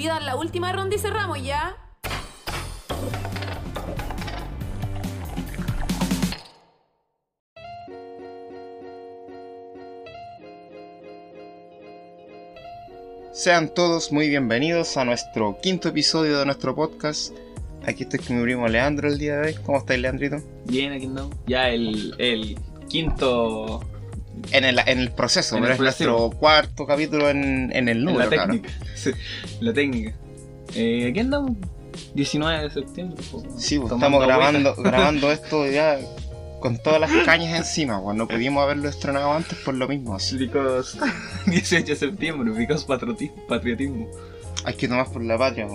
Pidan la última ronda y cerramos ya. Sean todos muy bienvenidos a nuestro quinto episodio de nuestro podcast. Aquí estoy con mi primo Leandro el día de hoy. ¿Cómo estáis, Leandrito? Bien, aquí andamos. Ya el, el quinto. En el, en el proceso, En pero el es nuestro cuarto capítulo en, en el en número, la claro. técnica. Sí, la técnica. Eh, aquí andamos. 19 de septiembre. po, Sí, pues, estamos grabando, grabando esto ya con todas las cañas encima, pues no pudimos haberlo estrenado antes por lo mismo. Así. Because 18 de septiembre, because patriotismo. Hay que tomar por la patria,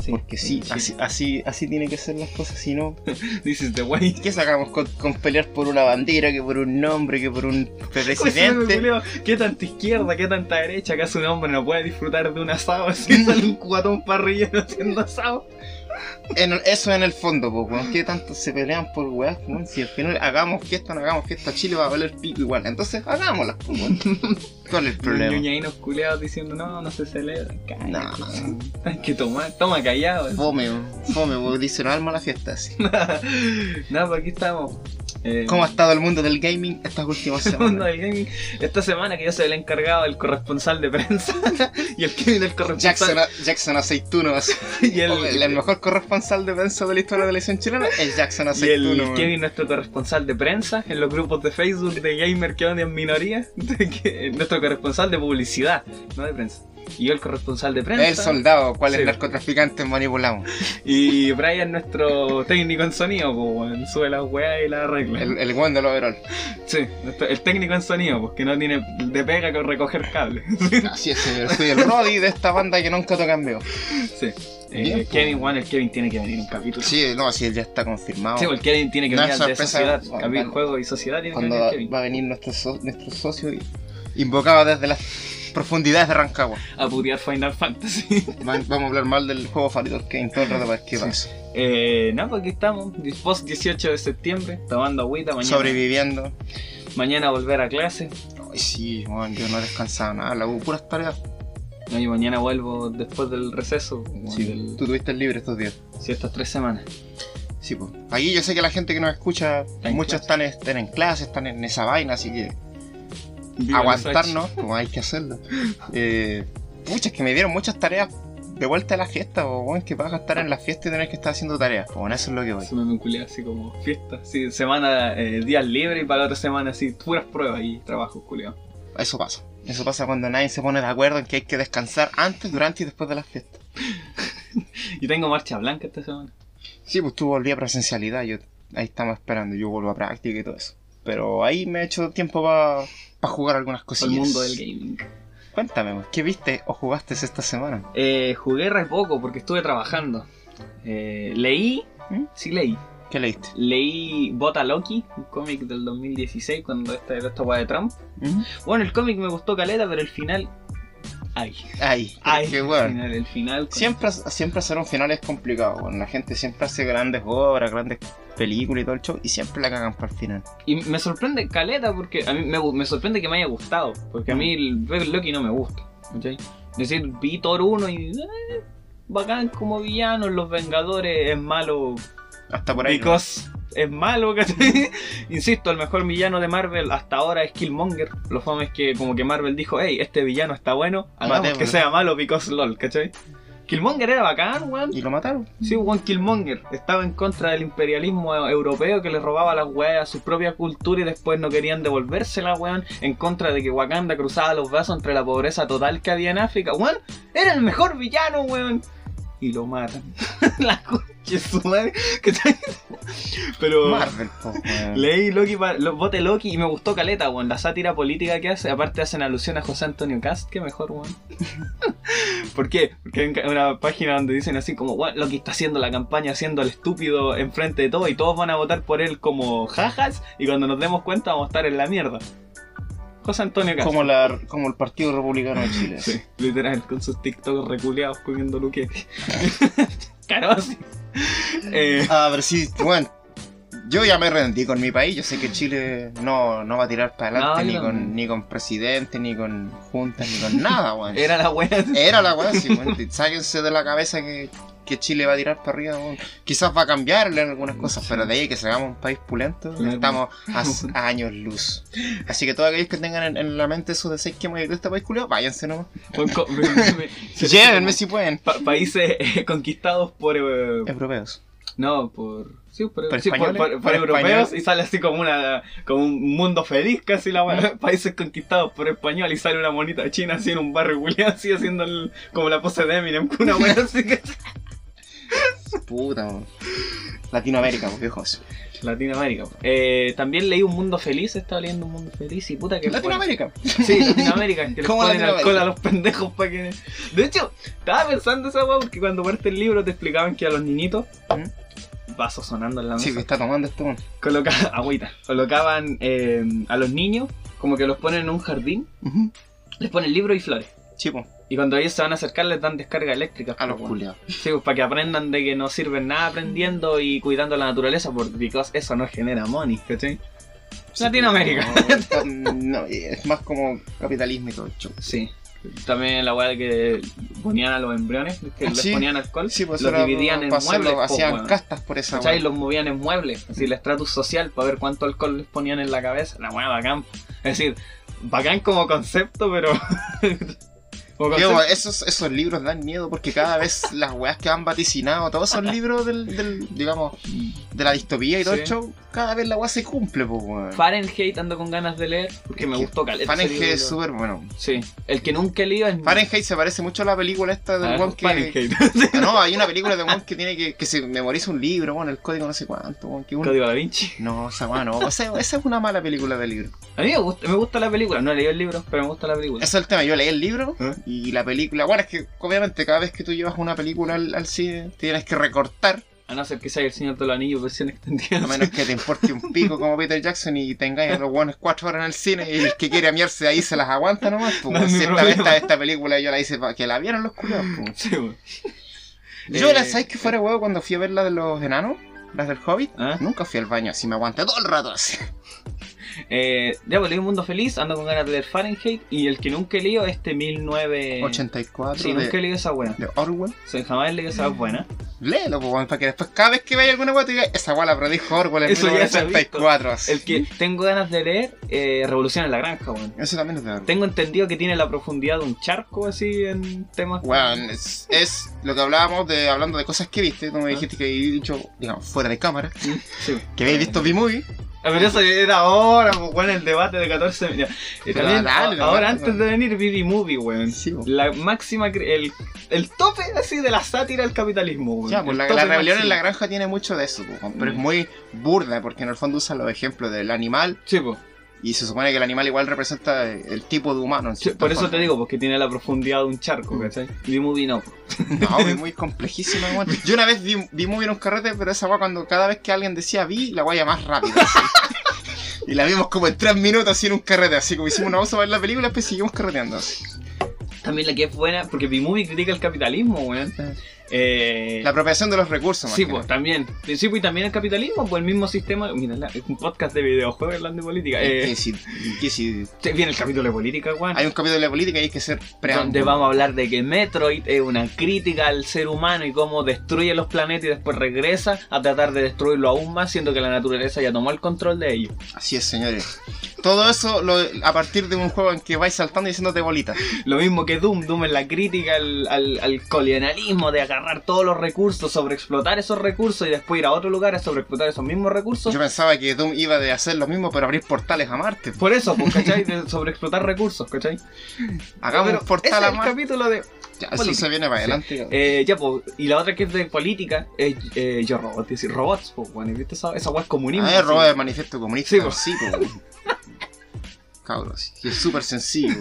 Sí, porque sí, así, así, así tiene que ser las cosas, si no, is the way. ¿qué sacamos con, con pelear por una bandera, que por un nombre, que por un presidente? ¿Qué tanta izquierda, qué tanta derecha? ¿Acaso un hombre no puede disfrutar de un asado? Así sale un cubatón parrillero haciendo asado. En- eso en el fondo, pues, weón. ¿Qué tanto se pelean por weas, weón? Si al final hagamos fiesta, no hagamos fiesta, Chile va a valer pico igual. Entonces hagámoslas, pues, weón. ¿Cuál es el Los problema? ñoñainos culeados diciendo no, no se celebra. Cállate, No. sí. Hay que tomar, toma callado. Fome, weón. fome, weón. Dice no alma la fiesta, así. no, pues aquí estamos. Eh, ¿Cómo ha estado el mundo del gaming estas últimas el mundo semanas? del gaming. Esta semana que yo soy el encargado del corresponsal de prensa y el Kevin el corresponsal. Jackson, Jackson Aceituno, así. y el, el, el mejor corresponsal de prensa de la historia de la televisión chilena es Jackson y el Aceituno. Kevin, nuestro corresponsal de prensa, en los grupos de Facebook de gamer que odian minoría, de que- nuestro corresponsal de publicidad, no de prensa. Y yo el corresponsal de prensa. El soldado, cuáles Sí. narcotraficantes manipulamos. Y Brian, nuestro técnico en sonido, pues, sube las weas y las arregla. El, el buen del overall. Sí, el técnico en sonido, pues que no tiene de pega con recoger cables. Así es, señor. Soy el Roddy de esta banda que nunca toca en vivo. sí. Eh, pues. Kevin, Juan, el Kevin tiene que venir un capítulo. Sí, no, sí, él ya está confirmado. Sí, pues el Kevin tiene que No venir al de sociedad. Capítulo, va- juego y sociedad tiene que cuando venir va, el Kevin. va a venir nuestro, so- nuestro socio invocado desde las profundidades de Rancagua. A putear Final Fantasy. Va- Vamos a hablar mal del juego favorito que en todo el rato para qué Sí. pasa. eh, no, pues aquí estamos. Post 18 de septiembre, tomando agüita. Mañana, Sobreviviendo. mañana volver a clase. Ay, sí, man, yo no he descansado nada, la hago puras tareas. No, y mañana vuelvo después del receso. Sí, del- tú tuviste el libre estos días. sí, estas tres semanas. Sí, pues. Aquí yo sé que la gente que nos escucha, en muchos están, están en clase, están en esa vaina, así que Viva aguantarnos, como hay que hacerlo. Eh, pucha, es que me dieron muchas tareas de vuelta a la fiesta, o bueno, que vas a estar en la fiesta y tener que estar haciendo tareas. Pues bueno, eso es lo que voy. Se me vinculé así como fiesta, sí, semana, eh, días libres y para la otra semana así, puras pruebas y trabajo, culiao. Eso pasa. Eso pasa cuando nadie se pone de acuerdo en que hay que descansar antes, durante y después de las fiestas. Y tengo marcha blanca esta semana. Sí, pues tú volví a presencialidad, yo ahí estamos esperando, yo vuelvo a práctica y todo eso. Pero ahí me he hecho tiempo para jugar algunas Al cosillas. mundo del gaming. Cuéntame, pues, ¿qué viste o jugaste esta semana? Eh, jugué re poco porque estuve trabajando. Eh, leí, ¿Mm? sí leí. ¿Qué leíste? Leí Bota Loki, un cómic del 2016 cuando esta era esta de Trump. ¿Mm? Bueno, el cómic me gustó caleta, pero el final. Ay, Ay, ay, qué el bueno. final, el final. Siempre, siempre hacer un final es complicado. bueno, la gente siempre hace grandes obras, grandes películas y todo el show, y siempre la cagan para el final. Y me sorprende caleta porque a mí me, sorprende que me haya gustado. Porque a mí el Loki no me gusta. Es decir, vi Thor 1 y. eh, bacán como villano, Los Vengadores es malo Hasta por ahí. ¿no? because es malo, ¿cachai? Insisto, el mejor villano de Marvel hasta ahora es Killmonger. Lo fome es que como que Marvel dijo, hey, este villano está bueno, hagamos que sea malo because lol, ¿cachai? Killmonger era bacán, weón. Y lo mataron. Sí, Juan Killmonger estaba en contra del imperialismo europeo que le robaba las weas a su propia cultura y después no querían devolvérsela, weón. En contra de que Wakanda cruzaba los vasos entre la pobreza total que había en África. Weón, era el mejor villano, weón. Y lo matan. la de su madre. ¿cachai? Pero Marvel, po, leí Loki, lo, bote Loki y me gustó Caleta, weón. La sátira política que hace. Aparte hacen alusión a José Antonio Cast, que mejor, weón. ¿Por qué? Porque hay una página donde dicen así como, weón, Loki está haciendo la campaña haciendo al estúpido enfrente de todo y todos van a votar por él como jajas y cuando nos demos cuenta vamos a estar en la mierda. José Antonio Cast. Como, la, como el Partido Republicano de Chile. Sí, literal, con sus TikToks reculeados comiendo luque. Caro así. Eh, Ah, pero sí, bueno. Yo ya me rendí con mi país, yo sé que Chile no, no va a tirar para adelante No, ni, con, ni con presidente, ni con juntas, ni con nada, weón. Era la wea. Era la weá, sí, weón. Sáquense de la cabeza que, que Chile va a tirar para arriba, weón. Quizás va a cambiarle en algunas cosas, pero de ahí que se hagamos un país pulento, Claro. estamos a, a años luz. Así que todos aquellos que tengan en, en la mente eso de seis que de este país culiao, váyanse nomás. Llévenme si pueden. pa- países eh, conquistados por. eh, Europeos. no, por. Sí, por, ¿Por sí, por- por- por ¿Por europeos y sale así como una como un mundo feliz casi la wea. Países conquistados por español y sale una monita china así en un barrio culiado así haciendo el- como la pose de Eminem una wea así que. Puta. Latinoamérica, pues viejos. Latinoamérica. Eh, también leí Un Mundo Feliz, estaba leyendo Un Mundo Feliz y puta que. Latinoamérica. Sí, Latinoamérica, que les ¿Cómo ponen Latinoamérica? alcohol a los pendejos para que. De hecho, estaba pensando esa weá porque cuando parte el libro te explicaban que a los niñitos. Vaso sonando en la mesa. Sí, que está tomando esto, weón. coloca- agüita. Colocaban eh, a los niños, como que los ponen en un jardín, les ponen libros y flores. Chipo, Y cuando ellos se van a acercar les dan descarga eléctrica. a los pues, culiados. Sí, pues, para que aprendan de que no sirven nada aprendiendo y cuidando la naturaleza, porque eso no genera money, ¿cachai? Latinoamérica. No, es más como capitalismo y todo el show. Sí. También la weá de que ponían a los embriones, que les Sí. ponían alcohol, Sí, pues los era dividían en muebles. po, hacían castas por esa weá. Los movían en muebles, así el estratus social para ver cuánto alcohol les ponían en la cabeza. La weá bacán. Es decir, bacán como concepto, pero. Digo, esos, esos libros dan miedo porque cada vez las weas que han vaticinado, todos esos libros del, del, digamos, de la distopía y todo Sí. el show, cada vez la wea se cumple, pues weón. Fahrenheit ando con ganas de leer porque me Es gustó caleta. Fahrenheit es súper bueno. Sí, el que nunca he leído es. Fahrenheit se parece mucho a la película esta del Ah, weón que. Fahrenheit. No, hay una película de un weón que tiene que, que se memoriza un libro, bueno, el código no sé cuánto, weón, un- Código da Vinci. No, esa weá no. O sea, esa es una mala película de libro. A mí me gusta, me gusta la película. No he leído el libro, pero me gusta la película. Ese es el tema. Yo leí el libro ¿Eh? Y la película. Bueno, es que obviamente cada vez que tú llevas una película al, al cine, tienes que recortar, A no ser que sea el Señor de los Anillos versión extendida. a menos que te importe un pico como Peter Jackson y tengáis a los buenos cuatro horas en el cine y el que quiere amiarse ahí se las aguanta nomás. Pues, No si esta, problema. esta, esta película yo la hice para que la vieran los culiados. pues. Sí. Yo, Eh, la ¿sabes que fuera huevo cuando fui a ver la de los enanos? Las del Hobbit. ¿Ah? Nunca fui al baño así, me aguanté todo el rato así. Eh, ya, pues leí Un Mundo Feliz, ando con ganas de leer Fahrenheit. Y el que nunca he leído, este 19... 84 Sí, nunca he de, leído esa wea. de Orwell. Sí, jamás he leído esa buena. Léelo, pues, para que después cada vez que vaya alguna te diga, esa weá la predijo Orwell en Eso ya se ha 1984. así. El que tengo ganas de leer, eh, Revolución en la Granja, weón. Ese también es de Orwell. Tengo entendido que tiene la profundidad de un charco así en temas. Weón, es, es lo que hablábamos de hablando de cosas que viste. Tú me dijiste que habías dicho, digamos, fuera de cámara, Sí. que habéis visto B-Movie. Ah, Pero eso era ahora, pues, weón, el debate de 14 minutos. También, dale, ahora dale, antes de venir, The Movie, weón. Sí. La máxima, el, el tope así de la sátira al capitalismo, weón. Ya, pues la, rebelión en la granja tiene mucho de eso, po, pero es Mm. muy burda porque en el fondo usa los ejemplos del animal Sí, pues. Y se supone que el animal igual representa el tipo de humano. en Sí, cierta por eso forma. te digo, porque tiene la profundidad de un charco, ¿cachai? The Movie no. No, es muy complejísima, weón. Yo una vez vi, vi muy en un carrete, pero esa weá cuando cada vez que alguien decía vi, la guaya más rápido. así. y la vimos como en tres minutos así en un carrete, así como hicimos una pausa para ver la película, después seguimos carreteando. Así. También la que es buena, porque The Movie critica el capitalismo, weón. Eh, La apropiación de los recursos, más Sí, que pues nada. también. Sí, pues y también el capitalismo, pues el mismo sistema. Mira, la- es un podcast de videojuegos hablando de política. Eh, que si- que si viene el capítulo de política, weón. hay un capítulo de política y hay que ser Donde preámbulo. vamos a hablar de que Metroid es una crítica al ser humano y cómo destruye los planetas y después regresa a tratar de destruirlo aún más, siendo que la naturaleza ya tomó el control de ellos. Así es, señores. Todo eso lo- a partir de un juego en que vais saltando y diciéndote bolitas. Lo mismo que Doom, Doom es la crítica al, al, al colonialismo de agarrar todos los recursos, sobreexplotar esos recursos y después ir a otro lugar a sobreexplotar esos mismos recursos. Yo pensaba que Doom iba de hacer lo mismo, pero abrir portales a Marte. Por eso, pues, ¿cachai? De sobreexplotar recursos, ¿cachai? Hagamos Pero un portal ese a es el Marte. capítulo de... Ya, eso se viene para Sí. adelante. Eh, ya, pues, y la otra que es de política es eh, Yo Robot, es decir, robots, pues, bueno, ¿viste esa, esa es comunismo? Ah, es así. robo del manifiesto comunista. Sí, po. Sí, po. Cabros, sí, es súper sencillo.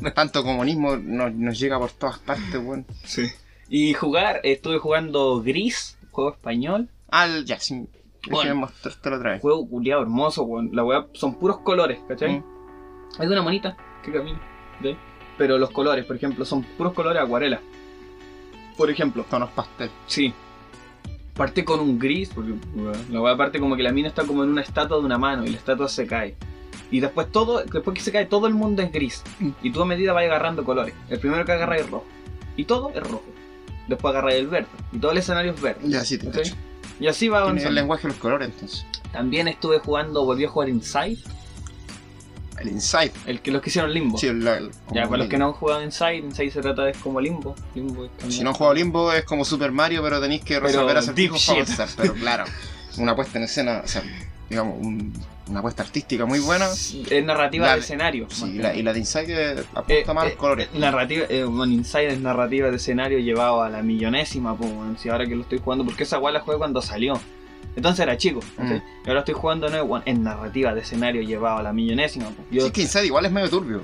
Tanto comunismo nos, nos llega por todas partes, weón. Sí. Y jugar, estuve jugando Gris, juego español, Al, ya, sí. Bueno. Mostrártelo otra vez. juego culiado hermoso, weón. La weá son puros colores, ¿cachai? Mm. De una monita que camina, ¿sí? Pero los colores, por ejemplo, son puros colores acuarela. Por ejemplo, Tonos pastel. sí. parte con un gris, porque bueno, la weá parte como que la mina está como en una estatua de una mano y la estatua se cae. Y después todo, después que se cae, todo el mundo es gris. Y tú a medida vas agarrando colores. El primero que agarra es rojo. Y todo es rojo. Después agarra el verde. Y todo el escenario es verde. Ya, sí, te ¿ok? cacho. Y así va Tiene el avanzando. lenguaje de los colores, entonces. También estuve jugando, volví a jugar Inside, El Inside. el que los que hicieron Limbo. Sí, el, el- ya, para los que no han jugado Inside, Inside se trata de como Limbo. Si no han jugado Limbo es como Super Mario, pero tenéis que resolver acertijos para avanzar. Pero claro, una puesta en escena, o sea, digamos, un- una puesta artística muy buena. Es narrativa La de escenario. Sí, y la, nada. y la de Inside apunta Eh, más eh, los colores. Narrativa, eh, bueno, Inside es narrativa de escenario llevado a la millonésima, pues, bueno, si ahora que lo estoy jugando, porque esa weá la jugué cuando salió. Entonces era chico, ¿cachai? Mm. Y ahora estoy jugando nuevo, bueno, en narrativa de escenario llevado a la millonésima. pues. Yo, Sí, que Inside igual es medio turbio.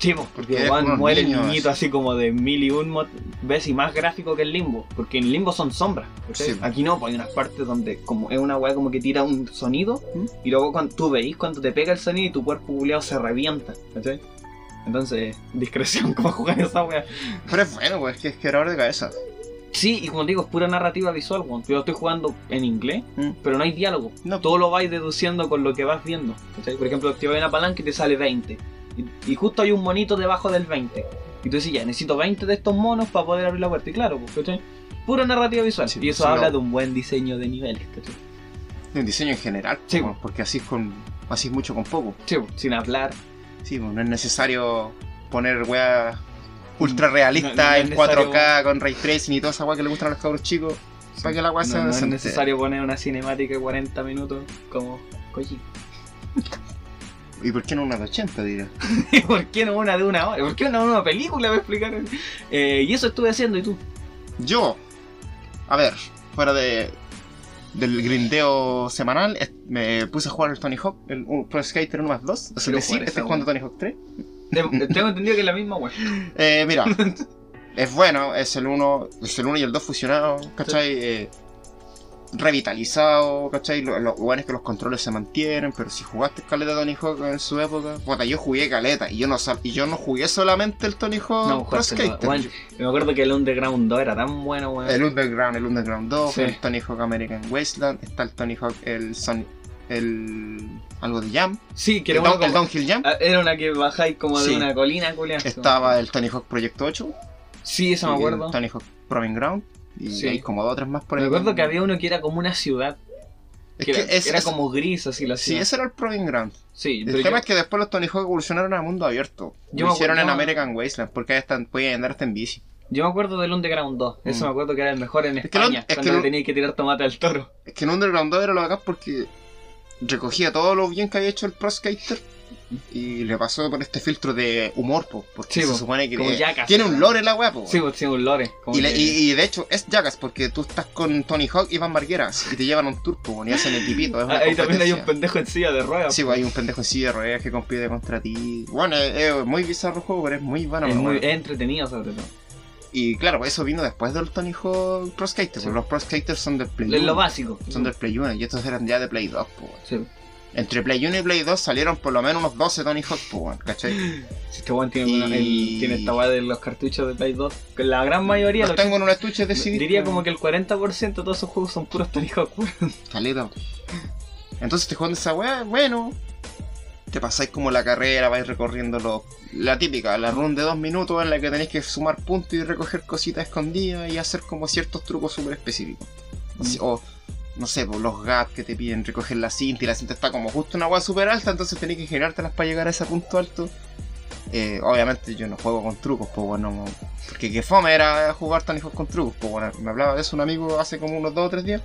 Sí, porque unos muere niños. el niñito así como de mil y un veces y más gráfico que el limbo. Porque en limbo son sombras. Sí. Aquí no, pues hay unas partes donde como es una weá como que tira un sonido y luego cuando tú veis cuando te pega el sonido y tu cuerpo culeado se revienta. ¿cachai? Entonces, discreción como jugar esa weá. Pero es bueno, pues es que es quebrador de cabeza. Sí, y como digo, es pura narrativa visual, weón. Yo estoy jugando en inglés, Mm. pero no hay diálogo. No. Todo lo vais deduciendo con lo que vas viendo. ¿cachai? Por ejemplo, activáis una palanca y te sale 20. Y, y justo hay un monito debajo del 20. Y tú dices, ya, necesito 20 de estos monos para poder abrir la puerta. Y claro, pues, ¿cachai? Pura narrativa visual. Sí, y eso habla no. de un buen diseño de niveles, ¿cachai? De un diseño en general. Sí. porque así es con. Así es mucho con poco. Sí, sin hablar. Sí, no es necesario poner weas ultra realistas no en necesario- 4K con ray tracing y toda esa wea que le gustan a los cabros chicos. Para que la wea No, sea no es necesario poner una cinemática de 40 minutos como Kojima. ¿Y por qué no una de 80, dirá? ¿Y ¿Por qué no una de una hora? ¿Por qué no una película? Voy a explicar. Eh, y eso estuve haciendo, ¿y tú? Yo, a ver, fuera de del grindeo semanal, me puse a jugar el Tony Hawk, el Pro Skater 1 más 2. Es decir, estoy jugando. Tony Hawk 3. Te- Tengo entendido que es la misma web. Eh, mira, es bueno, es el 1, es el 1 y el 2 fusionados, ¿cachai? Eh, revitalizado, ¿cachai? Lo, lo bueno es que los controles se mantienen, pero si jugaste caleta Tony Hawk en su época, puta, yo jugué caleta y yo no y yo no jugué solamente el Tony Hawk No, Pro. Skater. Bueno, me acuerdo que el Underground 2 era tan bueno, weón. El Underground, el Underground 2, Sí. el Tony Hawk American Wasteland, está el Tony Hawk, el Son, el algo de Jam, Sí, que el, era el como- Downhill Jam, Ah, Era una que bajáis como de una colina, culiao. estaba el Tony Hawk Project 8, Sí, eso me acuerdo. el Tony Hawk Proving Ground, y Sí. hay como dos o tres más por ahí. Me acuerdo que había uno que era como una ciudad. Es Que que era, es- era es- como gris así la Sí, ciudad. ese era el Proving Ground. Sí, El tema yo- es que después los Tony Hawk evolucionaron a mundo abierto. Yo Lo hicieron en American Wasteland, porque ahí están, podían andar hasta en bici. Yo me acuerdo del Underground 2. Eso Mm. me acuerdo que era el mejor en que España. es que cuando le tenía que tirar tomate al toro. Es que en Underground 2 era lo bacán porque recogía todo lo bien que había hecho el Pro Skater y le pasó por este filtro de humor, po, porque Sí, se po, supone que como Jackass, tiene ¿no? un lore la weá, po. Sí, tiene un lore. como y, le- que- y- y de hecho es Jackass porque tú estás con Tony Hawk y Van Bargueras y te llevan un tour po, y hacen. Es una Ah, Ahí también hay un pendejo en silla de ruedas. Sí, pues hay un pendejo en silla de ruedas que compite contra ti. Bueno, es, es muy bizarro el juego, pero es muy bueno. es muy bueno. es entretenido sobre todo. Y claro, pues eso vino después del Tony Hawk Pro Skater, Sí. porque los Pro Skaters son del Play Es 1. lo básico. Son del Play 1 y estos eran ya de Play 2, pues. Sí. Entre Play 1 y Play 2 salieron por lo menos unos 12 Tony Hawk, pues, ¿cachai? Si Este weón tiene, Y- una- el- tiene esta weá de los cartuchos de Play 2. Que la gran mayoría, Los lo- tengo en un estuche de CD. diría pues, como que el 40% de todos esos juegos son puros Tony Hawk. weón. Caleta. Entonces te jugando esa weá, bueno. Te pasáis como la carrera, vais recorriendo lo- la típica, la run de dos minutos en la que tenéis que sumar puntos y recoger cositas escondidas y hacer como ciertos trucos súper específicos. Así- O, no sé, pues, los gaps que te piden recoger la cinta y la cinta está como justo una weá súper alta, entonces tenéis que generártelas para llegar a ese punto alto. Eh, obviamente yo no juego con trucos, pues bueno, no- porque que fome era jugar Tony Hawk con trucos, pues me hablaba de eso un amigo hace como unos dos o tres días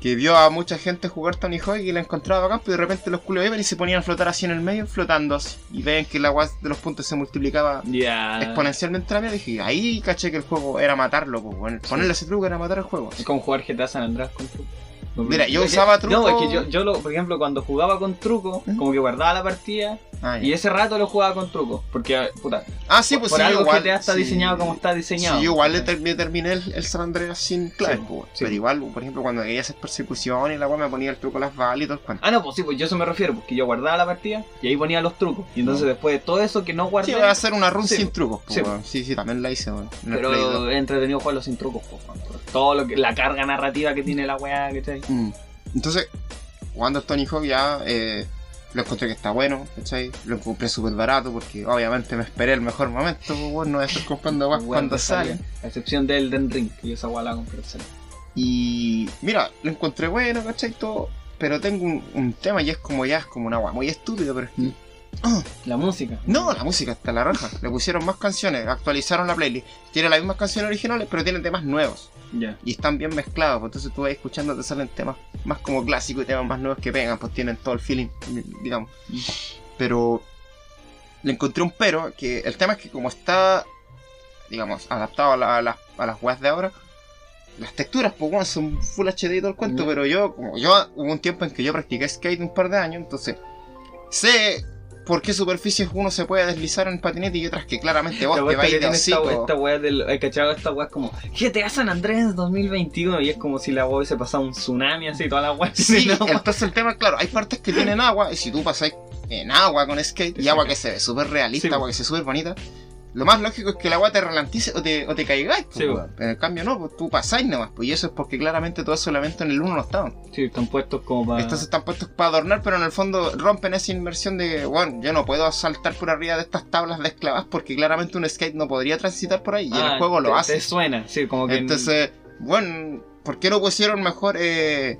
que vio a mucha gente jugar Tony Hawk y la encontraba bacán, pero de repente los culos iban y se ponían a flotar así en el medio, flotando así. Y ven que la weá de los puntos se multiplicaba Ya. exponencialmente la mía. Dije, ahí caché que el juego era matarlo, pues, bueno. Ponerle ese truco era matar el juego. Es como jugar GTA San Andreas con truco. Mira, yo usaba No, truco- es que yo, yo lo, por ejemplo, cuando jugaba con truco, como que guardaba la partida Ah. Y ese rato lo jugaba con trucos. Porque, puta, Ah, sí, pues por sí, algo igual, GTA está sí. diseñado como está diseñado. Sí, yo igual le terminé el, el San Andreas sin clave, Sí, pues, sí. pero igual, por ejemplo, cuando quería hacer persecución y la weá me ponía el truco las balas y todo el. Ah, no, pues sí, pues yo eso me refiero, porque yo guardaba la partida y ahí ponía los trucos. Y entonces después de todo eso que no guardé, Sí, voy a hacer una run sin trucos, pues, sí. sí, también la hice, Play pero 2. es entretenido jugarlo sin trucos, pues, todo lo que, la carga narrativa que tiene la weá, ¿cachai? Mm. Entonces, jugando Tony Hawk ya eh, lo encontré que está bueno, ¿cachai? Lo compré súper barato porque obviamente me esperé el mejor momento, pues, weón, no voy a estar comprando Weón, cuando sale. A excepción del Elden Ring, que yo esa weá la compré. Y mira, lo encontré bueno, ¿cachai? Todo, pero tengo un, un tema y es como ya, es como una agua muy estúpido, pero es que... Mm. La música. no, la música está la raja. Le pusieron más canciones, actualizaron la playlist. Tiene las mismas canciones originales, pero tienen temas nuevos. Y están bien mezclados, pues entonces tú vas escuchando, te salen temas más como clásicos y temas más nuevos que pegan, pues tienen todo el feeling, digamos. Pero le encontré un pero, que el tema es que como está, digamos, adaptado a, la- a las- a las webs de ahora, las texturas, pues bueno, son full HD y todo el cuento, pero yo, como yo, hubo un tiempo en que yo practiqué skate un par de años, entonces sé por qué superficies uno se puede deslizar en patinete y otras que claramente vos Te vais de tiene esta, weá del. Hay cachado esta weá como GTA San Andrés 2021 y es como si la weá hubiese pasado un tsunami así, toda la weá. Sí, entonces el tema, claro, hay partes que tienen agua, y si tú pasáis en agua con skate, y agua que se ve súper realista, agua que se ve súper bonita, lo más lógico es que el agua te ralentice o te, o te caigáis. pues, Sí, weón. En cambio, no, pues tú pasáis nomás, pues, y eso es porque claramente todos esos elementos en el 1 no estaban. Sí, están puestos como para. Estos están puestos para adornar, pero en el fondo rompen esa inmersión de, bueno, yo no puedo saltar por arriba de estas tablas de esclavas porque claramente un skate no podría transitar por ahí, y Ah, el juego lo te- hace. Te suena, sí, como que. Entonces, bueno, ¿por qué no pusieron mejor eh,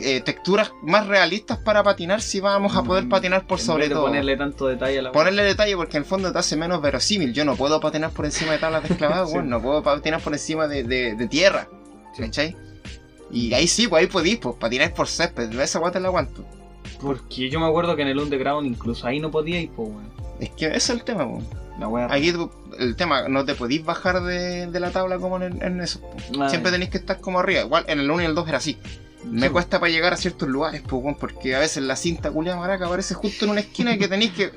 eh, texturas más realistas para patinar si vamos a poder Mm, patinar por en sobre vez de todo? ponerle tanto detalle a la. Ponerle detalle porque en el fondo te hace menos verosímil. Yo no puedo patinar por encima de tablas de esclavado, Sí. bueno, no puedo patinar por encima de, de- de tierra. Sí. ¿Cachai? Y ahí sí, pues ahí podís, pues patináis por césped, esa guata la aguanto. Porque yo me acuerdo que en el Underground incluso ahí no podía ir, pues weón. Es que ese es el tema, pues. La. Aquí el tema, no te podís bajar de, de la tabla como en, en eso. Siempre tenéis que estar como arriba. Igual en el 1 y el 2 era así. Me sí, cuesta para llegar a ciertos lugares, pues, porque a veces la cinta culiada maraca aparece justo en una esquina que tenéis que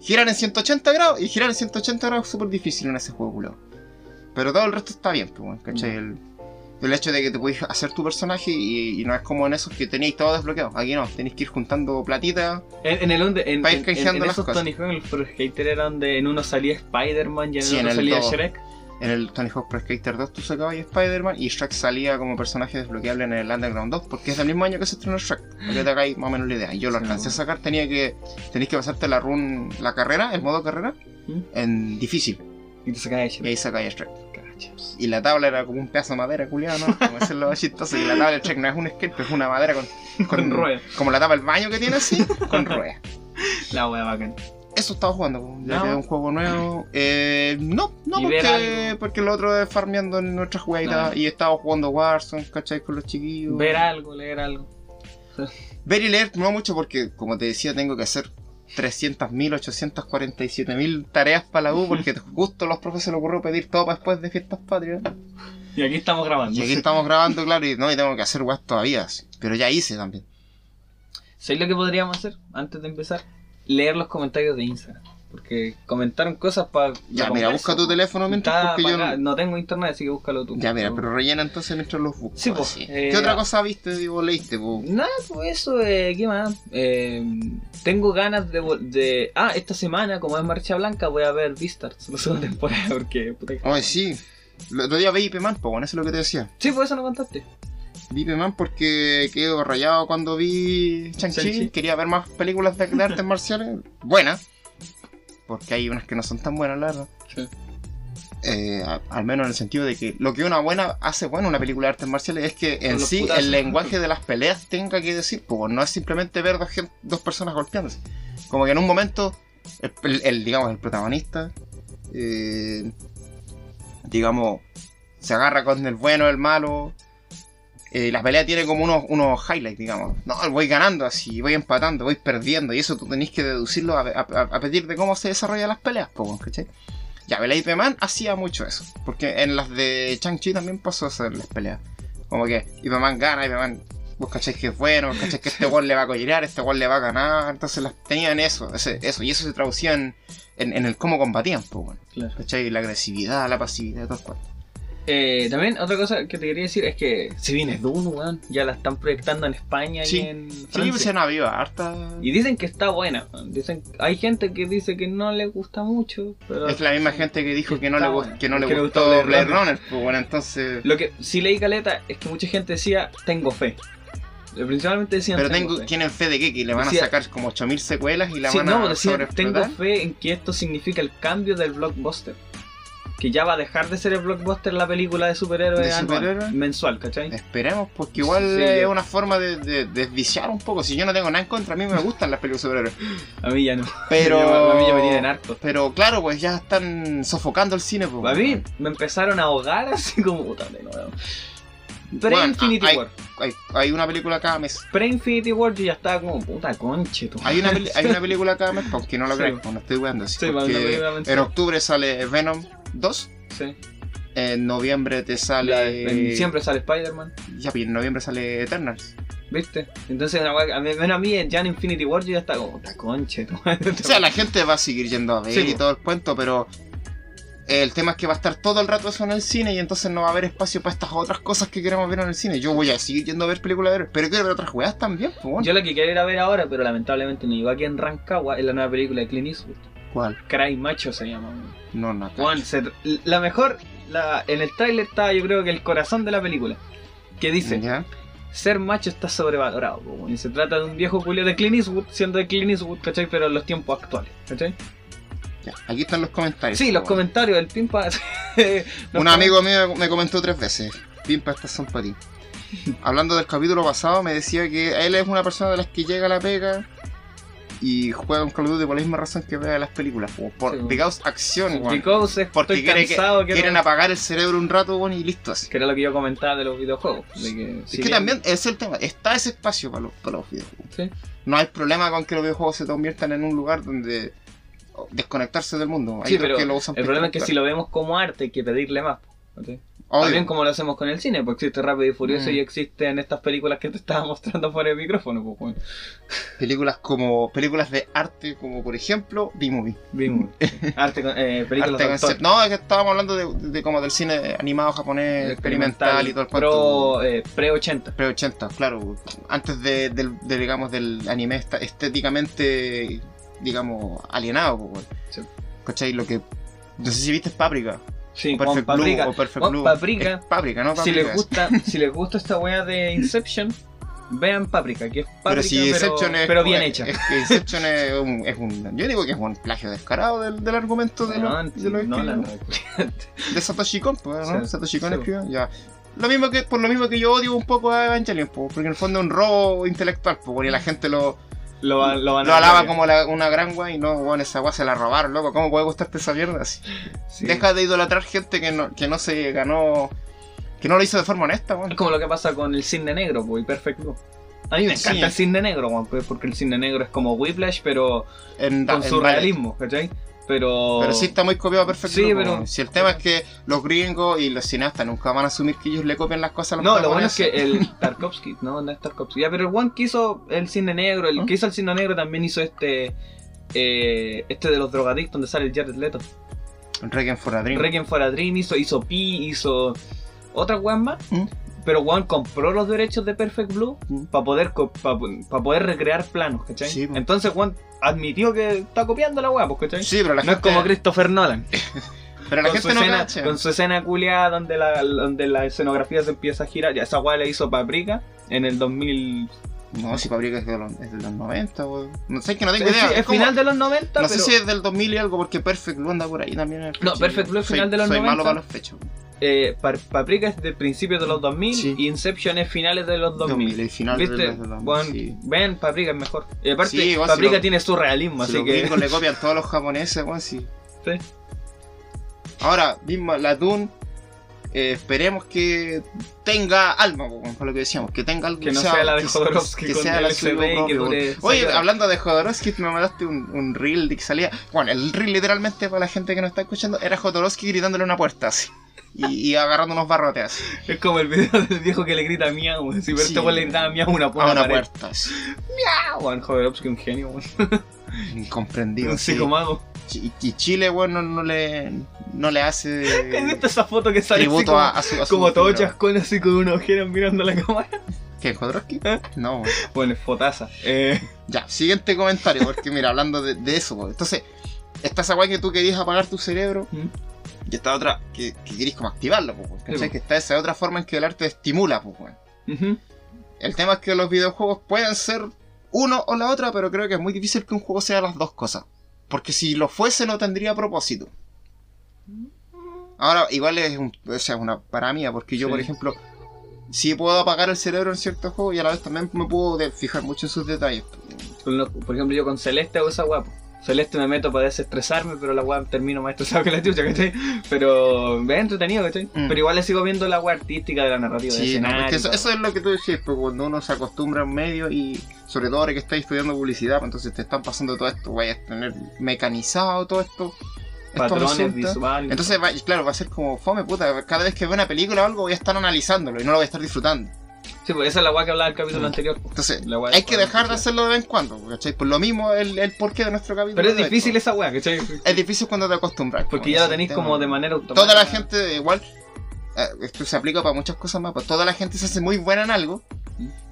girar en 180 grados y girar en 180 grados es súper difícil en ese juego, culiado. Pero todo el resto está bien, pues, ¿cachai? El, el hecho de que te podéis hacer tu personaje y, y no es como en esos que tenéis todo desbloqueado. Aquí no, tenéis que ir juntando platita. En, en el under, en, en, en, en las esos cosas. Tony Hawk, Skater era donde en uno salía Spider-Man y en Sí, el otro salía dos. Shrek. En el Tony Hawk Pro Skater 2 tú sacabas Spider-Man y Shrek salía como personaje desbloqueable en el Underground 2 porque es del mismo año que se estrenó Shrek. Para que te hagáis más o menos la idea. Yo lo alcancé a sacar, tenía que. Tenéis que pasarte la run, la carrera, el modo carrera, ¿Mm? en difícil. Y te sacaba de Y Shrek. ahí sacáis Shrek. Y la tabla era como un pedazo de madera, culiado, ¿no? Como eso es lo chistoso. Y la tabla de Shrek no es un skate, es una madera con. Con ruedas. Como la tabla del baño que tiene así, con ruedas. La wea bacán. Eso estaba jugando, ya No. que es un juego nuevo. Eh, no, no, ¿Y ver porque, porque lo otro es farmeando en nuestras jueguitas Ah. y estaba jugando Warzone, ¿cachai? Con los chiquillos. Ver algo, leer algo. Ver y leer no mucho porque, como te decía, tengo que hacer 300.000, 847.000 tareas para la U porque justo a los profes se les ocurrió pedir todo para después de fiestas patrias. Y aquí estamos grabando. Y aquí estamos grabando, claro, y no, y tengo que hacer weas todavía, pero ya hice también. ¿Sabéis lo que podríamos hacer antes de empezar? Leer los comentarios de Instagram. Porque comentaron cosas para. Ya, mira, busca tu teléfono mientras porque yo no... no tengo internet, así que búscalo tú. Ya, mira, pero rellena entonces mientras los busco. Sí, pues, así. eh, ¿Qué otra cosa viste, digo, leíste? Nada, pues eso, eh, ¿qué más? Eh, tengo ganas de, de... Ah, esta semana, como es Marcha Blanca, voy a ver Beastars, la segunda temporada, porque... Puta Ay, sí. El otro día vi IP Man, pues bueno, eso es lo que te decía. Sí, pues eso no contaste. Vi IP Man porque quedé rayado cuando vi Shang-Chi. Quería ver más películas de, de artes marciales. Buenas. Porque hay unas que no son tan buenas, la verdad. Sí. Eh, a- al menos en el sentido de que lo que una buena hace buena una película de artes marciales es que en sí putazos. el lenguaje de las peleas tenga que decir, pues no es simplemente ver dos, personas golpeándose. Como que en un momento, el, el- el, digamos, el protagonista, eh, digamos, se agarra con el bueno, el malo. Eh, la pelea tiene como unos, unos highlights, digamos. No, voy ganando así, voy empatando, voy perdiendo. Y eso tú tenés que deducirlo a, a, a partir de cómo se desarrollan las peleas, po, ¿cachai? Ya, IP Man hacía mucho eso. Porque en las de Chang-Chi también pasó eso en las peleas. Como que IP Man gana, IP Man Vos cacháis que es bueno, vos cacháis que este gol le va a collerear, este gol le va a ganar. Entonces las tenían eso, ese- eso. Y eso se traducía en, en, en el cómo combatían, pues bueno. Claro. ¿Cachai? La agresividad, la pasividad, todo el cuento. Eh, también otra cosa que te quería decir es que si bien es Dune, weón, ya la están proyectando en España Sí. y en Sí, Francia. pues se han habido harta. Y dicen que está buena. weón. Dicen, hay gente que dice que no le gusta mucho, pero Es la misma gente que dijo que no, le, que no le Que le gustó gustó Blade Runner. Runner. Pues bueno, entonces. Lo que sí leí caleta es que mucha gente decía tengo fe. Eh, Principalmente decían Pero tengo fe. ¿tienen fe de qué? Que le van Decía- a sacar como 8000 secuelas y la Sí, van no, a sobreexplotar? tengo fe en que esto significa el cambio del blockbuster. Que ya va a dejar de ser el blockbuster la película de superhéroes ¿De anual, superhéroes? mensual, ¿cachai? Esperemos, porque igual Sí, es yo- una forma de, de- de desviciar un poco. Si yo no tengo nada en contra, a mí me gustan las películas de superhéroes. A mí ya no. Pero. a mí ya me tienen harto. Pero claro, pues ya están sofocando el cine. Pues, A mí me empezaron a ahogar así como puta de nuevo. Bueno, Pre-Infinity hay, War. hay, hay una película cada mes. Pre-Infinity War yo ya estaba como puta conche. Hay una, hay una película cada mes, aunque no lo Sí. pues no estoy jugando así. Sí, en octubre sale Venom 2. Sí. En noviembre te sale. La- en- siempre sale Spider-Man. Ya, pues en noviembre sale Eternals. ¿Viste? Entonces, a mí, bueno, a mí ya en Infinity War yo ya estaba como tu madre. O sea, la gente va a seguir yendo a ver Sí, y todo el cuento, pero el tema es que va a estar todo el rato eso en el cine y entonces no va a haber espacio para estas otras cosas que queremos ver en el cine. Yo voy a seguir yendo a ver películas de pero quiero ver otras weas también, bueno. Yo la que quiero ir a ver ahora, pero lamentablemente no llegó aquí en Rancagua, es la nueva película de Clint Eastwood. ¿Cuál? Cry Macho se llama. No, no. se- la mejor, la, en el tráiler está yo creo que el corazón de la película. Que dice, ¿Ya? ser macho está sobrevalorado. po. Y se trata de un viejo culio de Clint Eastwood, siendo de Clint Eastwood, ¿cachai? Pero en los tiempos actuales, ¿cachai? Ya, Aquí están los comentarios. Sí, los bueno. comentarios, el pimpa... Un amigo mío me comentó tres veces. Pimpa, estas son para ti. Hablando del capítulo pasado, me decía que él es una persona de las que llega a la pega y juega un Call of Duty por la misma razón que ve las películas. Por, por Sí, because acción. Because es- Porque quiere que- quieren no- apagar el cerebro un rato, y listo así. que era lo que yo comentaba de los videojuegos. De que, Es si que bien- también es el tema. Está ese espacio para los, para los videojuegos. Sí. No hay problema con que los videojuegos se conviertan en un lugar donde desconectarse del mundo. Hay Sí, otros pero que lo usan el problema es que si lo vemos como arte hay que pedirle más. ¿cachai? También como lo hacemos con el cine, porque existe Rápido y Furioso Mm. y existen estas películas que te estaba mostrando fuera del micrófono. Pues, bueno. Películas como películas de arte, como por ejemplo B-Movie. Vimos. Arte, eh, películas Arte de No, es que estábamos hablando de, de como del cine animado japonés, experimental y todo el cuento. Pro, eh, pre-80. Pre 80, claro. Antes de, del, de, digamos, del anime estéticamente, digamos, alienado. weón. Sí. ¿Cachai? Lo que... No sé si viste Paprika. Sí, Perfect Paprika. Blue. O Perfect Blue. Paprika. Paprika, ¿no? Si Paprika. les gusta, si les gusta esta wea de Inception, vean Paprika, que es Paprika, Pero pero, si Inception es, pero bien hecha. Es que Inception es un, es un- Yo digo que es un plagio descarado del, del argumento de, No, los de, los no, la- escritos. de Satoshi Kon, pues, ¿no? Sí, Satoshi Kon sí. escribió, ya. Lo mismo que, por lo mismo que yo odio un poco a Evangelion, pues, porque en el fondo es un robo intelectual, y la gente lo, lo, va- lo van a lo alaba como la- una gran guay y no, bueno, esa guay se la robaron, loco. ¿Cómo puede gustarte esa mierda así? Sí. Deja de idolatrar gente que no, que no se ganó, que no lo hizo de forma honesta, Es weón. como lo que pasa con el cisne negro, pues, y Perfect Blue. A mí me encanta Sí. el cisne negro, weón, pues, porque el cisne negro es como Whiplash, pero En, con en surrealismo, ¿cachai? Pero... Pero sí está muy copiado perfecto. Sí, pero- Si el tema es que los gringos y los cineastas nunca van a asumir que ellos le copian las cosas a los No, lo bueno es que el Tarkovsky, no, no es Tarkovsky. Ya, pero el one que hizo el cine negro, el ¿Ah? que hizo el cine negro también hizo este. eh, este de los drogadictos donde sale el Jared Leto. Requiem for a Dream. Requiem for a Dream hizo, hizo Pi, hizo otras weas más. ¿Mm? Pero Juan compró los derechos de Perfect Blue ¿Mm? para poder, pa- pa poder recrear planos, ¿cachai? Sí. Entonces Juan admitió que está copiando la wea, pues, ¿cachai? Sí, pero la no gente, es como Christopher Nolan. pero la con, su gente no escena, cacha. con su escena culiada donde la, donde la escenografía se empieza a girar. Ya esa weá la hizo Paprika en el 2000. No, si Paprika es de los, es de los 90, weón. No sé, que no tengo Es, idea. es Es final de los 90, No pero. sé si es del 2000 y algo, porque Perfect Blue anda por ahí también. en el No. Perfect Blue es Soy- final de los soy 90. malo para los fechos. Eh, Pa- Paprika es de principios de los 2000 Sí. y Inception es finales de los 2000. 2000, el final de ¿Viste? los 2000, Bueno, sí. ven, Paprika es mejor. Y aparte, Sí, si Paprika lo- tiene su realismo, Si así los que. gringos le copian todos los japoneses, sí. Sí. Ahora, mismo la Dune, eh, esperemos que tenga alma, por lo que decíamos, que tenga algo Que no sea la de Jodorowsky que con sea la y que dure. Oye, hablando de Jodorowsky, me mandaste un, un reel de que salía. Bueno, el reel literalmente para la gente que no está escuchando era Jodorowsky gritándole una puerta así. y, y agarrando unos barrotes así, Es como el video del viejo que le grita miau. Si Sí. este le gritaba miau una, a una pared. puerta. así. Miau, Jodorowsky un genio. Incomprendido. Un sí. psicomago. Y, y Chile, bueno, no le, no le ¿Has hace visto esa foto que sale así como, a, a su. a su como todo chascón así con unos ojeras mirando la cámara? ¿Qué, Jodorowsky? ¿Eh? No. Bueno, es fotaza. Eh, Ya, siguiente comentario, porque mira, hablando de, de eso, pues, entonces, está esa weá que tú querías apagar tu cerebro, ¿Mm? y está otra que, que querís como activarlo, pues, ¿cachai? pues. Que está esa otra forma en que el arte estimula, pues, ujú. El tema es que los videojuegos pueden ser uno o la otra, pero creo que es muy difícil que un juego sea las dos cosas. Porque si lo fuese, no tendría propósito. Ahora, igual es un, o sea, una paranoia, porque yo, Sí. por ejemplo, sí puedo apagar el cerebro en ciertos juegos y a la vez también me puedo fijar mucho en sus detalles. Por ejemplo, yo con Celeste hago esa guapo. Celeste me meto para desestresarme, pero la weá termino más estresado que la chucha, ¿cachai? Pero es entretenido, ¿cachai? Mm. Pero igual le sigo viendo la weá artística de la narrativa de Sí, no, escenario. es que eso, es lo que tú decís, pues cuando uno se acostumbra a un medio y sobre todo ahora que estás estudiando publicidad, pues entonces te están pasando todo esto, vayas a tener mecanizado todo esto. Patrones visuales. Entonces, va- claro, va a ser como fome, puta. Cada vez que veo una película o algo voy a estar analizándolo y no lo voy a estar disfrutando. Sí, pues esa es la weá que hablaba el capítulo Mm. anterior. Entonces, La hay que dejar de hacerlo de vez en cuando, ¿cachai? Por lo mismo el, el porqué de nuestro capítulo. Pero es difícil esto. esa weá, ¿cachai? Es difícil cuando te acostumbras. Porque como ya lo ese tenéis como de manera automática. Toda la gente, igual, eh, esto se aplica para muchas cosas más, pues toda la gente se hace muy buena en algo.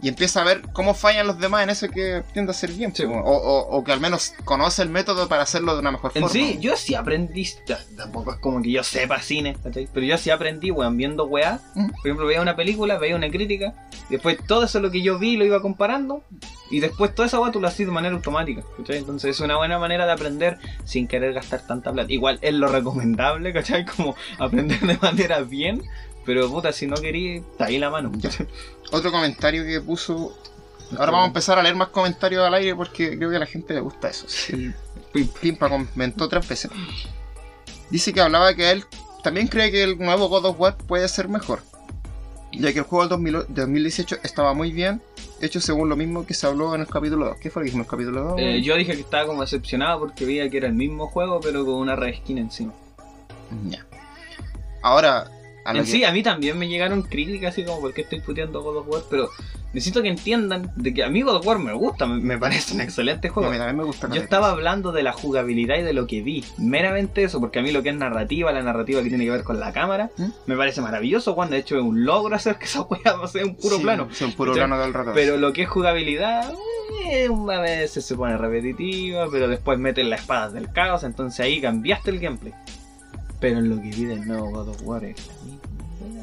Y empieza a ver cómo fallan los demás en eso que tiende a ser bien, Sí, o, o- o que al menos conoce el método para hacerlo de una mejor En forma. sí, yo sí aprendí, tampoco es como que yo sepa cine, ¿cachai? Pero yo sí aprendí, weón, viendo weá. Mm. Por ejemplo, veía una película, veía una crítica, después todo eso lo que yo vi lo iba comparando, y después toda esa weá tú lo hacías de manera automática, ¿cachai? Entonces es una buena manera de aprender sin querer gastar tanta plata. Igual es lo recomendable, ¿cachai? Como aprender de manera bien, pero puta, si no quería, está ahí la mano. Ya. Otro comentario que puso. Ahora vamos a empezar a leer más comentarios al aire porque creo que a la gente le gusta eso. El Pimpa comentó tres veces. Dice que hablaba que él también cree que el nuevo God of War puede ser mejor. Ya que el juego del 2000 2018 estaba muy bien, hecho según lo mismo que se habló en el capítulo 2. ¿Qué fue lo que dijimos en el capítulo 2? Eh, yo dije que estaba como decepcionado porque veía que era el mismo juego, pero con una reskin encima. Ya. Ahora, a En que- sí, a mí también me llegaron críticas así como por qué estoy puteando God of War, pero necesito que entiendan de que a mí God of War me gusta, me, me parece un excelente a juego. mí también me gusta Yo estaba hablando de la jugabilidad y de lo que vi, meramente eso, porque a mí lo que es narrativa, la narrativa que tiene que ver con la cámara, ¿Mm? me parece maravilloso, cuando de hecho es un logro hacer que esa weá sea un puro Sí, plano. Un puro plano del rato. Pero lo que es jugabilidad, eh, a veces se pone repetitiva, pero después meten las espadas del caos, entonces ahí cambiaste el gameplay. Pero en lo que vi del nuevo God of War es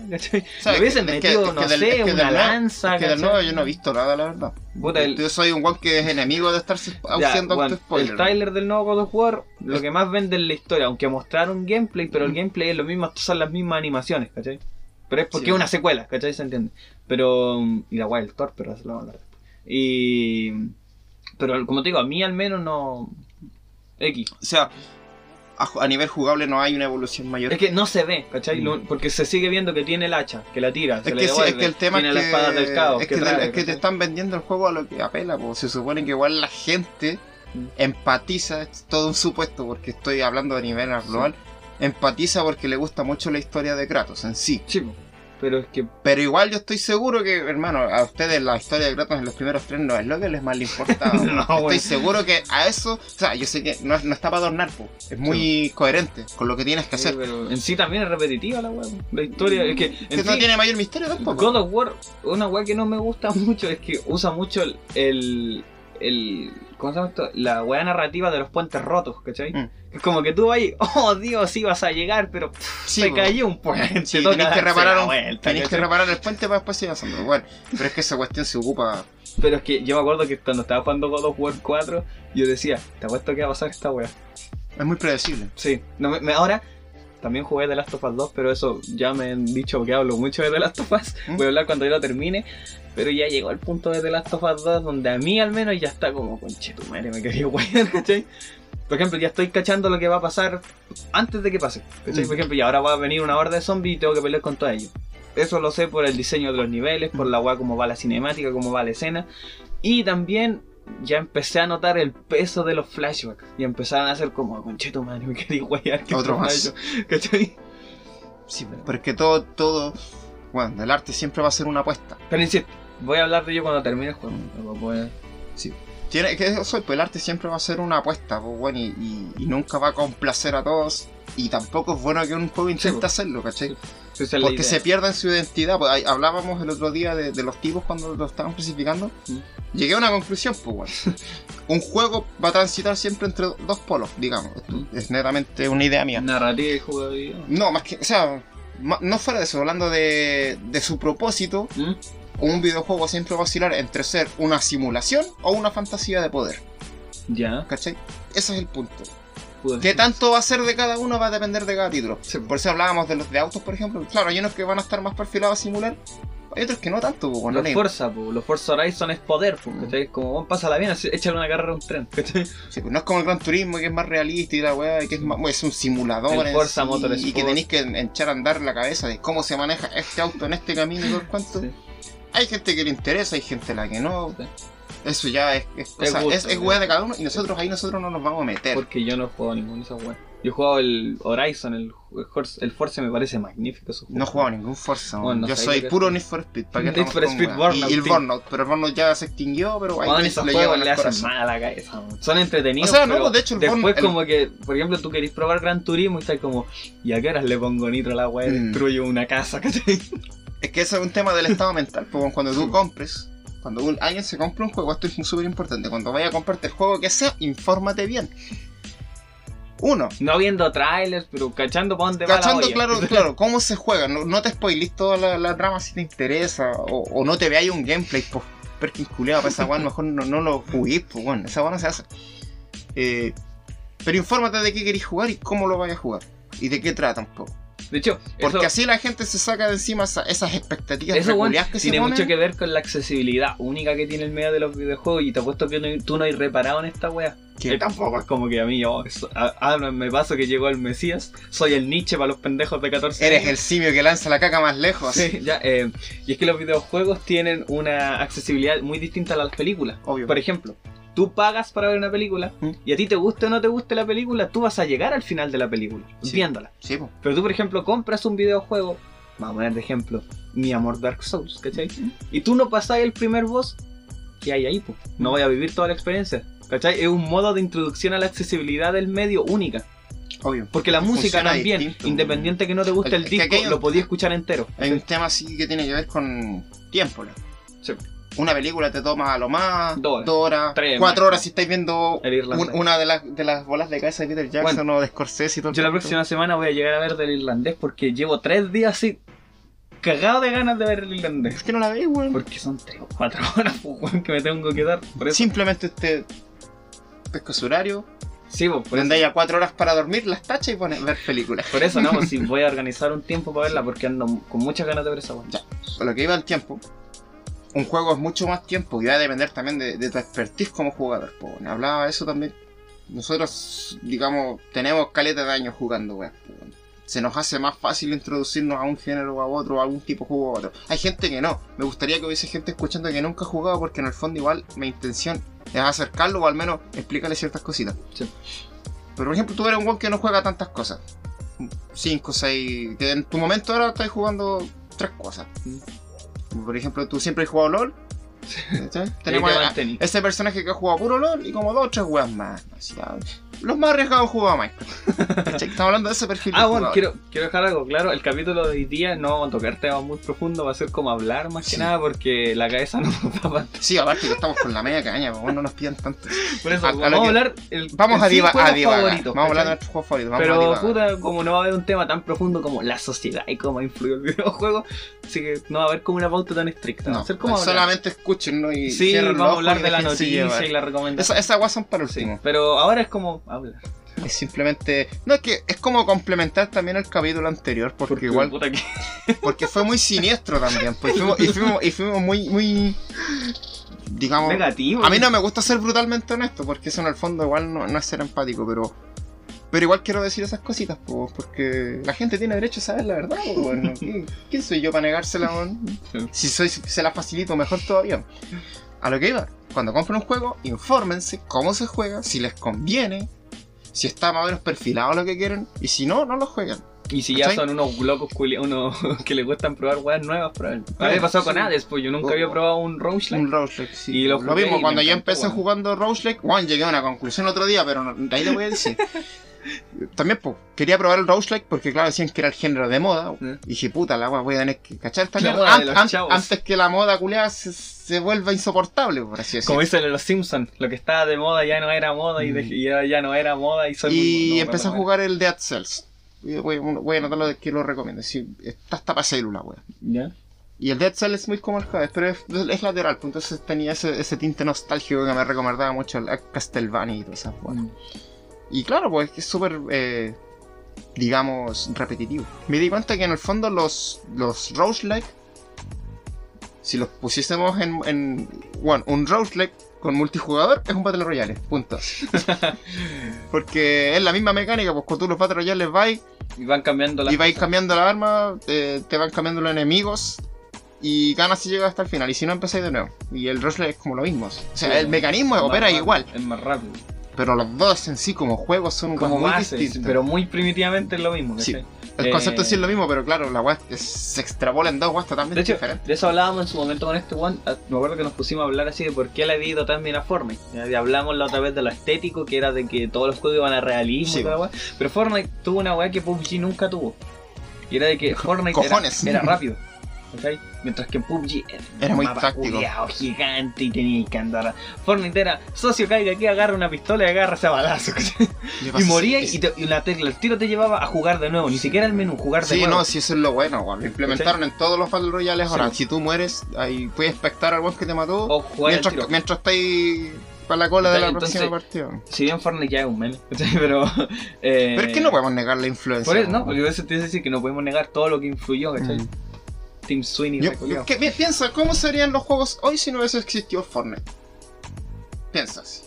¿cachai? Le hubiesen es metido, que no del- sé, es que del una lanza, Es que del nuevo yo no he visto nada, la verdad. Puta, el- Yo soy un guan que es enemigo de estarse Ya, haciendo bueno, spoiler. el trailer del nuevo God of War, lo que más vende es la historia, aunque mostraron gameplay, pero el gameplay es lo mismo, son las mismas animaciones, ¿cachai? Pero es porque Sí. es una secuela, ¿cachai? Se entiende. Pero. Y la guay del Thor, pero eso lo vamos a hablar después. Y. Pero como te digo, a mí al menos no. X. O sea, a, a nivel jugable no hay una evolución mayor. Es que no se ve, ¿cachai? Mm. Porque se sigue viendo que tiene el hacha, que la tira, se Es le que, sí, es devuelve, que el tema tiene es la que, espada del caos, es que que, te, trae, es que te ¿cachai? están vendiendo el juego a lo que apela. po. Se supone que igual la gente Mm. empatiza, es todo un supuesto porque estoy hablando de nivel global, empatiza porque le gusta mucho la historia de Kratos en sí. Sí. Pero es que Pero igual yo estoy seguro que, hermano, a ustedes la historia de Kratos en los primeros tres no es lo que les más le importa. No, estoy seguro que a eso, o sea, yo sé que no, no está para adornar, po. es muy coherente con lo que tienes que Sí, hacer. pero en sí también es repetitiva la weá. La historia es que. en Que no sí, tiene mayor misterio tampoco. God of War, una weá que no me gusta mucho es que usa mucho el. el, el- ¿Cómo se llama esto? La weá narrativa de los puentes rotos, ¿cachai? Mm. Como que tú ahí, oh Dios, ibas a llegar, pero pff, Sí, se cayó un puente. Sí, tenés que reparar la un- vuelta, Tenéis que ¿cachai? reparar el puente para después seguir avanzando. Bueno, pero es que esa cuestión se ocupa. Pero es que yo me acuerdo que cuando estaba jugando God of War 4, yo decía, te apuesto que va a pasar esta weá. Es muy predecible. Sí, no, me, me- ahora también jugué The Last of Us 2, pero eso ya me han dicho que hablo mucho de The Last of Us. ¿Mm? Voy a hablar cuando yo lo termine. Pero ya llegó el punto de The Last of Us 2 donde a mí al menos ya está como, conche tu madre, me quería guayar, ¿cachai? Por ejemplo, ya estoy cachando lo que va a pasar antes de que pase. ¿cachai? Mm. Por ejemplo, y ahora va a venir una horda de zombies y tengo que pelear con todos ellos. Eso lo sé por el diseño de los niveles, por la weá cómo va la cinemática, cómo va la escena. Y también ya empecé a notar el peso de los flashbacks. Y empezaron a hacer como, conche tu madre, me quería guayar. ¿qué Otro más. eso?", ¿Cachai? Sí, pero es que todo, todo, bueno, el arte siempre va a ser una apuesta. Pero insisto, voy a hablar de ello cuando termine el juego. Voy a- Tiene que eso, pues el arte siempre va a ser una apuesta, pues bueno, y, y- y nunca va a complacer a todos. Y tampoco es bueno que un juego intente pues. hacerlo, ¿cachai? Es Porque se pierden su identidad. Pues, ahí hablábamos el otro día de, de los tipos cuando lo estaban clasificando. Mm. Llegué a una conclusión, pues bueno. un juego va a transitar siempre entre dos polos, digamos. Esto Mm. Es netamente una idea mía. Narrativa y jugabilidad. No, más que, o sea, no fuera de eso, hablando de, de su propósito, ¿Mm? Un videojuego siempre va a oscilar entre ser una simulación o una fantasía de poder, Ya. ¿cachai? Ese es el punto. ¿Qué tanto va a ser de cada uno? Va a depender de cada título. Sí. Por eso hablábamos de los de autos, por ejemplo. Claro, hay unos que van a estar más perfilados a simular, hay otros que no tanto. pues, bueno, Los no- Forza, po, los Forza Horizon es poder, po, Mm. ¿cachai? Como, vos pásala bien, échale una carrera a un tren, ¿cachai? sí, pues no es como el Gran Turismo, que es más realista y la weá, que es, más, es un simulador El Forza sí, Motorsport. y que tenéis que echar a andar la cabeza de cómo se maneja este auto en este camino y todo el cuanto. Sí. Hay gente que le interesa, hay gente a la que no. Sí. Eso ya es, es, o Es es, weá de cada uno y nosotros ahí nosotros no nos vamos a meter. Porque yo no he jugado ninguno de esos weas. Yo he jugado el Horizon, el, el Forza- me parece magnífico. Juego. No he jugado ningún Forza, Bueno, weón. yo soy que puro. Need for Speed. ¿para Need for Speed weá? Burnout, y, y el. Burnout, pero el Burnout ya se extinguió, pero ahí le- esos le juegos le hacen mal a la cabeza. weón. Son entretenidos. O sea, no, pues, de hecho, el después el- como que, por ejemplo, tú querés probar Gran Turismo y estás como, ¿y a qué horas le pongo nitro a la wea y Mm. destruyo una casa? ¿cachai? Es que eso es un tema del estado mental, pues cuando tú compres, cuando alguien se compra un juego, esto es súper importante, cuando vaya a comprarte el juego que sea, infórmate bien. Uno, No viendo trailers, pero cachando para dónde va la cachando claro, claro, cómo se juega, no, no te spoilis toda la, la trama si te interesa, o, o no te veáis un gameplay, pues, perkin culiado, para esa weá, mejor no, no lo juguéis, pues bueno, esa weá no se hace. Eh, pero infórmate de qué queréis jugar y cómo lo vais a jugar, y de qué trata un poco. De hecho, Porque eso, así la gente se saca de encima esa- esas expectativas eso reculiadas que se tiene ponen. mucho que ver con la accesibilidad única que tiene el medio de los videojuegos y te apuesto que no- tú no hay reparado en esta wea. Que- Que tampoco es como que a mí, oh, eso- a- me paso que llegó el Mesías, soy el Nietzsche para los pendejos de 14 Eres años. el simio que lanza la caca más lejos. Sí, ya, eh, y es que los videojuegos tienen una accesibilidad muy distinta a las películas. Obvio. Por ejemplo, tú pagas para ver una película ¿Mm? y a ti te guste o no te guste la película, tú vas a llegar al final de la película, Sí. viéndola. Sí, po. Pero tú, por ejemplo, compras un videojuego, vamos a poner de ejemplo, Mi Amor Dark Souls, ¿cachai? Y tú no pasás el primer boss, ¿qué hay ahí? po? No voy a vivir toda la experiencia, ¿cachai? Es un modo de introducción a la accesibilidad del medio única. obvio. Porque la música también, distinto. independiente que no te guste el, que aquí disco, hay lo podías escuchar entero. Hay un tema así que tiene que ver con tiempo. ¿no? Sí. Una película te toma a lo más Dos horas. Tres cuatro horas si estáis viendo El un- una de las, de las bolas de cabeza de Peter Jackson o de Scorsese y todo Yo la próxima semana voy a llegar a ver del irlandés porque llevo tres días así cagado de ganas de ver el irlandés. ¿Por qué no la veis, weón? Porque son tres o cuatro horas pues, weón, que me tengo que dar. Por eso. Simplemente usted pesca su horario, Sí, pues, por, prende eso, ya cuatro horas para dormir, las tacha y pone ver películas. por eso no, pues, sí, voy a organizar un tiempo para verla porque ando con muchas ganas de ver esa weón. Ya. A lo que iba el tiempo, un juego es mucho más tiempo y va a depender también de, de tu expertise como jugador. po. Hablaba de eso también. Nosotros, digamos, tenemos caleta de años jugando, weón. Se nos hace más fácil introducirnos a un género o a otro, a algún tipo de juego o a otro. Hay gente que no. Me gustaría que hubiese gente escuchando que nunca ha jugado porque en el fondo igual mi intención es acercarlo o al menos explicarle ciertas cositas. Sí. Pero por ejemplo, tú eres un weón que no juega tantas cosas. 5, 6... Que en tu momento ahora estás jugando tres cosas. Por ejemplo, tú siempre has jugado LOL. ¿Cachai? Tenemos te a- ese personaje que ha jugado puro LOL y como dos o tres weas más. Así, los más arriesgados jugado a Minecraft. ¿cachai? Estamos hablando de ese perfil. Ah, bueno, quiero, quiero dejar algo claro. El capítulo de hoy día no vamos a tocar temas muy profundos, va a ser como hablar más que Sí. nada porque la cabeza no nos da para Sí, aparte que estamos con la media caña, pues, no nos pidan tanto. Por eso, A- a vamos a que- hablar. El, Vamos el a, diva- a divagar. favorito, Vamos a hablar de ¿cachai? nuestros juegos favoritos. A Pero divagar. puta, como no va a haber un tema tan profundo como la sociedad y cómo influyó el videojuego, así que no va a haber como una pauta tan estricta. va No, a ser como hablar. solamente y Sí, vamos a hablar de la noticia y la recomendación. Esa- Esas guas son para el Sí, último. pero ahora es como hablar. Es simplemente. No, es que es como complementar también el capítulo anterior, porque, igual. puta que- Porque fue muy siniestro también. Pues, fuimos- y, fuimos, y fuimos muy, muy. Digamos. negativo. A mí no me gusta ser brutalmente honesto, porque eso en el fondo igual no, no es ser empático, pero. Pero igual quiero decir esas cositas, po, porque la gente tiene derecho a saber la verdad, po, bueno. ¿Quién- ¿Quién soy yo para negársela? Sí. Si soy, se la facilito, mejor todavía. A lo que iba, cuando compren un juego, infórmense cómo se juega, si les conviene, si está más o menos perfilado lo que quieren, y si no, no lo jueguen. Y si ya ¿Cachai? son unos locos unos que les gustan probar weas nuevas, prueben. A mí me pasó con Sí. Hades, pues yo nunca Oh. había probado un roguelike. Un roguelike, sí. Y lo lo mismo, y cuando yo empecé weón. jugando roguelike, bueno, llegué a una conclusión otro día, pero no- de ahí le voy a decir. También, pues, quería probar el roguelike porque, claro, decían que era el género de moda. ¿Eh? Y dije, puta, la wea, voy a tener que cachar esta mierda an- an- chavos. antes que la moda culiada se, se vuelva insoportable, por así decirlo. Como dicen en los Simpsons, lo que estaba de moda ya no era moda y, de- y ya, ya no era moda y soy muy- Y no, empecé a jugar el Dead Cells. Voy, voy a anotarlo de que lo recomiendo. Sí, está hasta para célula, wea. ¿Ya? Y el Dead Cell es muy como el Hades, pero es, es lateral, pues entonces tenía ese, ese tinte nostálgico que me recordaba mucho a Castlevania y todas esas weas. Y claro, pues es súper, eh, digamos, repetitivo. Me di cuenta que en el fondo los, los roguelike, si los pusiésemos en, en bueno, un roguelike con multijugador es un Battle Royale, punto. Porque es la misma mecánica, pues cuando tú los Battle Royales vais Y van cambiando las y vais cosas. cambiando la arma, te, te van cambiando los enemigos y ganas si llegas hasta el final. Y si no, empezáis de nuevo. Y el roguelike es como lo mismo. O sea, Sí, el mecanismo opera rápido, igual. Es más rápido. Pero los dos en sí, como juegos, son Como muy más, distintos. pero muy primitivamente es lo mismo. Sí. ¿cachai? El concepto Eh, sí es lo mismo, pero claro, la es- se extrapola en dos weas totalmente diferentes. de eso hablábamos en su momento con este one. ah, Me acuerdo que nos pusimos a hablar así de por qué le había ido tan bien a Fortnite. Ya hablamos la otra vez de lo estético, que era de que todos los juegos iban a realismo Sí, y toda la. Pero Fortnite tuvo una weá que PUBG nunca tuvo. Y era de que Fortnite era, rápido. Mientras que en PUBG era, muy mapa táctico. culiao gigante y tenía que andar. Fortnite era, socio, caiga aquí, agarra una pistola y agarra ese balazo. Y moría y, te- y la tecla, el tiro te llevaba a jugar de nuevo. Ni siquiera el menú, jugar de Sí, nuevo. no, sí, eso es lo bueno. Lo implementaron en todos los Battle Royales ahora. Sí. Si tú mueres, ahí puedes expectar al weón que te mató O jugar el mientras, tiro. mientras estáis para la cola de la Entonces- próxima partida. Si bien Fortnite ya es un meme, pero. eh, Pero es que no podemos negar la influencia. Por eso, no, porque a veces te iba a decir que no podemos negar todo lo que influyó, ¿cachai? Mm. Team Sweeney Yo-. ¿qué- pi- piensa, ¿cómo serían los juegos hoy si no hubiese existido Fortnite? Piensas.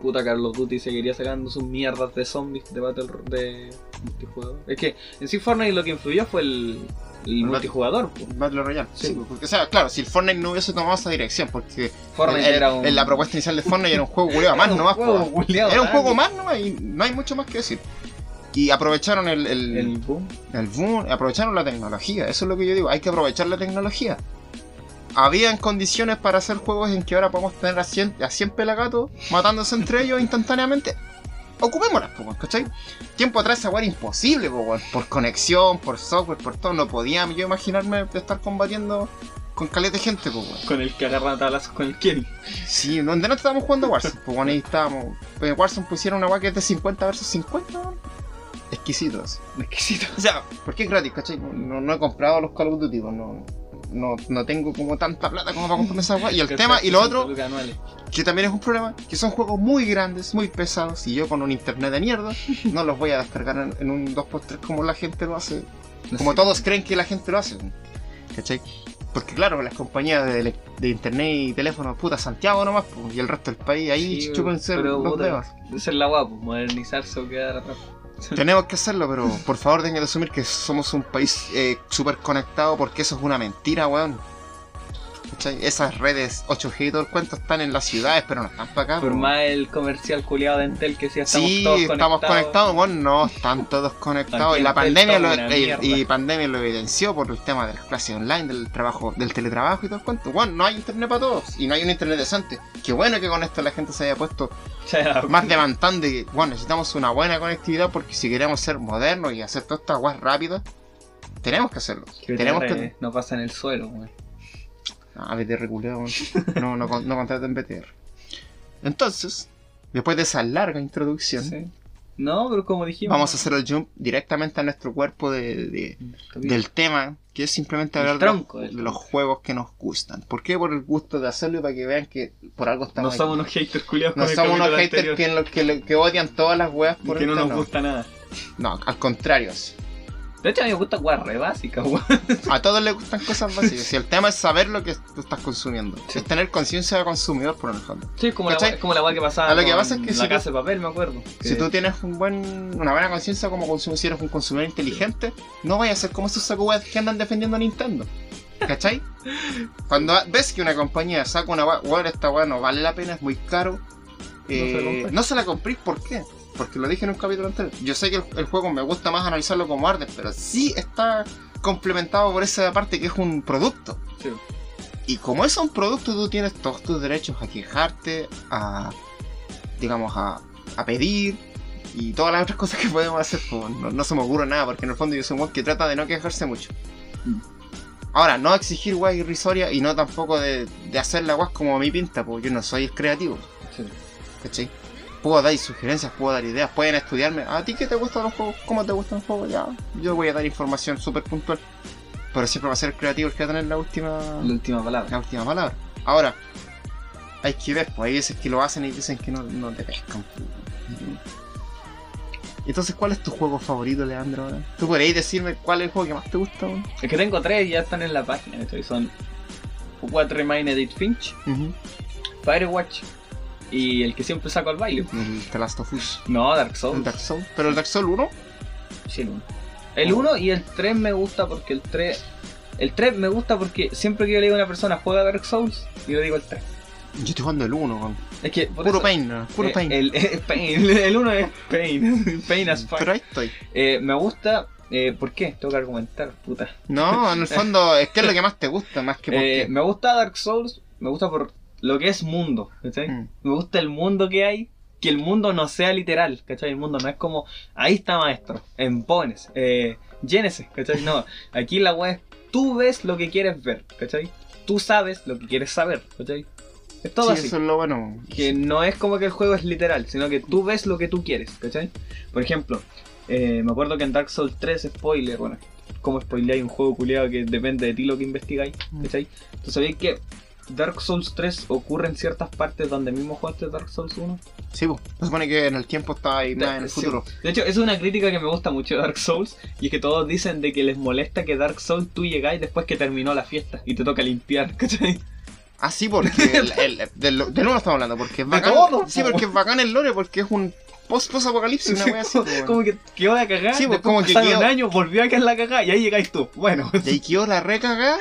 Puta Carlos Duty seguiría sacando sus mierdas de zombies de Battle de multijugador. Es que en sí Fortnite lo que influyó fue el, multijugador. Battle Royale. Sí. Sí, porque, o sea, claro, si el Fortnite no hubiese tomado esa dirección, porque Fortnite el- era un. en la propuesta inicial de Fortnite era un juego culiado más nomás. juego Era un juego más nomás y no hay mucho más que decir. Y aprovecharon el, el, El boom. el boom, aprovecharon la tecnología. Eso es lo que yo digo, hay que aprovechar la tecnología. Habían condiciones para hacer juegos en que ahora podemos tener a 100, a 100 pelagatos matándose entre ellos instantáneamente. Ocupémoslas, po, ¿cachai? Tiempo atrás esa era imposible, po, por conexión, por software, por todo. No podía yo imaginarme de estar combatiendo con caleta de gente, po. Con el que agarran tablazos con el Kenny. Sí, donde no estábamos jugando Warzone, pues bueno, ahí estábamos. En Warzone pusieron una weá que es de 50 versus 50, Exquisitos. Exquisito. O sea, porque es gratis, ¿cachai? No, no he comprado los Call of Duty, pues, no, no, no tengo como tanta plata como para comprarme esa weá. Y el tema, y lo otro, que también es un problema, que son juegos muy grandes, muy pesados, y yo con un internet de mierda, no los voy a descargar en, en un 2x3 como la gente lo hace, como todos creen que la gente lo hace, ¿cachai? Porque claro, las compañías de, internet y teléfono, puta, Santiago nomás, pues, y el resto del país, ahí Sí, chúpense pero, los. Esa es la guapo, modernizarse o quedar atrás. Tenemos que hacerlo, pero por favor tengan que asumir que somos un país eh, súper conectado porque eso es una mentira, weón. ¿Cachai? Esas redes 8G y todo el cuento están en las ciudades, pero no están para acá. Por po. más el comercial culiado de Entel que sí estamos sí, todos estamos conectados. conectados, bueno, no, están todos conectados. Y la pandemia lo, una y, pandemia lo evidenció por el tema de las clases online, del trabajo, del teletrabajo y todo el cuento. Bueno, no hay internet para todos y no hay un internet decente. Qué bueno que con esto la gente se haya puesto más demandante bueno, necesitamos una buena conectividad porque si queremos ser modernos y hacer todas estas guas rápidas, tenemos que hacerlo. tenemos que... no pasa en el suelo. Ah, BTR weón. no, no, no contraten BTR. Entonces, después de esa larga introducción, Sí. No, pero como dijimos. vamos a hacer el jump directamente a nuestro cuerpo de, de- del tema, que es simplemente hablar de los- de juegos que nos gustan. ¿Por qué? Por el gusto de hacerlo y para que vean que por algo No estamos somos aquí. unos haters culiados No somos unos haters que, que, odian todas las weas y por que no nos gusta nada. No, al contrario. sí. De hecho, a mí me gusta weas re básicas, weón. A todos les gustan cosas básicas. Si el tema es saber lo que tú estás consumiendo. Sí. Es tener conciencia de consumidor por fondo. Sí, como la, como la que pasaba. A lo que pasa es que la si casa tú- de papel, me acuerdo. Si tú tienes un buen, una buena conciencia como consumidor, si eres un consumidor inteligente, no vayas a ser como esos sacudas que andan defendiendo a Nintendo. ¿Cachai? Cuando ves que una compañía saca una "Weón, esta weá no vale la pena, es muy caro, se la eh, compres. no se la comprís, ¿por qué? Porque lo dije en un capítulo anterior. Yo sé que el, el juego me gusta más analizarlo como arte, pero sí está complementado por esa parte que es un producto. Sí. Y como es un producto, tú tienes todos tus derechos a quejarte, a, digamos, a, a pedir y todas las otras cosas que podemos hacer. pues, no, no se me ocurre nada, porque en el fondo yo soy un que trata de no quejarse mucho. Mm. Ahora, no exigir guay irrisoria y no tampoco de, de hacer la guas como a mi pinta, pues yo no soy creativo, Sí. ¿cachai? Puedo dar sugerencias, puedo dar ideas, pueden estudiarme. ¿A ti qué te gustan los juegos? ¿Cómo te gustan los juegos? Ya, yo voy a dar información súper puntual. Pero siempre va a ser el creativo el que va a tener la última La última palabra. la última palabra. Ahora, hay que ver, pues hay veces que lo hacen y dicen que no, no te pescan. Entonces, ¿cuál es tu juego favorito, Leandro? ¿Tú podrías decirme cuál es el juego que más te gusta? Es que tengo tres y ya están en la página. ¿cachai? Son What Remain Edith Finch, Firewatch y el que siempre saco al baile. El The Last of Us. No, Dark El Souls. Dark Souls. Pero el Dark Souls 1, Sí, el 1. El 1 y el 3 me gusta porque el 3. El 3 me gusta porque siempre que yo le digo a una persona juega Dark Souls, yo le digo el 3. yo estoy jugando el 1, weón. Es que. Puro eso- pain, puro eh, pain. El, eh, pain. El 1 es pain. pain as fuck. Pero ahí estoy. Eh, me gusta. Eh, ¿Por qué? Tengo que argumentar, puta. No, en el fondo, es que es lo que más te gusta, más que Eh, porque. me gusta Dark Souls, me gusta por lo que es mundo, ¿cachai? Mm. Me gusta el mundo que hay, que el mundo no sea literal, ¿cachai? El mundo no es como, ahí está maestro, en Pones, eh, llénese, ¿cachai? No, aquí la weá es, tú ves lo que quieres ver, ¿cachai? Tú sabes lo que quieres saber, ¿cachai? Es todo sí, así. eso es lo bueno. Que no es como que el juego es literal, sino que tú ves lo que tú quieres, ¿cachai? Por ejemplo, eh, me acuerdo que en Dark Souls 3, spoiler, bueno, como spoileáis un juego culiado que depende de ti lo que investigáis, ¿cachai? ¿Tú sabías que Dark Souls 3 ocurre en ciertas partes donde mismo jugaste Dark Souls 1? Sí, pues. Se supone que en el tiempo está ahí más en el Sí. futuro. De hecho, es una crítica que me gusta mucho de Dark Souls, y es que todos dicen de que les molesta que Dark Souls tú llegáis después que terminó la fiesta y te toca limpiar, ¿cachai? Ah, sí, porque el, el- del, del uno estamos hablando, porque es De bacán. todo, sí, po. porque es bacán el lore, porque es un post post apocalipsis, una wea así. po, como que quedó la cagada, Sí, pues, como que quedó- un año, volvió a quedar la cagada y ahí llegáis tú. Bueno, Y ahí quedó la recagada.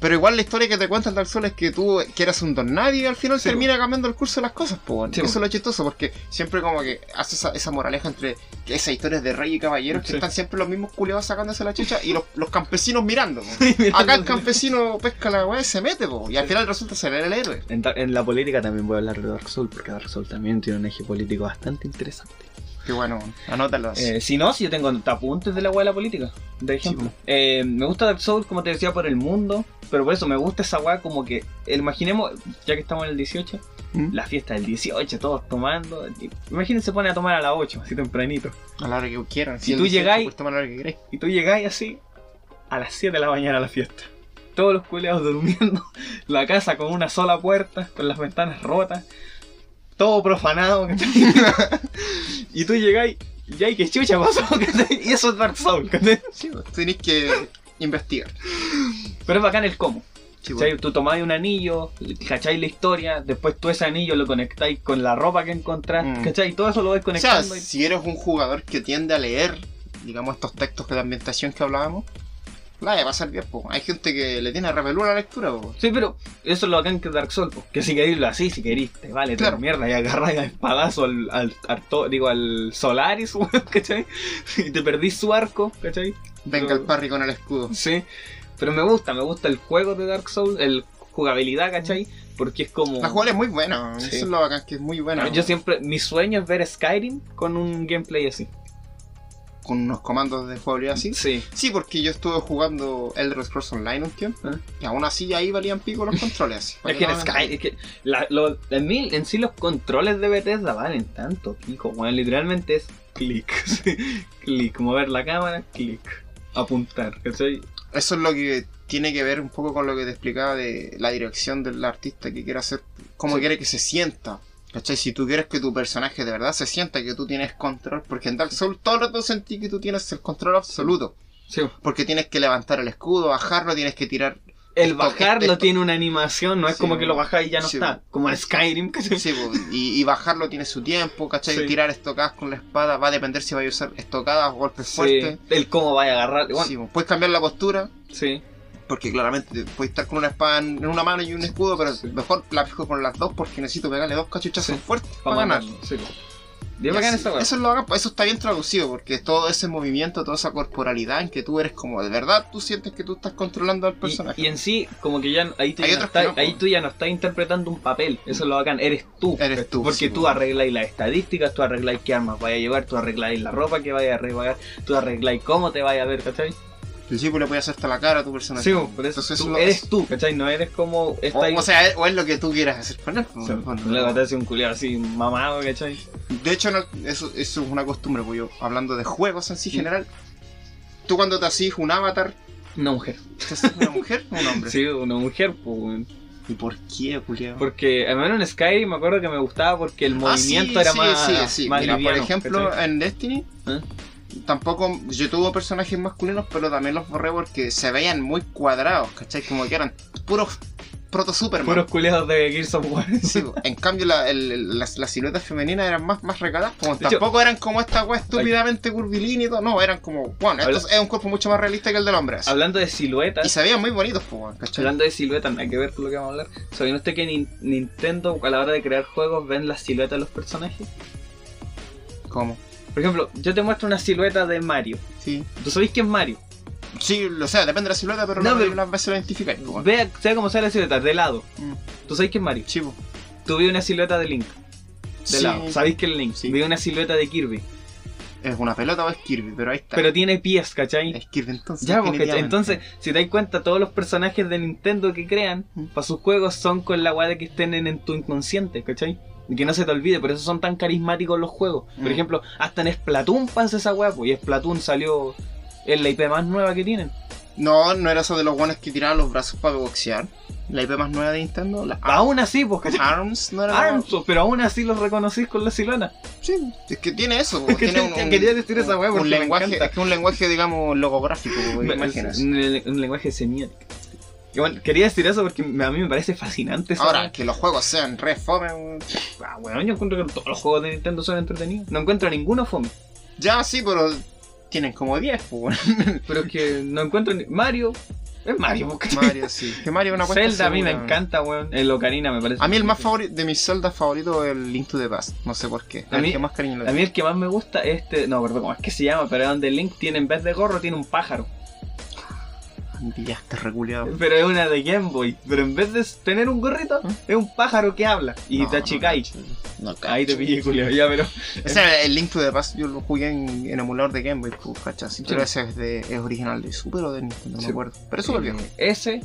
Pero igual la historia que te cuenta el Dark Souls es que tú, que eras un don nadie y al final Sí, termina cambiando el curso de las cosas, po. weón. Sí, Eso es lo chistoso, porque siempre como que hace esa, esa moraleja entre que esas historias de rey y caballeros que están siempre los mismos culiados sacándose la chucha y los, los campesinos mirando. Acá el campesino pesca la weá y se mete, po. Y al final resulta ser el héroe. En, en la política también voy a hablar de Dark Souls, porque Dark Souls también tiene un eje político bastante interesante. Qué bueno, anótalo. así. Eh, si no, si yo tengo apuntes de la weá de la política, de ejemplo. Eh, me gusta Dark Souls, como te decía, por el mundo, pero por eso me gusta esa weá como que, imaginemos, ya que estamos en el 18, ¿Mm? la fiesta del 18, todos tomando. y- Imagínense pone a tomar a las 8, así tempranito. A la hora que quieran. Si el tú 18, llegáis- tomar a la hora que queráis. Y tú llegáis así a las 7 de la mañana a la fiesta. Todos los culeados durmiendo. La casa con una sola puerta, con las ventanas rotas. Todo profanado. y tú llegáis. Y hay que chucha pasó. Y eso es Dark Souls. Sí, po. Tenéis que investigar. Pero es bacán el cómo. Sí. ¿cachai? Tú tomáis un anillo, cacháis la historia, después tú ese anillo lo conectáis con la ropa que encontrás, Mm. ¿cachai? Todo eso lo vais O sea, conectando. y- si eres un jugador que tiende a leer, digamos, estos textos de ambientación que hablábamos, la vaya a pasar bien, po. Hay gente que le tiene repelúa a la lectura, po. Sí, pero eso es lo bacán que es Dark Souls, po. que si queréis lo así, si queréis, te vale Claro. mierda y agarráis a espadazo al, al, Arto- digo, al Solaris, ¿cachai? Y te perdís su arco, ¿cachai? Venga Pero- el parry con el escudo. Sí, pero me gusta, me gusta el juego de Dark Souls, el jugabilidad, ¿cachai? Porque es como... La jugabilidad es muy buena, Sí. eso es lo bacán, que es muy buena. Yo siempre, mi sueño es ver Skyrim con un gameplay así. Con unos comandos de jugabilidad así. Sí. Sí, porque yo estuve jugando Elder Scrolls Online un tiempo. Ah. Y aún así ahí valían pico los controles. así. Es que en Valían- Skyrim, es que la- lo- en, mí, en sí los controles de Bethesda valen tanto, pico, bueno, literalmente es clic, clic, mover la cámara, clic, apuntar, ¿cachai? Eso es lo que tiene que ver un poco con lo que te explicaba de la dirección del artista que quiere hacer, cómo Sí. quiere que se sienta. ¿Cachai? Si tú quieres que tu personaje de verdad se sienta que tú tienes control, porque en Dark Souls todo el rato sentí que tú tienes el control absoluto. Sí. Porque tienes que levantar el escudo, bajarlo, tienes que tirar. El bajarlo esto- tiene una animación, no es como que lo bajáis y ya no sí, está, como en Skyrim, ¿cachai? Sí, y, y bajarlo tiene su tiempo, ¿cachai? Tirar estocadas con la espada va a depender si vais a usar estocadas o golpes Sí, fuertes. el cómo vaya a agarrar, bueno, puedes cambiar la postura, sí, porque claramente puedes estar con una espada en una mano y un escudo, pero Sí. mejor la fijo con las dos porque necesito pegarle dos cachuchazos Sí. fuertes para ganar. sí. Bien así- weá. Eso es lo pues, eso está bien traducido, porque todo ese movimiento, toda esa corporalidad en que tú eres como de verdad, tú sientes que tú estás controlando al personaje. Y, y en sí, como que ya ahí tú, ya no ahí tú ya no estás interpretando un papel. Eso es lo bacán. Eres tú. Eres tú, Porque sí, tú arregláis las estadísticas, tú arregláis qué armas vaya a llevar, tú arregláis la ropa que vaya a arreglar, tú arregláis cómo te vaya a ver, ¿cachai? El tipo le puede hacer hasta la cara a tu personaje. Sí, po, por eso Entonces, tú lo- eres tú, ¿cachai? No eres como O, esta o sea, es- o es lo que tú quieras hacer con él. pues. Luego te hace un culiado así mamado, ¿cachai? De hecho, no- eso, eso es una costumbre, pues yo, hablando de juegos en sí general, tú cuando te haces un avatar, Una mujer. ¿te haces una mujer o un hombre? Sí, una mujer, pues. ¿Y por qué, culiao? Porque al menos en Skyrim me acuerdo que me gustaba porque el Ah, movimiento sí, era sí, más, sí, sí. más Mira, por ejemplo, ¿cachai? en Destiny, ¿Eh? Tampoco yo tuve personajes masculinos, pero también los borré porque se veían muy cuadrados, ¿cachai? Como que eran puros proto Superman. Puros culiados de Gears of War. Sí, en cambio la- el- las, las siluetas femeninas eran más, más recadas, como De hecho- tampoco eran como esta weá estúpidamente curvilínea y todo, no, eran como, bueno, esto es un cuerpo mucho más realista que el del hombre. así. Hablando de Y siluetas, se veían muy bonitos, pues, ¿cachai? hablando de siluetas, no hay que ver con lo que vamos a hablar. ¿Sabían usted que Nin- Nintendo a la hora de crear juegos ven las siluetas de los personajes? ¿Cómo? Por ejemplo, yo te muestro una silueta de Mario. Sí. ¿Tú sabéis que es Mario? Sí, o sea, depende de la silueta, pero No, la- pero- las pues. Vea, sea como sea la silueta, de lado. Mm. ¿Tú sabéis que es Mario? Sí, po. Tú vi una silueta de Link, de Sí. lado. ¿Sabéis que es Link? Sí. Vi una silueta de Kirby, ¿Es una pelota o es Kirby? Pero ahí está. pero tiene pies, ¿cachai? Es Kirby entonces. Ya, porque entonces, si te das cuenta, todos los personajes de Nintendo que crean Mm. para sus juegos son con la de que estén en, en tu inconsciente, ¿cachai? Que no se te olvide, por eso son tan carismáticos los juegos. Por Mm. ejemplo, hasta en Splatoon pasa esa weá, pues, y Splatoon salió en la IP más nueva que tienen. No, no era eso de los guanes que tiraban los brazos para boxear. La IP más nueva de Nintendo, la Aún así, pues. ARMS, no era. Arms, pues, pero aún así los reconocís con la silona. Sí, es que tiene eso. Es que tiene te- quería decir esa weá un porque me lenguaje, encanta. es que un lenguaje, digamos, logográfico, imágenes. Un, un lenguaje semiótico. Y bueno, quería decir eso porque a mí me parece fascinante Ahora, que los juegos sean re fome. Ah, bueno, yo encuentro que todos los juegos de Nintendo son entretenidos. No encuentro ninguno fome. Ya sí, pero tienen como 10, pues. Pero es que no encuentro ni... Mario. Es Mario, porque... Mario, sí. Que Mario es una cuenta Zelda a mí me segura. encanta, weón. El Ocarina me parece. A mí el más favorito, de mis Zelda favoritos es el Link to the Past. No sé por qué. A el mí- que más cariño le A mí el que más me gusta es este... No, perdón, ¿cómo es que se llama? Pero es donde Link tiene en vez de gorro tiene un pájaro. Pillaste reculeado. Pero es una de Game Boy. Pero en vez de tener un gorrito, ¿Ah? es un pájaro que habla. Y No, te no achicáis. cacho. No, Ahí te pillé, Julio. Ya, pero... O sea, el Link to the Past yo lo jugué en, en emulador de Game Boy, pues, ¿cachas? Pero Sí. ese es, de, es original de Super o de Nintendo, no Sí. me acuerdo. Pero es súper viejo. Eh, Ese...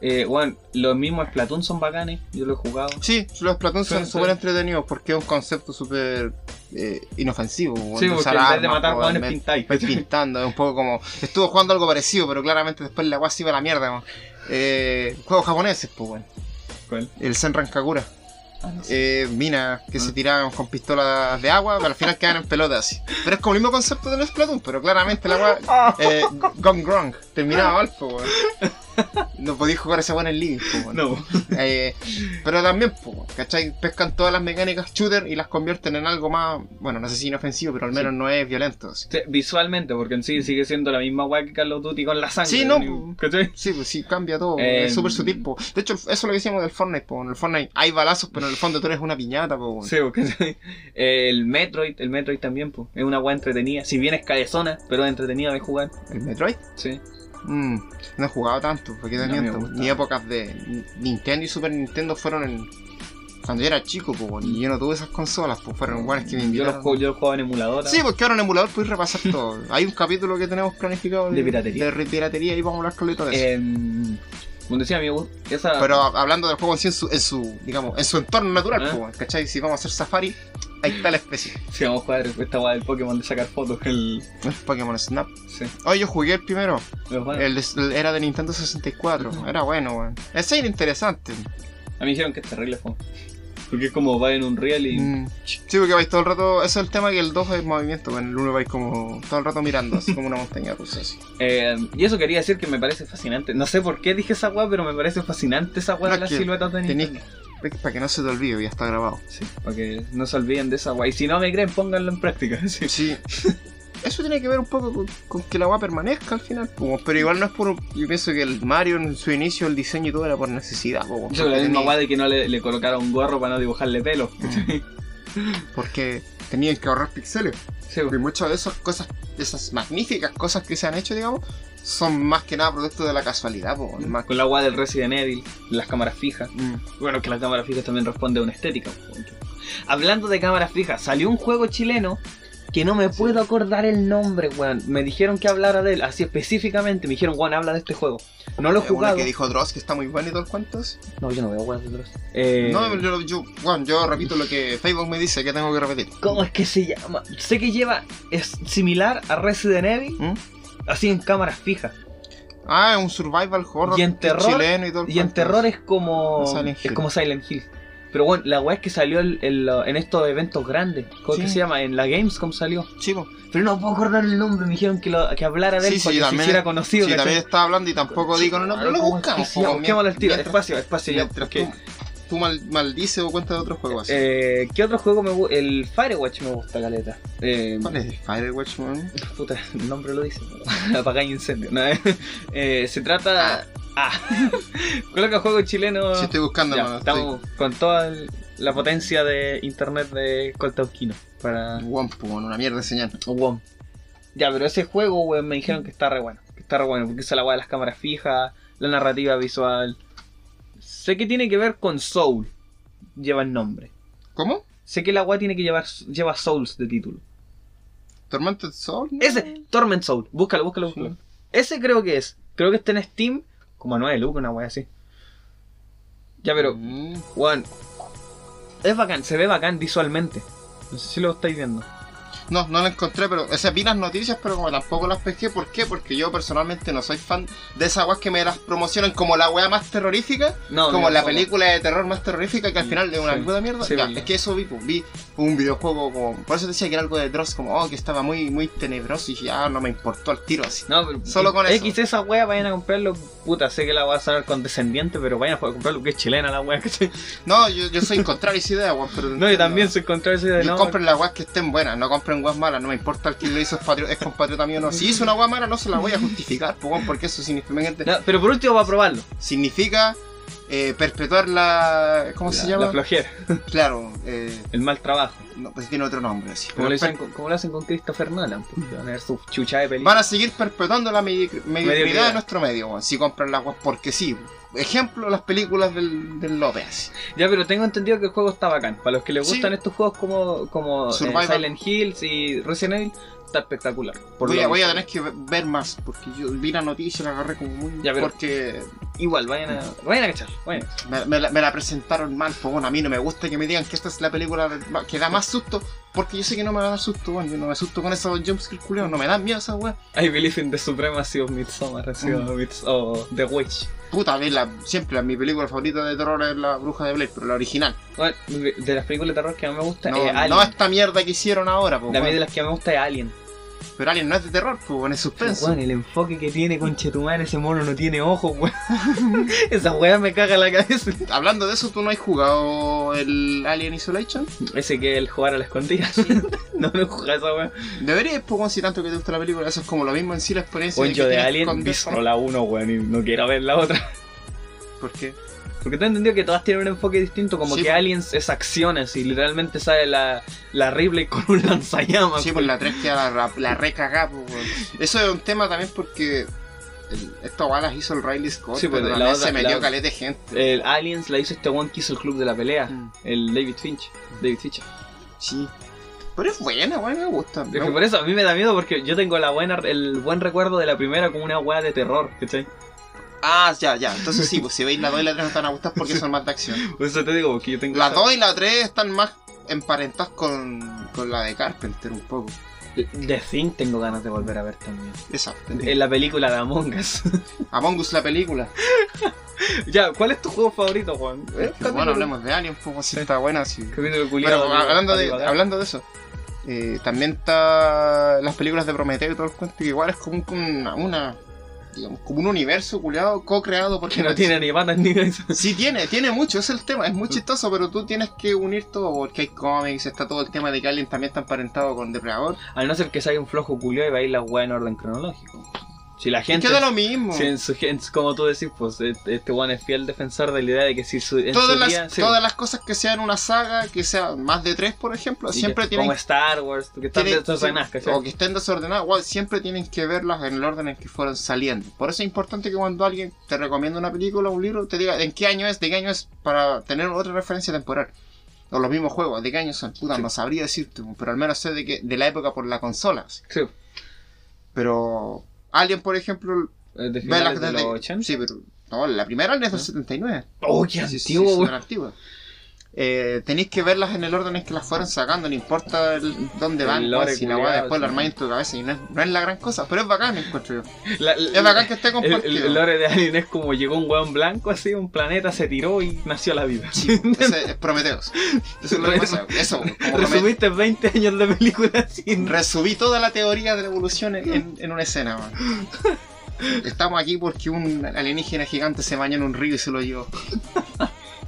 Eh, bueno, los mismos Splatoon son bacanes. Yo lo he jugado. Sí, los Splatoon son súper entretenidos porque es un concepto súper eh, inofensivo. Sí, porque usar en vez de matar vez- pintáis. pintando, es un poco como. Estuvo jugando algo parecido, pero claramente después la guay se iba a la mierda. weón. Eh, juegos japoneses, pues bueno. ¿Cuál? El Senran Kagura. Ah, no sé. Eh, minas que se Ah. tiraban con pistolas de agua, pero al final quedan en pelotas así. Pero es como el mismo concepto del Splatoon, pero claramente la agua. Eh, gone wrong. Terminaba mal, pues weón. No podías jugar ese weón en línea, pues weón. No. Eh, pero también, pues, ¿cachai? Pescan todas las mecánicas shooter y las convierten en algo más, bueno, no sé si inofensivo, pero al menos no es violento. así. Sí, Visualmente, porque en sí sigue siendo la misma weá que Call of Duty con la sangre. Sí, no, ¿cachai? Sí, pues sí, cambia todo. Eh, es súper sutil, po. De hecho, eso es lo que decíamos del Fortnite, po. En el Fortnite hay balazos, pero en el fondo tú eres una piñata, po. Sí, el Metroid, el Metroid también, pues, es una weá entretenida. Si bien es cabezona, pero es entretenida de jugar. ¿El Metroid? Sí. Mm, no he jugado tanto, porque No, épocas de Nintendo y Super Nintendo fueron en... Cuando yo era chico, y yo no tuve esas consolas, pues fueron iguales que me Yo invitaron. los, juego- yo los jugaba en emuladora. Sí, porque ahora en emulador puedes repasar todo. Hay un capítulo que tenemos planificado De piratería. De piratería y vamos a hablar con de eso. Em, como decía esa. Pero hablando del juego en sí, en su, en su, digamos, en su entorno natural, po, ¿cachai? Si vamos a hacer safari, ahí está la especie. Si vamos a jugar esta weá del Pokémon de sacar fotos, el. El Pokémon Snap. Sí. Oye, yo jugué el primero. El, de- el- era de Nintendo 64. Era bueno, weón. Ese era interesante. A mí me dijeron que es terrible fue. Porque es como va en un real y. Mm. Sí, porque vais todo el rato. Ese es el tema que el 2 es movimiento. En el 1 vais como todo el rato mirando, así como una montaña rusa. Así. Eh, y eso quería decir que me parece fascinante. No sé por qué dije esa weá, pero me parece fascinante esa weá No, de las es que siluetas de Nintendo. Para que no se te olvide, ya está grabado. Sí, para que no se olviden de esa weá. Y si no me creen, pónganlo en práctica. Sí. Sí. Eso tiene que ver un poco con, con que la weá permanezca al final. Pero igual no es por. Yo pienso que el Mario en su inicio, el diseño y todo era por necesidad. po, Yo la misma tenía- weá de que no le, le colocara un gorro para no dibujarle pelo. Porque tenían que ahorrar píxeles. Sí, Y muchas de esas cosas, de esas magníficas cosas que se han hecho, digamos, son más que nada producto de la casualidad, po, más Con la agua del Resident Evil, las cámaras fijas. Mm. Bueno, que la cámara fija también responde a una estética. Hablando de cámaras fijas, salió un juego chileno que no me puedo acordar el nombre, weón. Me dijeron que hablara de él, así específicamente. Me dijeron, weón, habla de este juego. No lo he jugado. que dijo Dross que está muy bueno y todo. ¿sí? No, yo no veo weón de Dross. Eh, No, yo, yo, bueno, yo repito lo que Facebook me dice que tengo que repetir. ¿Cómo es que se llama? Sé que lleva. Es similar a Resident Evil, ¿Mm? Así en cámaras fijas. Ah, es un survival horror Y en terror- chileno y todo el Y en terror es como. Silent Es Hill. como Silent Hill. Pero bueno, la weá es que salió el- el- en estos eventos grandes. ¿Cómo Sí. que se llama? En la Gamescom salió. Po. Pero no puedo acordar el nombre, me dijeron que, lo, que hablara de él Sí, sí, para que se también- hiciera conocido. Sí, ¿cachai? también estaba hablando y tampoco digo no, no, pero lo ¿Cómo es que buscamos. Busquémoslo al tiro. Espacio, espacio, ya. porque- tú, mal, maldices o cuentas de otros juegos así. Eh, ¿Qué otro juego me gusta? El Firewatch me gusta, caleta. Eh, ¿Cuál es? Firewatch, man. Puta, el nombre lo dice. Apagar incendio. No, eh, eh, se trata. Ah. Coloca juego chileno. Sí, estoy buscando, Ya, hermano. estamos con toda el- la potencia de internet de Coltauquino para po, una mierda de señal. WOM. Ya, pero ese juego, weón, me dijeron que está re bueno. Que está re bueno, porque usa la weá de las cámaras fijas, la narrativa visual. Sé que tiene que ver con Soul. Lleva el nombre. ¿Cómo? Sé que la weá tiene que llevar lleva Souls de título. ¿Tormented Soul? no? Ese, Torment Soul. Búscalo, búscalo, búscalo. Ese creo que es. Creo que está en Steam como a 9 lucas, una weá así. Ya, pero, Mm. weón. Es bacán, se ve bacán visualmente. No sé si lo estáis viendo. No, no lo encontré, pero o sea, vi las noticias, pero como tampoco las pesqué. ¿Por qué? Porque yo personalmente no soy fan de esas weas que me las promocionan como la wea más terrorífica, No, como la película de terror más terrorífica que al final de una Sí. puta mierda. Sí, Ya, verdad. es que eso vi, pues, vi un videojuego como. Por eso decía que era algo de Dross, como, oh, que estaba muy, muy tenebroso y ya no me importó al tiro así. No, pero Solo con eso. X esa wea vayan a comprarlo. Puta, sé que la voy a saber condescendiente, pero vayan a comprarlo que es chilena la wea, ¿cachai? No, yo, yo soy contrario a esa idea, weón, pero. No, yo también soy contrario a esa idea, no. compren las weas que estén buenas, no compren weas malas, no me importa el que lo hizo es, patri- es compatriota mío o no. Si hizo una wea mala, no se la voy a justificar, porque eso significa, No, pero por último va a probarlo. significa eh, perpetuar la. ¿Cómo se La- llama? La flojera, Claro, eh, el mal trabajo. no, pues tiene otro nombre así. Como lo, hacen per- como lo hacen con Christopher Nolan, van a ver su chucha de película. van a seguir perpetuando la medi- mediocridad de nuestro medio, si compran las weas porque sí. Ejemplo, las películas del, del López. Ya, pero tengo entendido que el juego está bacán. Para los que les Sí. gustan estos juegos como, como eh. Silent Hills y Resident Evil, está espectacular. Por Voy, a, voy a tener que ver más, porque yo vi la noticia y la agarré como muy. Ya, Porque Igual, vayan a, vayan a cachar. Vayan. Me, me la, me la presentaron mal, pues bueno, a mí no me gusta que me digan que esta es la película que da más susto, porque yo sé que no me va a dar susto, bueno, yo no me asusto con esos jumpscares culiados, no me dan miedo esas weas. I believe in the supremacy of Midsommar, así, o, Mm. Mids- o The Witch. Puta, a la, siempre mi película favorita de terror es la bruja de Blair, pero la original. Bueno, de las películas de terror que más me gusta No, es Alien. no esta mierda que hicieron ahora, pues. La weón. de las que más me gusta es Alien. Pero Alien no es de terror, pues, bueno, es suspenso. Weón, el enfoque que tiene con Chetumar, ese mono no tiene ojos, weón. Esa weá me caga la cabeza. Hablando de eso, ¿tú no has jugado el Alien Isolation? Ese que es el jugar a la escondida. no, no juega esa weá. Deberías, pues, si tanto que te gusta la película, eso es como lo mismo en sí la experiencia. Que yo de Alien vi solo la 1, weón, y no quiero ver la otra. ¿Por qué? Porque te he entendido que todas tienen un enfoque distinto, como Sí, que. Aliens es acciones y literalmente sale la, la Ripley con un lanzallamas. Sí, pues la 3 queda la, la recagá, pues. Eso es un tema también porque esta weá las hizo el Riley Scott, Sí, pues, pero la otra- se metió caleta de gente. El Aliens la hizo este one que hizo el club de la pelea, Mm. el David Finch. David Fincher. Sí. Pero es buena, weón, me gusta. Es que por eso a mí me da miedo porque yo tengo la buena, el buen recuerdo de la primera como una weá de terror, ¿cachai? Ah, ya, ya. Entonces sí, pues si veis la 2 y la 3 no te van a gustar porque son más de acción. Por eso te digo, porque yo tengo. La esa- 2 y la 3 están más emparentadas con, con la de Carpenter un poco. The Thing tengo ganas de volver a ver también. Exacto. En la película de Among Us. Among Us la película. ya, ¿cuál es tu juego favorito, Juan? Es que, bueno, hablemos de Alien, pues si está buena, sí. Capítulo Pero culiado. hablando de, hablando de eso, eh, también está las películas de Prometeo y todo el cuento, que igual es como un- como una, una, digamos, como un universo culiado co-creado por Que no tiene ni patas ni cabeza. Sí tiene, tiene mucho, ese es el tema, es muy chistoso, pero tú tienes que unir todo, porque hay cómics, está todo el tema de que Alien también está emparentado con Depredador. A no ser que salga un flojo culiado y va a ir la weá en orden cronológico. Si la gente. queda lo mismo. si en su gen- como tú decís, pues e- este one es fiel defensor de la idea de que si su, en todas, su las, día- sí, todas las cosas que sean una saga, que sea más de tres, por ejemplo, y que- siempre tienen Como Star Wars, que están desordenadas, o que estén desordenadas, siempre tienen que verlas en el orden en que fueron saliendo. Por eso es importante que cuando alguien te recomienda una película o un libro, te diga en qué año es, de qué año es, para tener otra referencia temporal. O los mismos juegos, de qué año son. Puta, Sí. no sabría decirte, pero al menos sé de, que, de la época por la consola. Sí, Pero alguien, por ejemplo, eh, de ve finales las de los 80. Sí, pero no, la primera es del ¿Ah? 79. Oh, qué Sí, antiguo. Eh, tenéis que verlas en el orden en que las fueron sacando, no importa el- dónde El van, weón, si la weá después la sí. armáis en tu cabeza y no es, no es la gran cosa, pero es bacán, encuentro yo. La- la- Es bacán que esté compartido. el lore de Alien es como llegó un weón blanco así, un planeta se tiró y nació la vida. Ese es Prometeos. Eso es lo que pasa. Eso, como Resumiste 20 años de película sin. resumí toda la teoría de la evolución en, en- en una escena, man. Estamos aquí porque un alienígena gigante se bañó en un río y se lo llevó.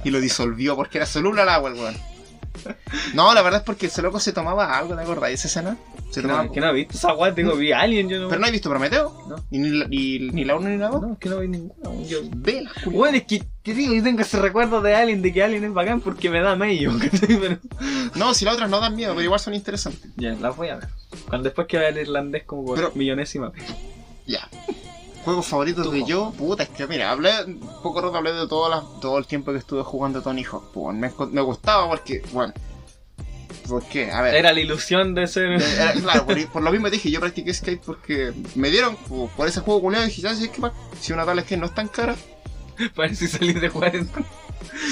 Y lo disolvió porque era soluble al agua el weón. No, la verdad es porque ese loco se tomaba algo, ¿te acordás de esa escena? Se tomaba No, que no he visto esa weá, digo, vi Alien, yo no. ¿Pero no has visto Prometeo? No. ¿Y ni, la- ni, ni la 1 ni la 2? No, es que no vi ninguna. weón. Yo... Vela, culiao. Bueno, es que te digo, yo tengo ese recuerdo de Alien, de que Alien es bacán porque me da medio, ¿cachai? Pero... No, si las otras no dan miedo, pero igual son interesantes. Ya, las voy a ver. Cuando después que vea el irlandés como por Pero- millonésima vez. Ya. Juegos favoritos de yo, puta, es que mira, hablé, un poco rato hablé de todo, la- todo el tiempo que estuve jugando Tony Hawk. Pues, me, me gustaba porque, bueno, ¿por qué? A ver. Era la ilusión de ser. era- claro, por, por lo mismo dije, yo practiqué skate porque me dieron por, por ese juego culiado y dije, ya, si, es que si una tablet que no es tan cara, para si salir de jugar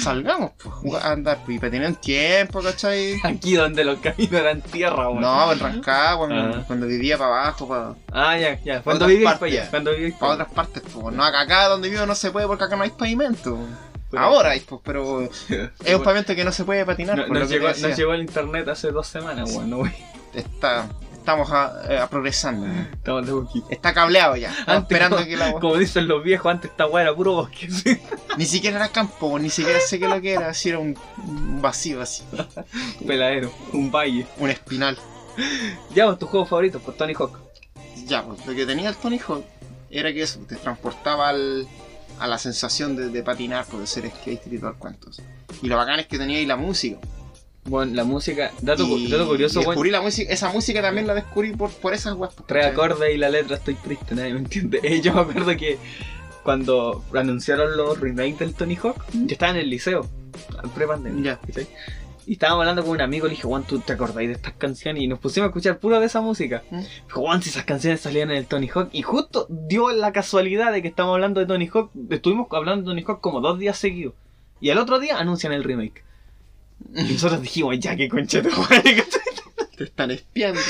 salgamos, pues, jugar, andar, pues, y un tiempo, ¿cachai? aquí donde los caminos eran tierra, weón. No, en Rancagua, cuando, Ajá. cuando vivía para abajo, para Ah, ya, ya. Cuando Otras viví para allá. Cuando viví para otras partes, pues. No, acá, acá donde vivo no se puede porque acá no hay pavimento. Pero- Ahora hay, pues, pero es un pavimento que no se puede patinar. No- por lo nos, que llegó, nos el internet hace dos semanas, weón. No. Está, estamos a- eh, a progresando. Estamos de poquito. Está cableado ya. Antes, esperando como, que la como dicen los viejos, antes esta weá era puro bosque. sí. Ni siquiera era campo, ni siquiera sé qué lo que era. Así era un, un vacío, así. Peladero, un valle. Un espinal. Ya, pues, tu juego favorito, pues Tony Hawk. Ya, pues lo que tenía el Tony Hawk era que eso te transportaba al, a la sensación de, de patinar, pues, de ser skater y todo el cuento. Y lo bacán es que tenía ahí la música. Bueno, la música, dato, y, dato curioso, y descubrí la música, esa música también la descubrí por, por esas weas. Tres acordes y la letra estoy triste, nadie me entiende. Eh, yo me acuerdo que cuando anunciaron los remakes del Tony Hawk, yo estaba en el liceo, pre-pandemia. ¿cachai? Y estábamos hablando con un amigo, le dije, Juan, ¿tú te acordáis de estas canciones? Y nos pusimos a escuchar puro de esa música. ¿Mm? Dijo, Juan, si esas canciones salían en el Tony Hawk. Y justo dio la casualidad de que estamos hablando de Tony Hawk. Estuvimos hablando de Tony Hawk como dos días seguidos. Y al otro día anuncian el remake. Y nosotros dijimos, ya, qué concha de madre", ¿cachai? Te están espiando.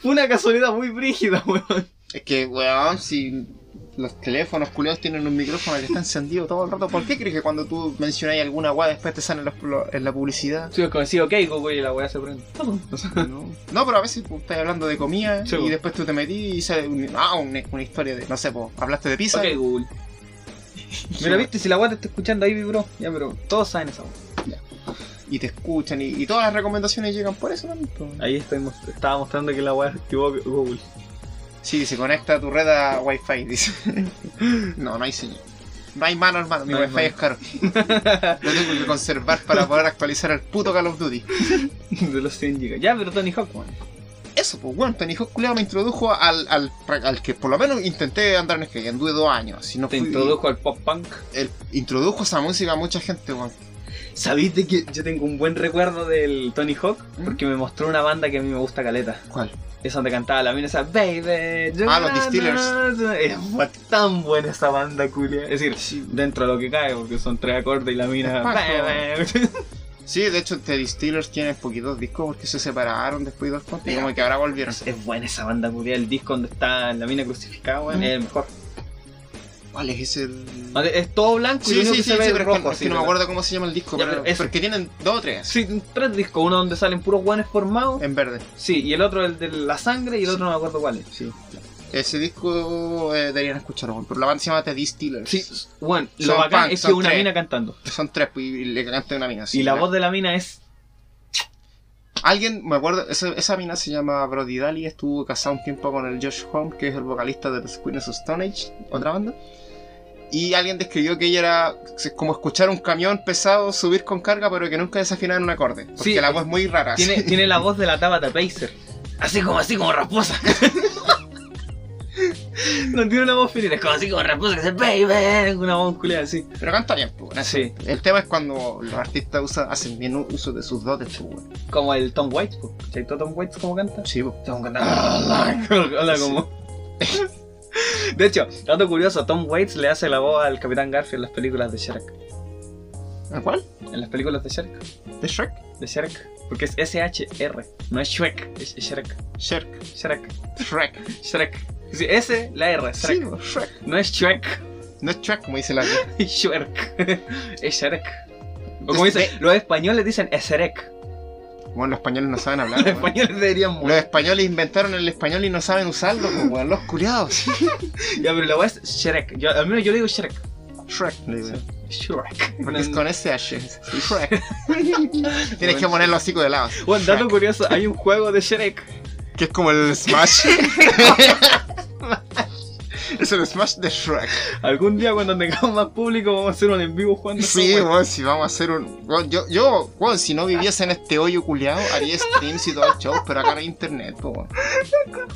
Fue una casualidad muy brígida, weón. es que, weón, si los teléfonos culiados tienen un micrófono que está encendido todo el rato, ¿por qué crees que cuando tú mencionáis alguna wea después te salen los, lo- en la publicidad? Sí, es como decir, ok, Google, y la weá se prende. No, no pero a veces pues, estás hablando de comida Sí, y después tú te metí y sale un- ah, una, una historia de, no sé, pues, hablaste de pizza. ok, Google. Mira, viste, si la te está escuchando ahí vibró. Ya, pero todos saben esa weá. Y te escuchan y, y todas las recomendaciones llegan por eso también. Ahí estoy most- estaba mostrando que la weá activó Google. Sí, se conecta a tu red a Wi-Fi, dice. no, no hay señal. No hay mano, hermano. Mi No Wi-Fi es caro. Lo tengo que conservar para poder actualizar el puto Call of Duty. de los 100 GB. Ya, pero Tony Hawk, weón. Eso, pues bueno, Tony Hawk me introdujo al, al, al que por lo menos intenté andar en skate. Anduve dos años. Si no Te fui- introdujo al pop punk. el- introdujo esa música a mucha gente, weón. ¿Sabéis de que yo tengo un buen recuerdo del Tony Hawk? ¿Mm? Porque me mostró una banda que a mí me gusta caleta. ¿Cuál? Es donde cantaba la mina esa Baby. Ah, los Distillers. Es tan buena esa banda, culia. Es decir, dentro de lo que cae, porque son tres acordes y la mina. Baby. Sí, de hecho, The Distillers tiene poquitos discos porque se separaron después de dos cuantos y como que ahora volvieron. Es, buena esa banda, culia. El disco donde está la mina crucificada, weón. Mm. Es el mejor. ¿Cuál es ese? Es todo blanco y Sí, lo único sí, que sí, se ve sí, es que, así, que no me acuerdo cómo se llama el disco, Ya, pero, pero porque tienen dos o tres Sí, tres discos. Uno donde salen puros guanes formados. en verde. Sí, y el otro el de la sangre y el otro no me acuerdo cuál es. Sí, Ese disco eh, deberían escucharlo, pero la banda se llama The Distillers. sí bueno, lo bacán punk, es que una tres. mina cantando. Son tres, pues, y le canta una mina. sí, y la voz de la mina es. Alguien, me acuerdo, esa, esa mina se llama Brody Daly, estuvo casada un tiempo con el Josh Home, que es el vocalista de los Queens of Stone Age, otra banda. Y alguien describió que ella era como escuchar un camión pesado subir con carga, pero que nunca desafinaba en un acorde. Porque Sí, la voz es muy rara. Tiene, tiene la voz de la Tabata Pacer. Así como, así como rasposa. no tiene una voz finita, es como así como rasposa que dice baby, una voz culera así. Pero canta bien, pues. bueno, Sí. El tema es cuando los artistas usan, hacen bien uso de sus dotes, pues. bueno. Como el Tom Waits, po. ¿Cachai Tom Waits cómo canta? Sí, pues. Tom canta. Hola, como. De hecho, dato curioso, Tom Waits le hace la voz al Capitán Garfield en las películas de Shrek. ¿A cuál? En las películas de Shrek. ¿De Shrek? De Shrek. Porque es S-H-R. No es Shrek, es Shrek. Shrek. Shrek. Shrek. Shrek. Sí, S, la R, Sí, Shrek. pues, Shrek. No es Shrek, No es Shrek, como dice la es Shrek. es Shrek. O como Es dicen, los españoles dicen Shrek. Bueno, los españoles no saben hablar. Los weón. españoles deberían Los morir. españoles inventaron el español y no saben usarlo, pues, weón, los curiados. Ya, pero la voz es Shrek. Yo, al menos yo le digo Shrek. Shrek, le digo. Shrek. Es con SH. Shrek. Tienes que ponerlo así de lado. Bueno, dato curioso, hay un juego de Shrek. Que es como el Smash. es el Smash de Shrek. Algún día cuando tengamos más público vamos a hacer un en vivo jugando. Sí, weón, si vamos a hacer un. yo, yo, weón, si no viviese en este hoyo culiado, haría streams y todo el show, pero acá no hay internet, po, weón.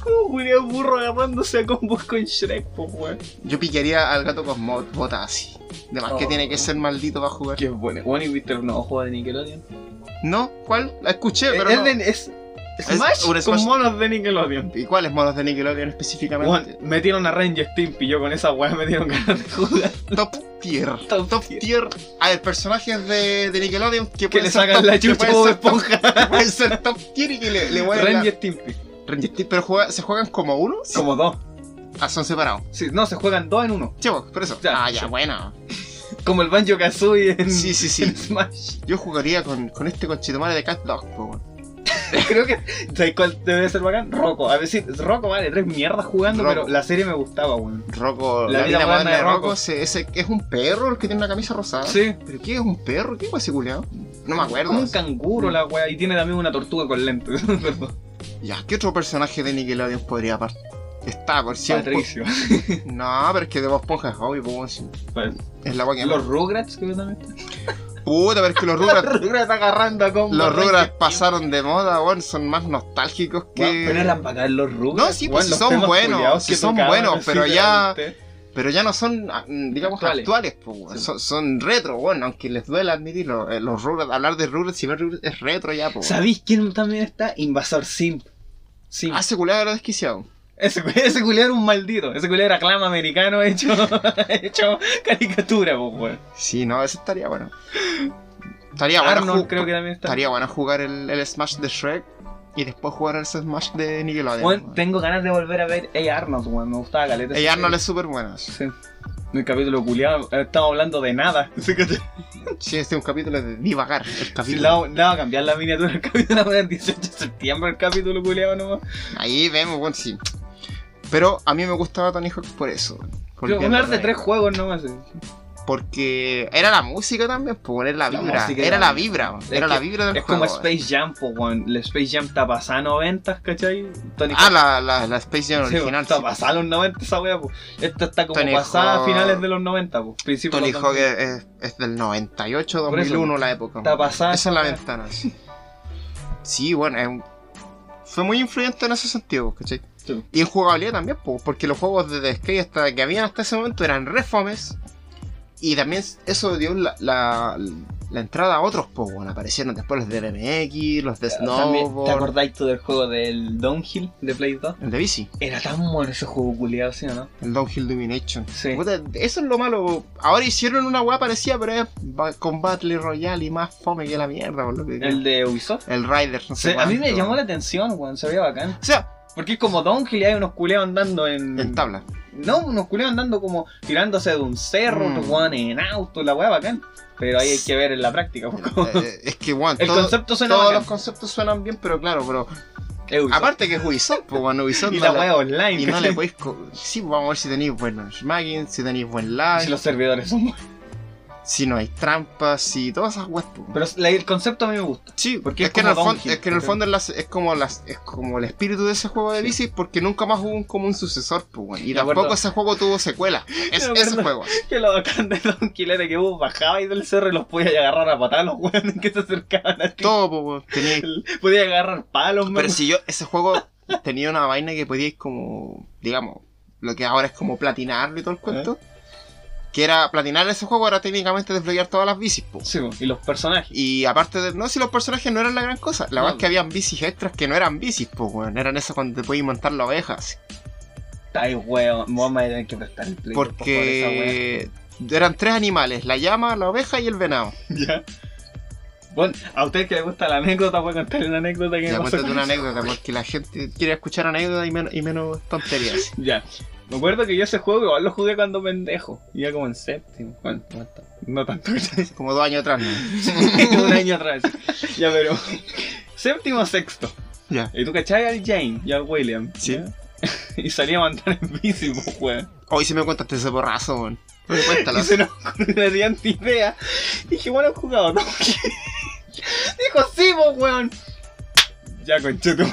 Como Burro agarrándose a combos con Shrek, po, weón. Yo pillaría al gato con mod, bota así. De más que Oh. tiene que ser maldito para jugar. Qué bueno. Bueno, ¿y viste el nuevo juego de Nickelodeon? ¿No? ¿Cuál? La escuché, pero es, no. de- es Smash un con monos de Nickelodeon. ¿Y cuáles modos de Nickelodeon específicamente? Weón, metieron a Ranger Stimpy, yo con esa weá me dieron ganas de jugar. Top tier. Top Top, tier. tier. A ver, personajes de, de Nickelodeon que, Que le sacan top- la chucha top- esponja. pueden ser top tier y que le, le la- Ranger Stimpy. Ranger pero juega- se juegan como uno. Como dos. Ah, son separados. Sí, no, se juegan dos en uno. Chicos, por eso. Ya, ah, ya, bueno. Como el Banjo Kazooie en, Sí, sí, sí. en Smash. Yo jugaría con, con este conchetumare de Cat Dog, po. Creo que. ¿Sabes cuál debe ser bacán? Rocco. A ver si. Rocco vale, tres mierdas jugando, Rocco. pero la serie me gustaba, weón. Rocco, La la, vida moderna de Rocco. Rocco, se- ese, es un perro el que tiene una camisa rosada. Sí. ¿Pero qué es un perro? ¿Qué es ese culiao? No me acuerdo. Como un canguro la weá. Y tiene también una tortuga con lentes. Ya, ¿qué otro personaje de Nickelodeon podría aparte? Está, por si Patricio. No, pero es que de Bob Esponja es sí. Pues, Es la weá que Los Rugrats, que también. Puta, pero es que los Rugrats. Rugrats agarrando a combo. los Rugrats pasaron de moda, weón. Son más nostálgicos que. Weón, Pero eran bacán los Rugrats. No, sí, pues, los son buenos, que son buenos, pero ya-. Pero ya no son, ah, digamos, Actuales. Sí. son, son retro, bueno, aunque les duele admitirlo. eh, Los Rugrats, hablar de Rugrats y ver Rugrats es retro ya, po. weón. ¿Sabéis quién también está? Invasor Simp. Simp. Ah, ese culiao era desquiciado. Ese, ese culiao era un maldito. Ese culiao era clama americano hecho, hecho caricatura, pues, weón. Sí, no, ese estaría bueno. Estaría bueno, creo que también está. estaría bueno jugar el, el Smash de Shrek y después jugar el Smash de Nickelodeon. Weón. tengo ganas de volver a ver A. Arnold, weón. Me gustaba caleta. Ese- Arnold es súper bueno. Sí. En el capítulo culiado estamos hablando de nada. Sí, este es un capítulo de divagar. El capítulo. le vamos le vamos a cambiar la miniatura del capítulo el 18 de septiembre, el capítulo culiado nomás. Ahí vemos, bueno, sí. Pero a mí me gustaba Tony Hawk por eso. Volviendo hablar de a- tres juegos nomás. Porque era la música también, pues era la La vibra. era la vibra, Es era la vibra del Es juego. como Space Jam, po, weón. El Space Jam está pasada 90, ¿cachai? Tony Ah, la, la, la Space Jam Sí, original. está sí. pasada los 90 esa wea, pues. Esta está como Tony pasada a finales de los 90, pues. Tony Hawk 2000. es, es- es del 98, Por eso, 2001 la época. está pasada Esa es la ventana. Sí, Sí, bueno, es un- fue muy influyente en ese sentido, ¿cachai? Sí. Y en jugabilidad también, po, porque los juegos de The hasta, que habían hasta ese momento eran refomes. Y también eso dio la, la, la entrada a otros, pues bueno, aparecieron después los de BMX, los de También, ¿Te Snowboard, acordáis tú del juego del Downhill de Play 2? el de bici, Era tan bueno ese juego culiado, ¿sí o no? el Downhill Domination. Sí. Puta, eso es lo malo. Ahora hicieron una weá parecida, pero es con Battle Royale y más fome que la mierda, por lo que El de Ubisoft. el Rider, no sé Sí, a mí me llamó la atención, weón, se veía bacán. O sea, Porque es como Downhill y hay unos culeados andando en. en tabla. No, unos culeados andando como tirándose de un cerro, Mm. weón en auto, la weá bacán. Pero ahí hay que ver en la práctica, como- Eh, es que, weón, El todo- concepto suena todos bacán. los conceptos suenan bien, pero claro, pero Ubisoft. aparte que es Ubisoft, pues bueno, Ubisoft y no la weá online, y no le podéis. Sí, pues, vamos a ver si tenéis buenos smacking, si tenéis buen lag. Si los servidores son buenos. Si no hay trampas, si todas esas weas. po. Pero la- el concepto a mí me gusta. Sí, porque es, es que en el fondo, es que en el fondo es, las- es como las, es como el espíritu de ese juego de Sí. bici, porque nunca más hubo un, como un sucesor, pues. Y tampoco acuerdo- ese juego tuvo secuela. Es, ese juego. Que lo bacán de Donkey era que vos bajabas del cerro y los podías agarrar a patar a los weones que se acercaban a ti. Todo, pues. Tenía- Podías agarrar palos, Pero man. si yo, ese juego tenía una vaina que podíais como, digamos, lo que ahora es como platinarlo y todo el cuento. Que era, platinar ese juego era técnicamente desbloquear todas las bicis, po. Sí, y los personajes. Y aparte de, no, si los personajes no eran la gran cosa. La No, verdad es que habían bicis extras que no eran bicis, pues, weón. Eran esas cuando te podías montar la oveja, así. Ay, weón, vas a tener que prestar el play. por Porque eran tres animales, la llama, la oveja y el venado. Ya. Bueno, a ustedes que les gusta la anécdota, voy a contarle una anécdota que Ya me pasó una anécdota, porque la gente quiere escuchar anécdotas y, menos- y menos tonterías. Ya. Me acuerdo que yo ese juego igual lo jugué cuando pendejo. Iba como en séptimo. Bueno, no, tanto-. Como dos años atrás, ¿no? un año atrás. Ya, pero. Séptimo o sexto. Ya. Y tú cachai al Jane y al William. Sí. ¿ya? y salíamos a andar en bici, pues, weón. Hoy sí me contaste ese borrazo, weón. Cuéntalo. Y se nos ocurrió idea. Dije, bueno, he jugado, ¿no? Dijo, sí, pues, weón. Ya, concheto.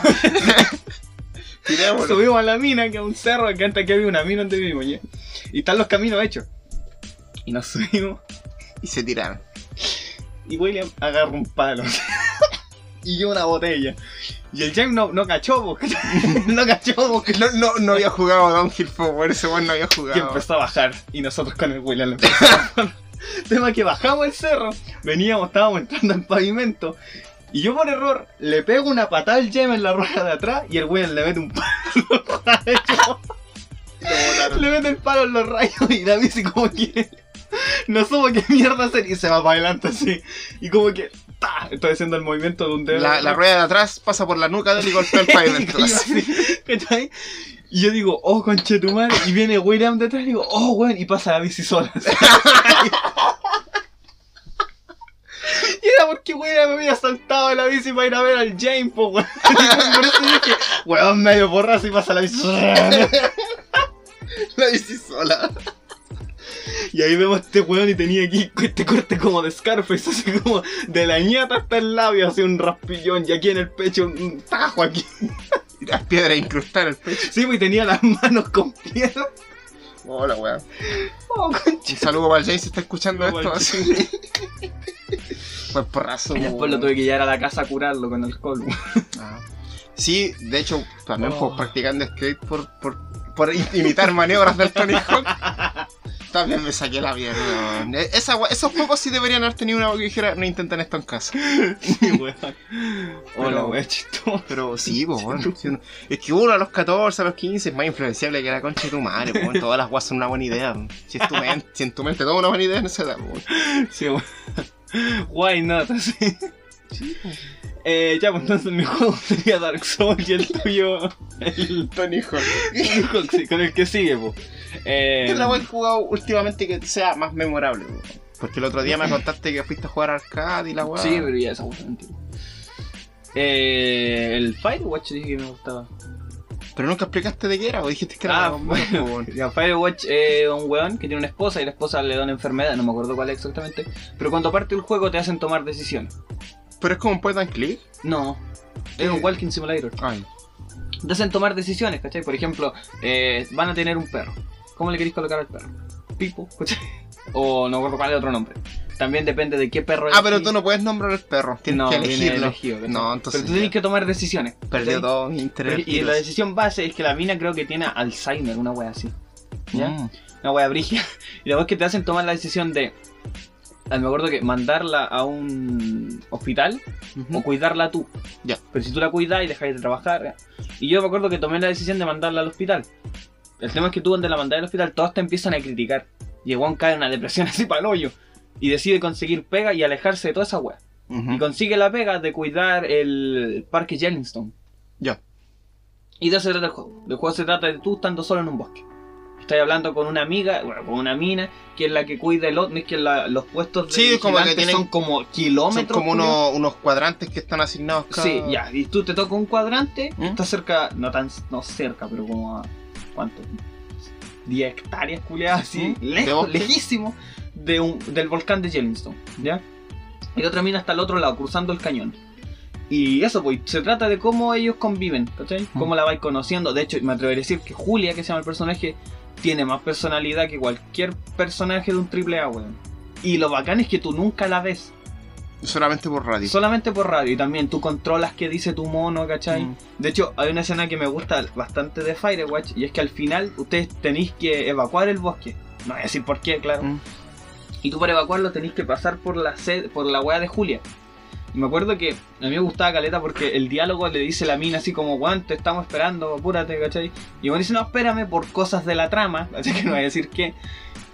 Subimos a la mina, que es un cerro, que antes que había una mina donde vivimos, ¿ya? Y están los caminos hechos. Y nos subimos. Y se tiraron. Y William agarra un palo. y yo una botella. Y el James no, no cachó, porque no cachó, porque No, no, no había jugado a Downhill Forward, ese weón no había Y jugado. empezó a bajar. Y nosotros con el William. Tema que bajamos el cerro, veníamos, estábamos entrando al pavimento. Y yo por error le pego una patada al Jem en la rueda de atrás y el William le mete un palo en los rayos. le mete el palo en los rayos y la bici como que no supo qué mierda hacer y se va para adelante así. Y como que ¡ta! estoy haciendo el movimiento de un dedo. La, la rueda de atrás pasa por la nuca de él y golpea el así, ¿cachai? Y yo digo, oh, conchetumare. Y viene William detrás y digo, oh, weón. Y pasa la bici sola. Y era porque William me había saltado de la bici para ir a ver al James, po, weón. Por eso dije, weón, medio porrazo y pasa la bici sola. La bici sola. Y ahí vemos a este weón y tenía aquí este corte como de Scarface, así como de la ñata hasta el labio, así un raspillón. Y aquí en el pecho un tajo aquí. Tiras piedra incrustar el pecho. Sí, pues y tenía las manos con piedra. Hola, weón. Oh. Un saludo para el James si está escuchando esto. así. Fue porrazo. Y después lo weón. tuve que llevar a la casa a curarlo con alcohol. weón. Ah. Sí, de hecho, también Oh. fue practicando skate por, por, por imitar maniobras del Tony Hawk. También me saqué la mierda. weón. E- Esa, esos juegos sí deberían haber tenido una voz que dijera no intenten esto en casa. Sí, weón. Hola, weón, chistoso. Pero sí, uno- es que uno a los 14, a los 15 es más influenciable que la concha de tu madre, todas las guas son una buena idea. weón. Si, es tu mente, si en tu mente toda una buena idea edad, pues, bueno. Sí, weón. Why not? Así. Eh, ya, pues entonces mi juego sería Dark Souls y el tuyo. El Tony Hawk. Tony Hawk, sí, con el que sigue, pues. Eh, ¿Qué wea que he jugado últimamente que sea más memorable? Porque el otro día me contaste que fuiste a jugar arcade y la weá. Sí, pero ya esa es antigua. Eh, el Firewatch dije que me gustaba. Pero nunca explicaste de qué era, o dijiste que era Ah, más bueno. Ya, Firewatch es un weón que tiene una esposa y la esposa le da una enfermedad, no me acuerdo cuál es exactamente. Pero cuando parte el juego te hacen tomar decisiones. Pero es como un point and click. No, es un walking simulator. Ay. Te hacen tomar decisiones, ¿cachai? Por ejemplo, eh, van a tener un perro. ¿Cómo le queréis colocar al perro? Pipo, ¿cachai? O no me acuerdo cuál es otro nombre. También depende de qué perro Ah, pero tú no puedes nombrar el perro. Tienes No, que elegirlo. no, entonces. Pero tú tienes que tomar decisiones. Perdió todo mi interés. Y la decisión base es que la mina creo que tiene Alzheimer, una wea así. ¿Ya? Mm. Una wea brigia. Y luego es que te hacen tomar la decisión de. ah, Me acuerdo que mandarla a un hospital o cuidarla tú. Ya. Pero si tú la cuidas y dejáis de trabajar. ¿eh? Y yo me acuerdo que tomé la decisión de mandarla al hospital. El tema es que tú, donde la mandas al hospital, todos te empiezan a criticar. El weón cae en una depresión así para el hoyo. Y decide conseguir pega y alejarse de toda esa wea. Ujú. Y consigue la pega de cuidar el parque Yellowstone. Ya. Y de eso se trata el juego. El juego se trata de tú estando solo en un bosque. Estás hablando con una amiga, bueno, con una mina, que es la que cuida el OVNI, que la- los puestos de Sí, como que tienen- son como Son kilómetros. como culiao. unos, unos cuadrantes que están asignados cada... Sí, ya. Y tú te toca un cuadrante, ¿Mm? estás cerca, no tan no cerca, pero como a. ¿Cuánto? 10 hectáreas culiadas así, ¿Mm? ¿De lejos, lejísimo de un, del volcán de Yellowstone, ¿ya? Y la otra mina está al otro lado, cruzando el cañón. Y eso, pues, se trata de cómo ellos conviven, ¿cachai? Cómo la vais conociendo. De hecho, me atrevería a decir que Julia, que se llama el personaje, tiene más personalidad que cualquier personaje de un triple A, weón. Y lo bacán es que tú nunca la ves. Solamente por radio. Solamente por radio. Y también tú controlas qué dice tu mono, ¿cachai? Mm. De hecho, hay una escena que me gusta bastante de Firewatch. Y es que al final ustedes tenéis que evacuar el bosque. No voy a decir por qué, claro. Mm. Y tú para evacuarlo tenéis que pasar por la sed, por la weá de Julia. Y me acuerdo que a mí me gustaba Caleta porque el diálogo le dice la mina así como, Juan, te estamos esperando, apúrate, ¿cachai? Y Juan dice, no, espérame por cosas de la trama, así que no voy a decir qué.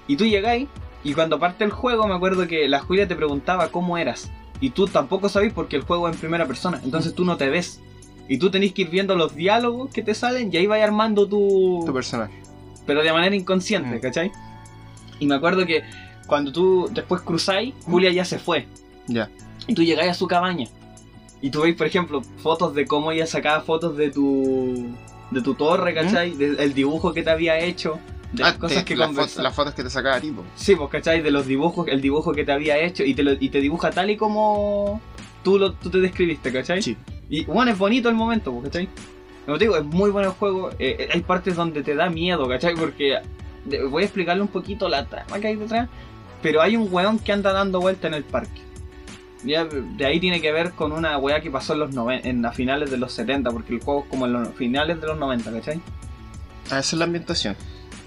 Y tú llegáis, y cuando parte el juego me acuerdo que la Julia te preguntaba cómo eras. Y tú tampoco sabés porque el juego es en primera persona, entonces tú no te ves. Y tú tenés que ir viendo los diálogos que te salen y ahí vas armando tu, Tu personaje. pero de manera inconsciente, Mm. ¿cachai? Y me acuerdo que cuando tú después cruzáis, Julia ya se fue. Ya. Y tú llegáis a su cabaña. Y tú veis, por ejemplo, fotos de cómo ella sacaba fotos de tu de tu torre, ¿cachai? Del el dibujo que te había hecho, de las Ah, cosas te- que las, las fotos que te sacaba tipo. Sí, pues, ¿cachai? De los dibujos, el dibujo que te había hecho y te, lo- y te dibuja tal y como tú, lo, tú te describiste, ¿cachai? Sí. Y bueno, es bonito el momento, pues, ¿cachai? Como te digo, es muy bueno el juego. eh, eh, hay partes donde te da miedo, ¿cachai? Porque voy a explicarle un poquito la trama que hay detrás. Pero hay un weón que anda dando vuelta en el parque. Ya, de ahí tiene que ver con una weá que pasó en los noven- en a finales de los 70, porque el juego es como en los finales de los 90, ¿cachai? Ah, esa es la ambientación.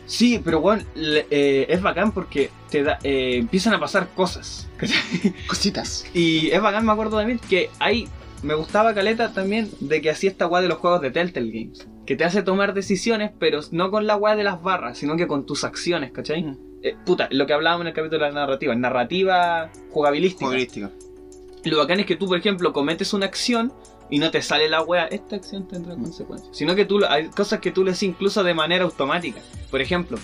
Sí, pero bueno, es bacán porque te da, eh, empiezan a pasar cosas. ¿cachai? Cositas. Y es bacán, me acuerdo también que hay. Me gustaba Caleta también de que hacía esta weá de los juegos de Telltale Games. Que te hace tomar decisiones, pero no con la weá de las barras, sino que con tus acciones, ¿cachai? Mm. Eh, puta, lo que hablábamos en el capítulo de la narrativa, narrativa jugabilística. Jugabilística. Lo bacán es que tú, por ejemplo, cometes una acción y no te sale la wea, esta acción tendrá Mm. consecuencias. Sino que tú, hay cosas que tú le haces incluso de manera automática. Por ejemplo,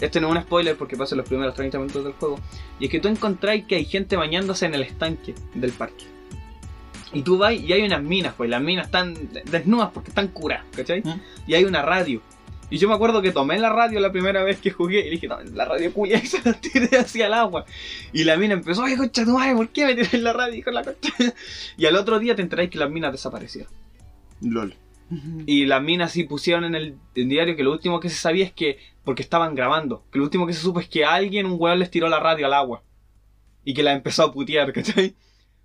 este no es un spoiler porque pasa en los primeros 30 minutos del juego. Y es que tú encontráis que hay gente bañándose en el estanque del parque. Y tú vas y hay unas minas, pues las minas están desnudas porque están curadas, ¿cachai? Mm. Y hay una radio. Y yo me acuerdo que tomé la radio la primera vez que jugué y dije, no, la radio culia y se la tiré hacia el agua. Y la mina empezó, ay, concha tu madre, ¿por qué me tiré en la radio con la concha? Y al otro día te enteráis que las minas desaparecieron. LOL. Y las minas sí pusieron en el, en diario que lo último que se sabía es que, porque estaban grabando, que lo último que se supo es que alguien, un weón, les tiró la radio al agua. Y que la empezó a putear, ¿cachai?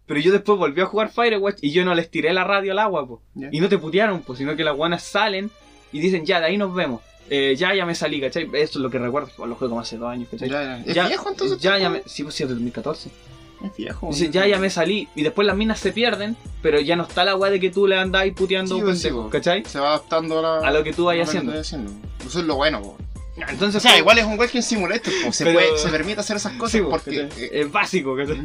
Pero yo después volví a jugar Firewatch y yo no les tiré la radio al agua, po. Y no te putearon, pues, sino que las guanas salen y dicen, ya, de ahí nos vemos. Eh, ya, ya me salí, ¿cachai? Eso es lo que recuerdo, pues, lo juego como hace dos años, ¿cachai? Ya, ya. ¿Es Ya- viejo entonces? Ya, ya me... Sí, pues sí, es de 2014. Es viejo. Dice, ya, ya me salí. Y después las minas se pierden, pero ya no está la weá de que tú le andás puteando, Sí, pues, sí, pendejo, pues. ¿cachai? Se va adaptando a, la, A lo que tú vayas que haciendo. haciendo. Eso es lo bueno, po. Entonces, O sea, fue- igual es un Walking Simulator, po. Se, Pero- puede, se permite hacer esas cosas Sí, pues, porque. eh, es básico, ¿cachai?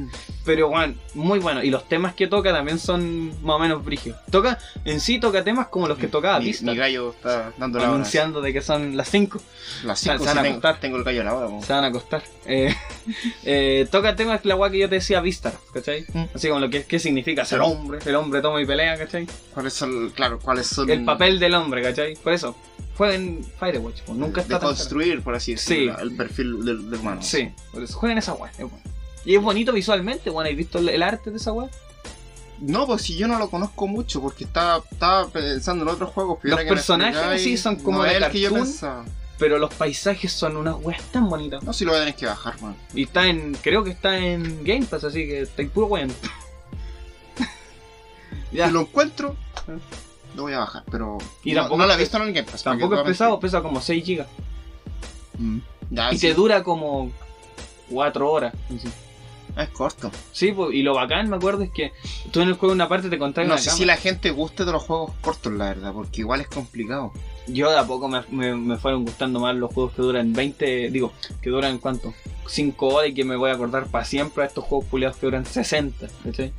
Pero, bueno, muy bueno. Y los temas que toca también son más o menos brígidos. Toca, en sí toca temas como los que tocaba mi, mi gallo está dando la hora. Anunciando de que son las 5. Las se 5 van a tengo, acostar. tengo el gallo a la hora. Se van a acostar. Eh, eh, toca temas la weá que yo te decía Vista, ¿cachai? Mm. Así como lo que qué significa ser hombre. El hombre toma y pelea, ¿cachai? ¿Cuáles son, claro, cuáles son. El papel del hombre, ¿cachai? Por eso. Jueguen Firewatch, pues, nunca está de tan construir, por así decirlo, Sí. el perfil del, del humano. Sí, por eso. Jueguen esa weá, es bueno. Y es bonito visualmente, bueno, ¿has visto el, el arte de esa weá? No, pues si yo no lo conozco mucho, porque estaba, estaba pensando en otros juegos. Los personajes sí son como no de que yo pensaba. Pero los paisajes son unas weas tan bonitas. No, si lo voy a tener que bajar, man. Y está en, creo que está en Game Pass, así que está puro weón. Si lo encuentro, lo voy a bajar, pero. Y no, tampoco no la he visto en el Game Pass. tampoco es pesado, pesa como 6 GB. Mm. Ya, y sí. te dura como 4 horas. así. Ah, es corto. Sí, pues, y lo bacán, me acuerdo, es que tú en el juego una parte te contáis No una sé cama. si la gente guste de los juegos cortos, la verdad, porque igual es complicado. Yo de a poco me, me, me fueron gustando más los juegos que duran 20, digo, que duran cuánto? 5 horas y que me voy a acordar para siempre a estos juegos puliados que duran 60, ¿cachai?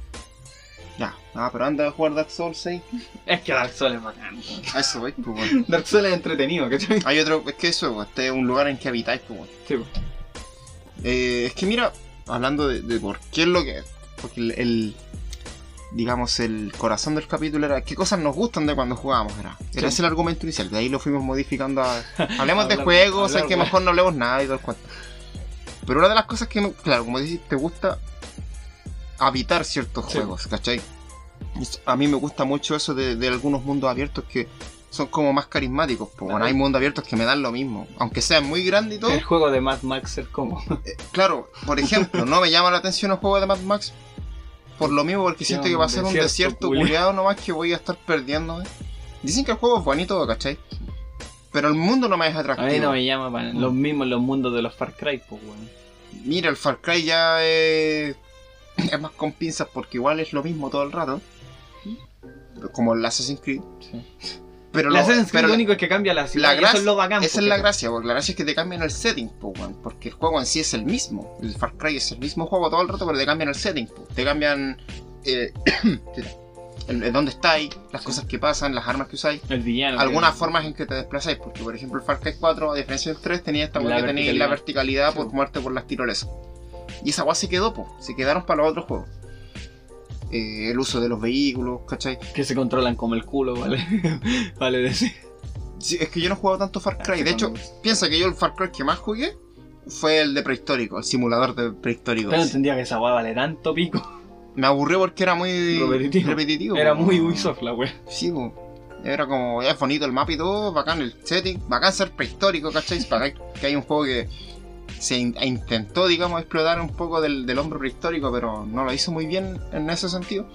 Ya, ah, pero anda a jugar Dark Souls 6. Es que Dark Souls es bacán. weón. A eso, voy, pues. Dark Souls es entretenido, ¿cachai? Hay otro, es que eso, pues, este es un lugar en que habitáis, pues bueno. Sí, pues. Eh, es que mira, hablando de, de por qué es lo que es, porque el, el, digamos, el corazón del capítulo era qué cosas nos gustan de cuando jugábamos. Era, era ese el argumento inicial. De ahí lo fuimos modificando a. Hablemos de Hablar- juegos, hablar es que mejor no hablemos nada y todo el cuento. Pero una de las cosas que, me- claro, como dices, te gusta habitar ciertos Sí. juegos, ¿cachai? A mí me gusta mucho eso de, de algunos mundos abiertos que son como más carismáticos. Pues, bueno, hay mundos abiertos que me dan lo mismo. Aunque sean muy grandes y todo. El juego de Mad Max es como. Claro, por ejemplo, no me llama la atención el juego de Mad Max por lo mismo, porque siento que va a ser un desierto, culiado nomás que voy a estar perdiendo. Dicen que el juego es bonito, ¿cachai? Pero el mundo no me es A atractivo. mí no me llama los mismos los mundos de los Far Cry, pues, weón. Mira, el Far Cry ya es... es más con pinzas porque igual es lo mismo todo el rato. Como el Assassin's Creed. Sí. Pero, El lo, Assassin's Creed pero lo único es que cambia la ciudad. la y eso gracia, es lo bacán. esa pues, es la gracia, porque la gracia es que te cambian el setting, po, porque el juego en sí es el mismo. El Far Cry es el mismo juego todo el rato, pero te cambian el setting, po. te cambian eh, el, el dónde estáis, las Sí. cosas que pasan, las armas que usáis, El villano. algunas formas en que te desplazáis, porque por ejemplo el Far Cry 4, a diferencia del 3, tenía esta La que tenéis la verticalidad. Sí, por po. muerte por las tirolesas. Y esa weá se quedó, po. se quedaron para los otros juegos. Eh, el uso de los vehículos, ¿cachai? Que se controlan como el culo, ¿vale? vale decir. Sí, es que yo no he jugado tanto Far Cry. De hecho, piensa que yo el Far Cry que más jugué fue el de prehistórico, el simulador de prehistórico. Pero no entendía que esa weá vale tanto pico. Me aburrió porque era muy Repetitivo. repetitivo, Era po. muy Ubisoft la weá. Sí, po. Era como, es bonito el mapa y todo, bacán el setting, bacán ser prehistórico, ¿cachai? Bacán que hay un juego que se in- intentó, digamos, explotar un poco del, del hombre prehistórico, pero no lo hizo muy bien en ese sentido.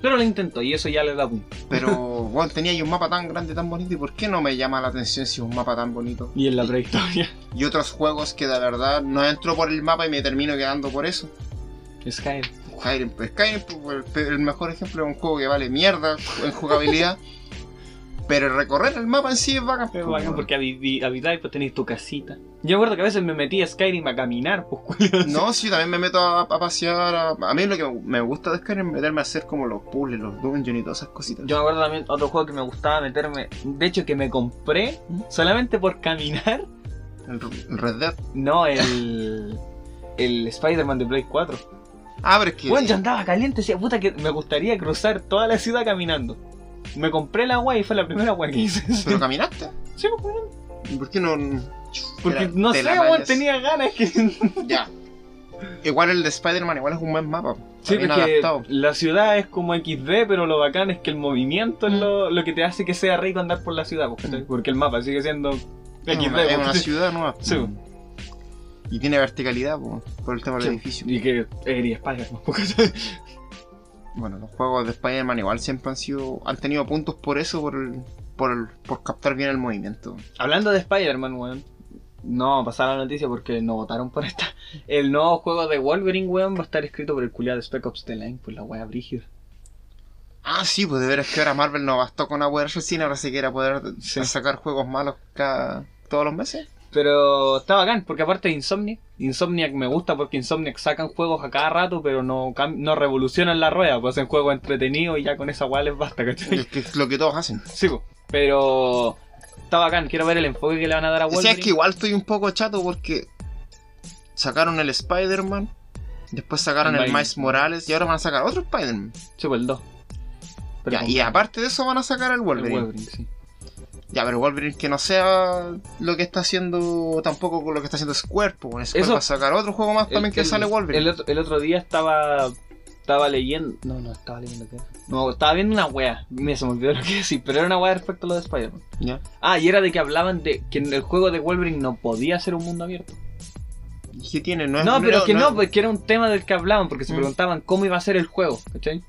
Pero lo intentó y eso ya le da punto. Pero, bueno, tenía ahí un mapa tan grande, tan bonito, ¿y por qué no me llama la atención si es un mapa tan bonito? Y en la prehistoria. y otros juegos que de verdad no entro por el mapa y me termino quedando por eso. Skyrim. Skyrim, pues, Skyrim, pues, el, el mejor ejemplo es un juego que vale mierda en jugabilidad. pero recorrer el mapa en sí es bacán. Es bacán porque habi- habitáis, pues tenéis tu casita. Yo me acuerdo que a veces me metía a Skyrim a caminar, pues. No, sí, también me meto a, a pasear. A, a mí lo que me gusta de Skyrim es meterme a hacer como los puzzles, los dungeons y todas esas cositas. Yo me acuerdo también otro juego que me gustaba meterme. De hecho, que me compré solamente por caminar. El, el Red Dead. No, el. El Spider-Man de Play 4. Ah, pero es que. Bueno, yo andaba caliente, decía, puta que me gustaría cruzar toda la ciudad caminando. Me compré la guay y fue la primera guay que hice. ¿Pero caminaste? Sí, pues, weón. ¿Y ¿Por qué no.? Porque Era- no sé, weón, tenía ganas que. Ya. Igual el de Spider-Man, igual es un buen mapa. Sí, porque la ciudad es como XD, pero lo bacán es que el movimiento es lo, lo que te hace que sea rico andar por la ciudad, ¿cachai? Mm. porque el mapa sigue siendo XD. Es una, es una ciudad nueva. Sí. Y tiene verticalidad po, por el tema del Sí. edificio. Y que eres Spider-Man. Bueno, los juegos de Spider-Man igual siempre han sido. han tenido puntos por eso, por el, por el- por captar bien el movimiento. Hablando de Spider-Man, weón. No pasar la noticia porque no votaron por esta. El nuevo juego de Wolverine, weón, va a estar escrito por el culiado de Spec Ops The Line, pues la wea brígida. Ah, sí, pues de veras que ahora Marvel no bastó con apoderarse el cine, ahora se quiere poder Sí. sacar juegos malos cada, todos los meses. Pero está bacán, porque aparte de Insomniac, Insomniac me gusta porque Insomniac sacan juegos a cada rato, pero no, no revolucionan la rueda, pues hacen juegos entretenidos y ya con esa weá les basta, ¿cachai? Es que es lo que todos hacen. Sí, pues. Pero está bacán, quiero ver el enfoque que le van a dar a O sea, Wolverine. es que igual estoy un poco chato porque sacaron el Spider-Man, después sacaron El el, Miles. Morales y ahora van a sacar otro Spider-Man. Sí, pues el 2. Pero Ya, con- y aparte de eso van a sacar el el Wolverine. Wolverine, sí. Ya, pero Wolverine que no sea lo que está haciendo tampoco con lo que está haciendo Square, pues Square Eso- va a sacar otro juego más también que el- sale Wolverine. El otro, el otro día estaba estaba leyendo. No, no, estaba leyendo qué. No, estaba viendo una wea. Mira, se me olvidó lo que decir, pero era una wea respecto a lo de Spider-Man. Ah, y era de que hablaban de que en el juego de Wolverine no podía ser un mundo abierto. ¿Y ¿Qué tiene? No, es- No, pero que no, es- pues que era un tema del que hablaban, porque se Mm. preguntaban cómo iba a ser el juego, ¿cachai?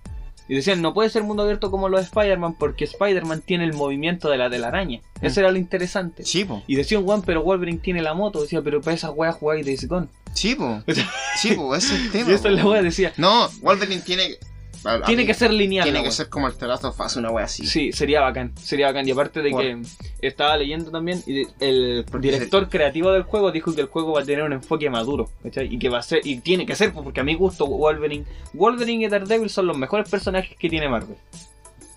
Y decían, no puede ser mundo abierto como lo de Spider-Man, porque Spider-Man tiene el movimiento de la telaraña. Mm. Eso era lo interesante. Sí, po. Y decían, Juan, pero Wolverine tiene la moto. Decía, pero para esas weas jugáis Days Gone. Sí, po. Sí, po, ese es el tema. Y esa es la wea, decía, No, Wolverine tiene. A- a tiene mí- que ser lineal. Tiene que ser como el Telazo Faz, una wea así. Sí, sería bacán, sería bacán. Y aparte de Por- que estaba leyendo también, y el Porque director creativo del juego dijo que el juego va a tener un enfoque maduro, ¿cachai? Y que va a ser, y tiene que ser, pues, porque a mi gusto Wolverine, Wolverine y Daredevil son los mejores personajes que tiene Marvel.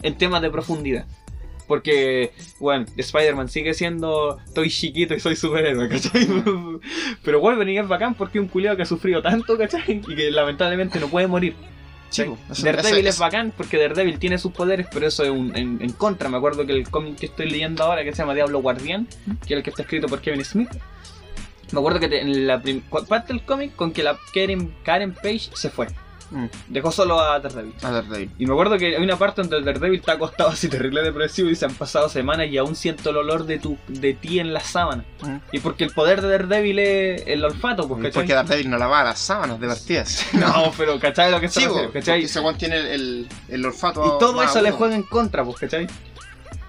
En temas de profundidad. Porque, bueno, Spider-Man sigue siendo, estoy chiquito y soy superhéroe, ¿cachai? Pero Wolverine es bacán porque es un culiado que ha sufrido tanto, ¿cachai? Y que lamentablemente no puede morir. Sí, eso- Daredevil es bacán porque Daredevil tiene sus poderes, pero eso es un- en, en contra. Me acuerdo que el cómic que estoy leyendo ahora, que se llama Diablo Guardián, que es el que está escrito por Kevin Smith, me acuerdo que te- en la parte del cómic con que la Karen, Karen Page se fue. Mm, Dejó solo a Daredevil. a Daredevil. Y me acuerdo que hay una parte donde el Daredevil está acostado así terrible depresivo y se han pasado semanas y aún siento el olor de tu de ti en la sábana. Mm. Y porque el poder de Daredevil es el olfato, pues, ¿cachai? Porque Daredevil no lava las sábanas de partidas. No, pero ¿cachai lo que se Sí, refiere? ¿cachai? porque ese tiene el, el, el olfato. Y todo eso le juega en contra, pues, ¿cachai?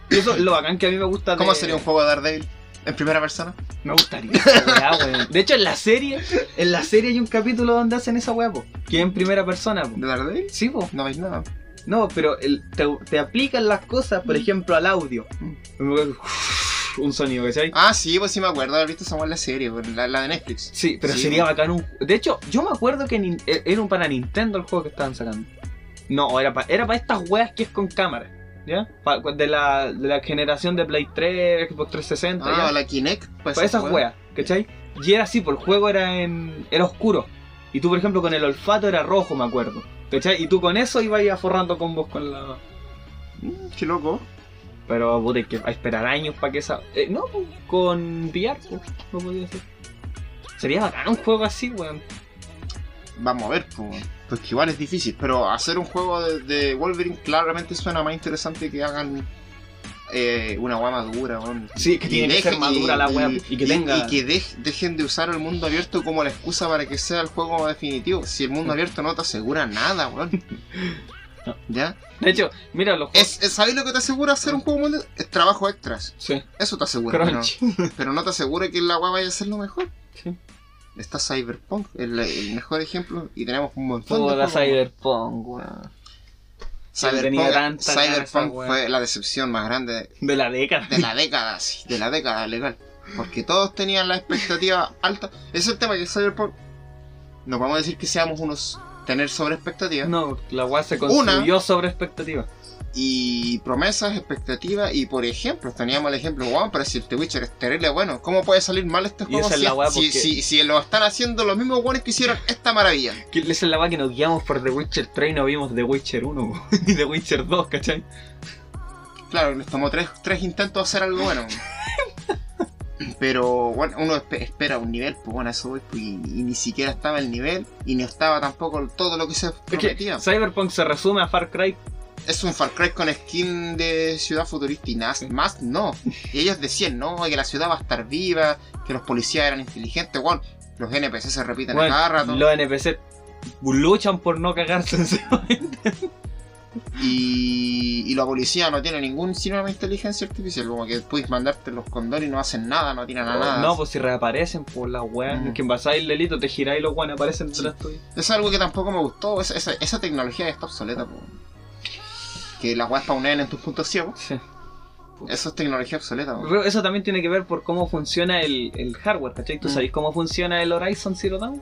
Y eso es lo bacán que a mí me gusta de... ¿Cómo sería un juego de Daredevil? ¿En primera persona? Me gustaría esa weá, weón. De hecho, en la serie, en la serie hay un capítulo donde hacen esa weá, po, que es en primera persona, po. ¿De Daredevil? Sí, po. No veis nada. No, pero el- te, te aplican las cosas, por ejemplo, al audio. Un sonido, ¿cachai? Ah, sí, pues sí me acuerdo de haber visto esa en la serie, la, la de Netflix. Sí, pero Sí, sería bacán un... De hecho, yo me acuerdo que e- era un para Nintendo el juego que estaban sacando. No, era para era pa estas weas que es con cámara. ¿Ya? De, la, de la generación de Play 3, Xbox 360. Ah, ¿ya? la Kinect, pues. Para esas weá. weas, ¿cachai? Y era así, por el juego era en. era oscuro. Y tú, por ejemplo, con el olfato era rojo, me acuerdo. ¿Cachai? Y tú con eso ibas a forrando combos con la. Mm, qué loco. Pero puta, hay que esperar años para que esa. Eh, no, pues, con VR, pues, no podía ser. Sería bacán un juego así, weón. Vamos a ver, pues. Porque igual es difícil, pero hacer un juego de, de Wolverine claramente suena más interesante que hagan eh, una weá madura, weón. Sí, que tiene que ser madura la y- wea y que tenga. Y que dej- dejen de usar el mundo abierto como la excusa para que sea el juego definitivo. Si el mundo abierto no te asegura nada, weón. No. ¿Ya? De hecho, mira los juegos. Es, es- ¿Sabéis lo que te asegura hacer un juego mundial? Es trabajo extras. Sí, Eso te asegura. Pero no te asegura que la weá vaya a ser lo mejor. Sí. Está Cyberpunk, el, el mejor ejemplo, y tenemos un montón Toda de. Cyberpunk, weón. Cyberpunk, Cyberpunk fue la decepción más grande de, la década. de la década, sí, de la década legal. Porque todos tenían la expectativa alta. Ese es el tema que Cyberpunk. No podemos decir que seamos unos. tener sobre expectativas. No, la weá se Una- construyó sobre expectativas. Y promesas, expectativas. Y por ejemplo, teníamos el ejemplo, wow, pero si el The Witcher es terrible bueno, ¿cómo puede salir mal este juego es si, si, porque- si- si lo están haciendo los mismos buenos que hicieron esta maravilla? Que esa es la weá que nos guiamos por The Witcher 3 y no vimos The Witcher 1 ni The Witcher 2, ¿cachai? Claro, les tomó tres, tres intentos de hacer algo bueno. Pero bueno, uno espe- espera un nivel, pues bueno, eso pues, y, y ni siquiera estaba el nivel, y no estaba tampoco todo lo que se Es que prometía. Cyberpunk se resume a Far Cry. Es un Far Cry con skin de ciudad futurista y nada más no. Y ellos decían, no, que la ciudad va a estar viva, que los policías eran inteligentes, bueno, los NPC se repiten a cada rato. los NPC luchan por no cagarse. Y, y la policía no tiene ningún síntoma de inteligencia artificial, como que puedes mandarte los condones y no hacen nada, no tiran a nada. No, pues si reaparecen por las weas. Mm. Que pasáis el delito, te giráis y los weones aparecen detrás tuyo. Es algo que tampoco me gustó, esa, esa, esa tecnología ya está obsoleta. po. Que las weas spawnen en tus puntos ciegos, Sí. eso es tecnología obsoleta. Pero eso también tiene que ver por cómo funciona el, el hardware, ¿cachai? ¿Tú Mm. sabés cómo funciona el Horizon Zero Dawn?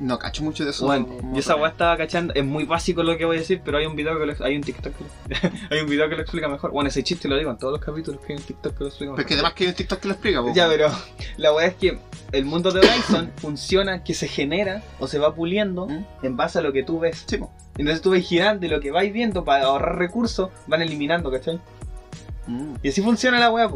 No cacho mucho de eso. Bueno, yo esa weá estaba cachando, es muy básico lo que voy a decir, pero hay un video que lo, hay un TikTok que, hay un video que lo explica mejor. Bueno, ese chiste lo digo en todos los capítulos que hay un TikTok que lo explica Pero mejor. es que además que hay un TikTok que lo explica. po. Ya, pero la weá es que el mundo de Horizon funciona que se genera o se va puliendo ¿Mm? en base a lo que tú ves. Sí, po. Entonces tú vas girando y lo que vais viendo para ahorrar recursos van eliminando, ¿cachai? Mm. Y así funciona la weá.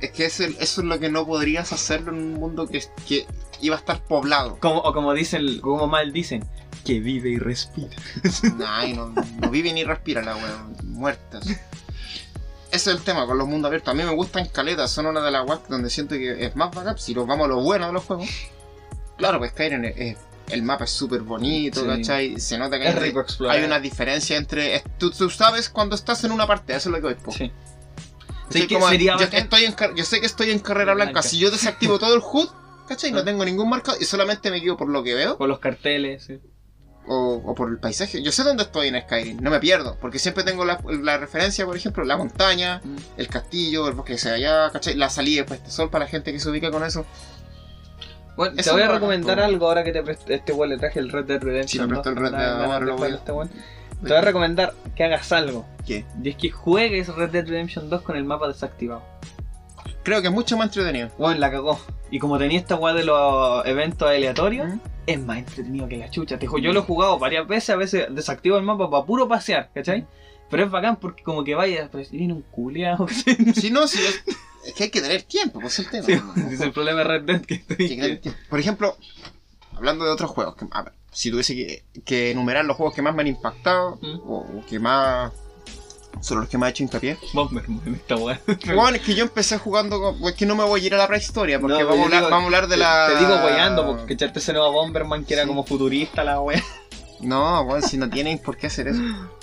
Es que eso es lo que no podrías hacerlo en un mundo que, que iba a estar poblado. Como, o como dicen, como mal dicen, que vive y respira. Nah, y no, no vive ni respira la wea, muertas. Ese es el tema con los mundos abiertos. A mí me gustan caletas, son una de las weas donde siento que es más backup. Si nos vamos a lo bueno de los juegos. Claro, pues Skyrim es- es- el mapa es súper bonito, Sí. ¿cachai? Se nota que Es hay, rico explorar. hay una diferencia entre. Tú, tú sabes cuando estás en una parte, eso es lo que voy po. Sí. ¿Cachai? Sí, que Como sería yo, bacán- estoy en, car- yo sé que estoy en carrera blanca. Blanca. Si yo desactivo todo el HUD, ¿cachai? No Ah. tengo ningún marcado y solamente me guío por lo que veo Con los carteles, sí. o, o por el paisaje. Yo sé dónde estoy en Skyrim, no me pierdo, porque siempre tengo la, la referencia, por ejemplo, la montaña, Mm. el castillo, el bosque que se allá, ¿cachai? La salida de sol para la gente que se ubica con eso. Bueno, Eso te voy a recomendar algo ahora que te presté este weón le traje el Red Dead Redemption. Sí, me prestó el 2, Red Dead, ahora lo voy a- este. Te voy a recomendar que hagas algo. ¿Qué? Y es que juegues Red Dead Redemption 2 con el mapa desactivado. Creo que es mucho más entretenido. Bueno, la cagó. Y como tenía esta weá de los eventos aleatorios, ¿Mm? es más entretenido que la chucha. Te dijo, yo lo he jugado varias veces, a veces desactivo el mapa para puro pasear, ¿cachai? Pero es bacán porque como que vaya, pero si viene un culeado. Si no, si es, es que hay que tener tiempo, pues es el tema. Sí, ¿no? ese es el problema de Red Dead que estoy... Que. Por ejemplo, hablando de otros juegos, que, a ver, si tuviese que, que enumerar los juegos que más me han impactado, Mm. o, o que más. Son los que más he hecho hincapié. Bomberman esta weá. Bueno, es que yo empecé jugando con. Es que no me voy a ir a la prehistoria, porque No, vamos, vamos a hablar de la. Te digo weyando, porque echaste ese nuevo Bomberman que era como futurista la weá. No, bueno, si no tienen por qué hacer eso.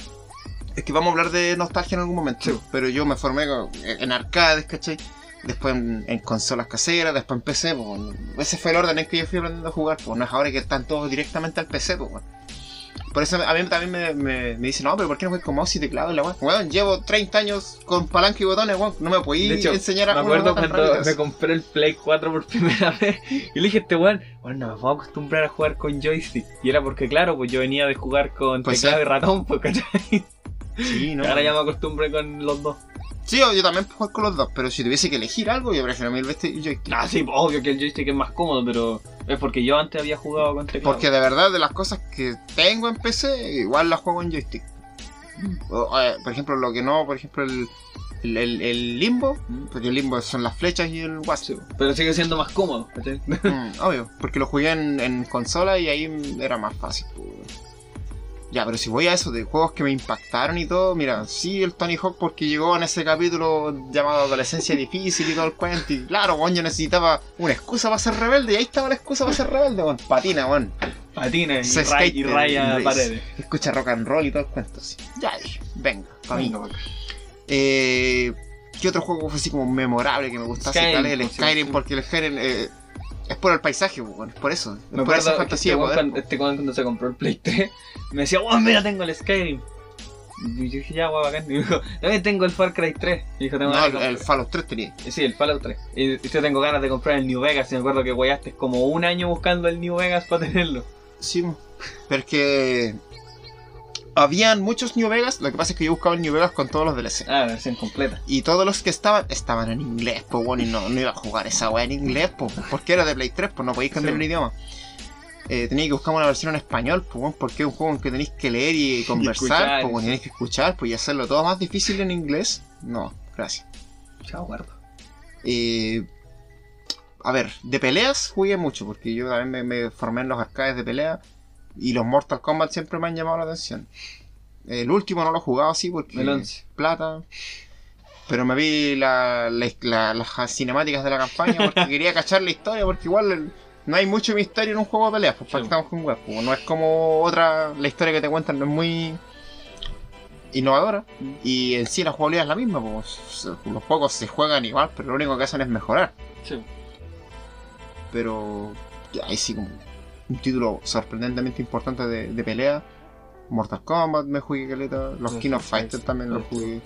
Es que vamos a hablar de nostalgia en algún momento. Sí. Pero yo me formé en arcades, ¿cachai? Después en, en consolas caseras, después en PC, pues, bueno. ese fue el orden en que yo fui aprendiendo a jugar, pues no es ahora que están todos directamente al PC, pues bueno. Por eso a mí también me, me, me dicen, no, pero ¿por qué no juegas con mouse y teclado la? Weón, llevo 30 años con palanca y botones, weón, no me podí De hecho, enseñar a Me jugar acuerdo tan cuando me compré el Play 4 por primera vez y le dije a este weón, bueno, no me puedo acostumbrar a jugar con joystick. Y era porque, claro, pues yo venía de jugar con Pues teclado sí. y ratón, pues, ¿cachai? Sí, no. Ahora ya me acostumbré con los dos. Sí, yo yo también puedo jugar con los dos, pero si tuviese que elegir algo, yo prefiero mil veces el joystick. Ah, sí, obvio que el joystick es más cómodo, pero es porque yo antes había jugado con teclado. Porque de verdad, de las cosas que tengo en PC, igual las juego en joystick. O, eh, por ejemplo, lo que no, por ejemplo, el, el, el- el limbo, Mm. porque el limbo son las flechas y el Sí, WhatsApp. pero sigue siendo más cómodo. Mm, obvio, porque lo jugué en, en consola y ahí era más fácil. pues. Ya, pero si voy a eso de juegos que me impactaron y todo, mira, sí el Tony Hawk porque llegó en ese capítulo llamado Adolescencia Difícil y todo el cuento. Y claro, weón, yo necesitaba una excusa para ser rebelde y ahí estaba la excusa para ser rebelde, weón. Patina, weón. Patina y, Se raya paredes. Escucha rock and roll y todo el cuento así. Ya venga, para mí. Venga, bacán. Eh, ¿Qué otro juego fue así como memorable que me gustase? Skyrim, Tal es el sí, Skyrim, sí. porque el Skyrim eh, es por el paisaje, es por eso. Es Me por esa fantasía este weón este weón cuando se compró el Play 3 me decía, wow, mira, tengo el Skyrim. Y yo dije, ya, guau, bacán. Y me dijo, también tengo el Far Cry 3. Y dijo, tengo No, ganas el, de el comprar- Fallout 3 tenía. Sí, el Fallout 3. Y, y yo tengo ganas de comprar el New Vegas. Y me acuerdo que guayaste como un año buscando el New Vegas para tenerlo. Sí, pero es que habían muchos New Vegas, lo que pasa es que yo buscaba el New Vegas con todos los DLC. Ah, la versión completa. Y todos los que estaban, estaban en inglés, pues bueno, y no, no iba a jugar esa weá en inglés, pues, porque era de Play 3, pues no podéis cambiar Sí. el idioma. Eh, tenía que buscar una versión en español, pues bueno, porque es un juego en que tenéis que leer y conversar, escuchar, pues bueno, tenéis que escuchar, pues y hacerlo todo más difícil en inglés. No, gracias. Chao, guardo. Eh, a ver, de peleas jugué mucho, porque yo también me, me formé en los arcades de pelea y los Mortal Kombat siempre me han llamado la atención. El último no lo he jugado así porque El 11. plata. Pero me vi la- la- la- las cinemáticas de la campaña porque quería cachar la historia, porque igual el- no hay mucho misterio en un juego de peleas, pues Sí. estamos con web. pues, no es como otra, la historia que te cuentan no es muy innovadora. Y en sí la jugabilidad es la misma, pues los juegos se juegan igual, pero lo único que hacen es mejorar. Sí. Pero ahí sí como un título sorprendentemente importante de, de pelea. Mortal Kombat me jugué caleta, los Los King of Fighter también los jugué.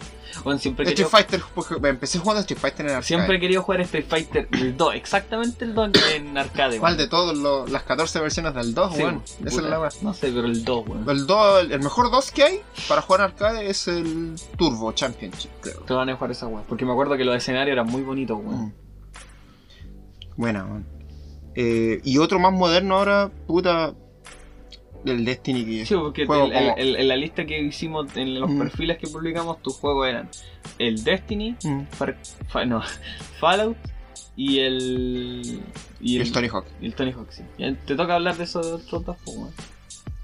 Bueno, siempre Street Fighter, porque me empecé jugando Street Fighter en arcade. siempre he querido jugar Street Fighter el 2, exactamente el 2 en arcade. ¿Cuál de todos los- las 14 versiones del 2, Sí, weón? Esa es la weá. No sé, pero el 2, weón. El, 2, el mejor 2 que hay para jugar en arcade es el Turbo Championship, creo. Te van a jugar esa weón. Porque me acuerdo que los escenarios eran muy bonitos, weón. Mm. Buena, weón. Eh, y otro más moderno ahora, puta. El Destiny que Sí, porque juego el- el- como- el- en la lista que hicimos, en los Mm. perfiles que publicamos, tus juegos eran el Destiny, Mm. Far- Fa- no, Fallout y el. Y el Tony Hawk. y el Tony Hawk, sí. Te toca hablar de esos otros dos, weón.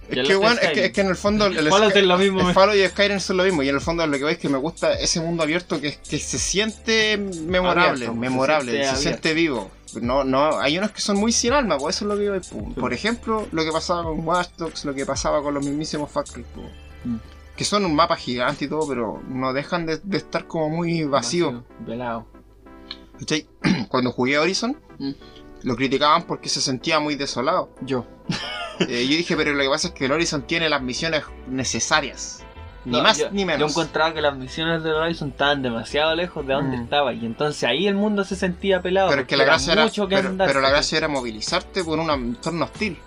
Es que, de es que, es que en el fondo el, el Fallout es lo mismo, el Fallout y Skyrim son lo mismo. Y en el fondo lo que veis que me gusta ese mundo abierto que, que se siente memorable, Abierto, memorable, se siente vivo. No, no, hay unos que son muy sin alma, pues eso es lo que yo Por, por ejemplo, lo que pasaba con Watch Dogs, lo que pasaba con los mismísimos Factory, po. Mm. que son un mapa gigante y todo, pero no dejan de, de estar como muy vacío. Pelado. ¿Cachai? Cuando jugué Horizon, Mm. lo criticaban porque se sentía muy desolado. Yo. Eh, yo dije, pero lo que pasa es que el Horizon tiene las misiones necesarias. Ni No, más yo- ni Yo menos. encontraba que las misiones de Horizon estaban demasiado lejos de donde Mm. estaba. Y entonces ahí el mundo se sentía pelado. pero es que la gracia era, mucho que pero, andar, pero la ¿cachai? gracia era movilizarte por un entorno hostil.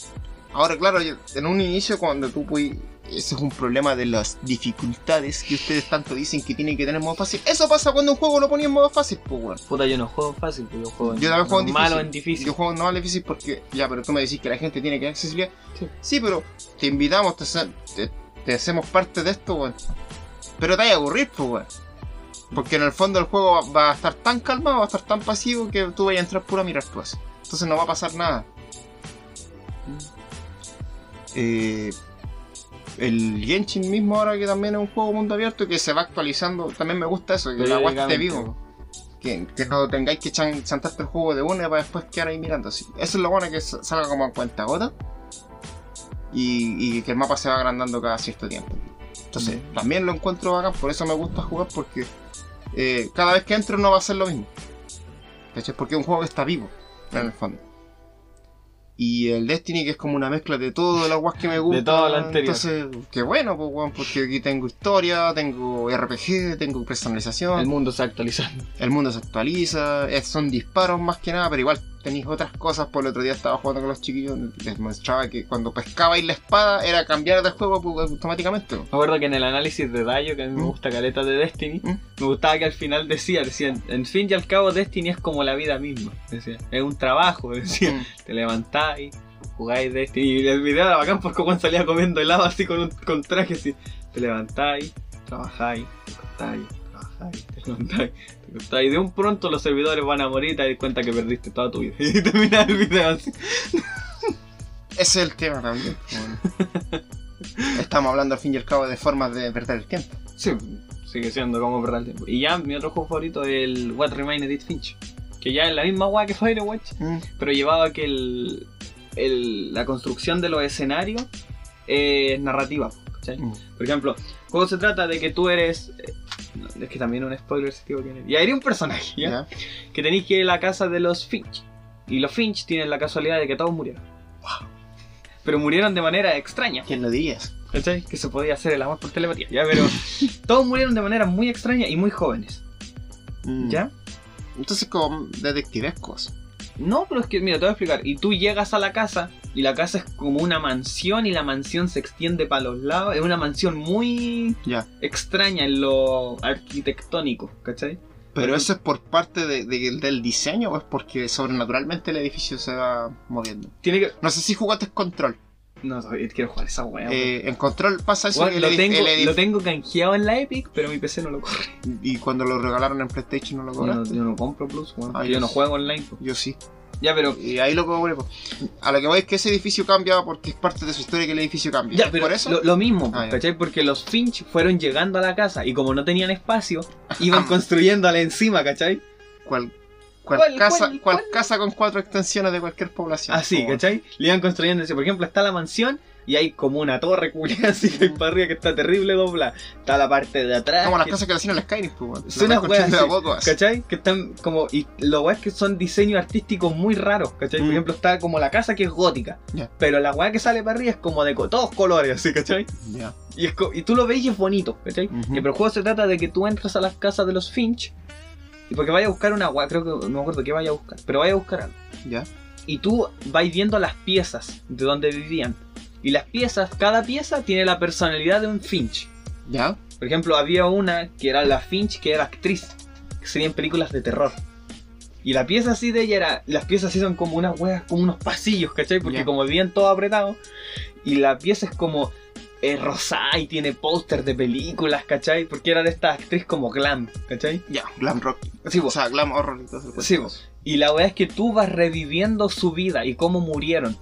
Ahora, claro, yo- en un inicio cuando tú pude ese es un problema de las dificultades que ustedes tanto dicen que tienen que tener en modo fácil. Eso pasa cuando un juego lo ponía en modo fácil, pues weón. Puta, yo no juego fácil, pues yo juego en Yo también juego en difícil. en difícil. Yo juego en normal difícil porque, ya, pero tú me decís que la gente tiene que tener accesibilidad. Sí. Sí, pero te invitamos, te, te- te hacemos parte de esto, weón. Pero te vas a aburrir, pues, weón. Porque en el fondo el juego va, a estar tan calmado, va a estar tan pasivo que tú vas a entrar puro a mirar, pues. Entonces no va a pasar nada. Eh, el Genshin mismo ahora que también es un juego mundo abierto que se va actualizando, también me gusta eso, que la agua esté vivo. Que, que no tengáis que chan- chantarte el juego de una para después quedar ahí mirando así. Eso es lo bueno que sa- salga como en cuenta gota. Y, y que el mapa se va agrandando cada cierto tiempo. Entonces, Mm. también lo encuentro bacán, por eso me gusta jugar, porque eh, cada vez que entro no va a ser lo mismo. ¿Cachai? Porque es un juego que está vivo, en el fondo. Y el Destiny, que es como una mezcla de todo las guas que me gusta. todo lo anterior. Entonces, qué bueno, pues, weón, porque aquí tengo historia, tengo RPG, tengo personalización. El mundo se actualizando. El mundo se actualiza, son disparos más que nada, pero igual tenéis otras cosas. Por el otro día estaba jugando con los chiquillos, les mostraba que cuando pescabais la espada era cambiar de juego pues, automáticamente. Me acuerdo que en el análisis de Dayo, que a mí me Mm. gusta caleta de Destiny, Mm. me gustaba que al final decía, decía, en fin y al cabo Destiny es como la vida misma. Decía, es un trabajo, decía. Mm. Te levantáis, jugáis Destiny. Y el video era bacán porque Juan salía comiendo helado así con un con traje así. Te levantáis, trabajáis, te acostáis, trabajáis, te levantáis. Y de un pronto los servidores van a morir y te das cuenta que perdiste toda tu vida. Y terminas el video así. Ese es el tema también. bueno. Estamos hablando al fin y al cabo de formas de perder el tiempo. Sí, sigue siendo como perder el tiempo. Y ya mi otro juego favorito es el What Remains Edith Finch. Que ya es la misma weá que Firewatch, pero llevaba que el, el- la construcción de los escenarios es narrativa. Mm. Por ejemplo, el juego se trata de que tú eres. eh, no, es que también un spoiler quién es. Ya eres un personaje, ¿ya? ¿Ya? Que tenéis que ir a la casa de los Finch. Y los Finch tienen la casualidad de que todos murieron. Pero murieron de manera extraña. ¿Quién lo dirías? ¿Cachai? Que se podía hacer el amor por telepatía. Ya, pero todos murieron de manera muy extraña y muy jóvenes. Mm. ¿Ya? Entonces como detectivescos. No, pero es que, mira, te voy a explicar. Y tú llegas a la casa y la casa es como una mansión y la mansión se extiende para los lados. Es una mansión muy extraña en lo arquitectónico, ¿cachai? ¿Pero eso es por parte de- de- del diseño o es porque sobrenaturalmente el edificio se va moviendo? Tiene que... No sé si jugaste Control. No, quiero jugar esa weá. Eh, en Control pasa eso. El lo, edif- tengo, lo tengo canjeado en la Epic, pero mi PC no lo corre. Y cuando lo regalaron en PlayStation no lo Yo no, yo no compro Plus, weón, Ah, yo yo no sí. juego online. Yo sí. Ya, pero... Y ahí lo cobré. po. A lo que voy es que ese edificio cambia porque es parte de su historia que el edificio cambia. Ya, ¿Es pero por eso? Lo, lo mismo, Ah. ¿cachai? Porque los Finch fueron llegando a la casa y como no tenían espacio, iban construyéndola encima, ¿cachai? ¿Cuál, ¿Cuál- casa, cuál- cuál cuál? casa con cuatro extensiones de cualquier población? Así, Po, ¿cachai? Le iban construyendo. Por ejemplo, está la mansión y hay como una torre culiada así que hay para arriba que está terrible doblada. Está la parte de atrás. Como las que- casas que hacían en el Skyrim, pues. Son Las unas weas. ¿Cachai? Que están como. Y lo weas que son diseños artísticos muy raros, ¿cachai? Por Mm. ejemplo, está como la casa que es gótica. Pero la wea que sale para arriba es como de co- todos colores, así, ¿cachai? Ya. Y, es y tú lo ves y es bonito, ¿cachai? Pero el juego se trata de que tú entras a las casas de los Finch. Y porque vaya a buscar una wea, creo que no me acuerdo qué vaya a buscar, pero vaya a buscar algo. Ya. Y tú vas viendo las piezas de donde vivían. Y las piezas, cada pieza tiene la personalidad de un Finch. Ya. Por ejemplo, había una que era la Finch, que era actriz, que serían películas de terror. Y la pieza así de ella era. Las piezas así son como unas huevas, como unos pasillos, ¿cachai? Porque como vivían todo apretado. Y la pieza es como eh, rosada y tiene póster de películas, ¿cachai? Porque era de esta actriz como glam, ¿cachai? Ya. Glam rock. Sí, O sea, glam horror y todo eso. Sí, vos. Y la verdad es que tú vas reviviendo su vida y cómo murieron.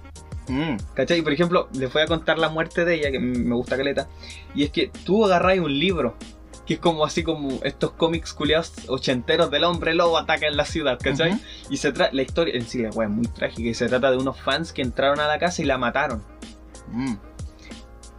Mm. ¿Cachai? Por ejemplo, les voy a contar la muerte de ella, que me gusta caleta. Y es que tú agarras un libro, que es como así como estos cómics culiados ochenteros del hombre lobo ataca en la ciudad, ¿cachai? Y se trata, la historia en sí, la es muy trágica, y se trata de unos fans que entraron a la casa y la mataron. Mm.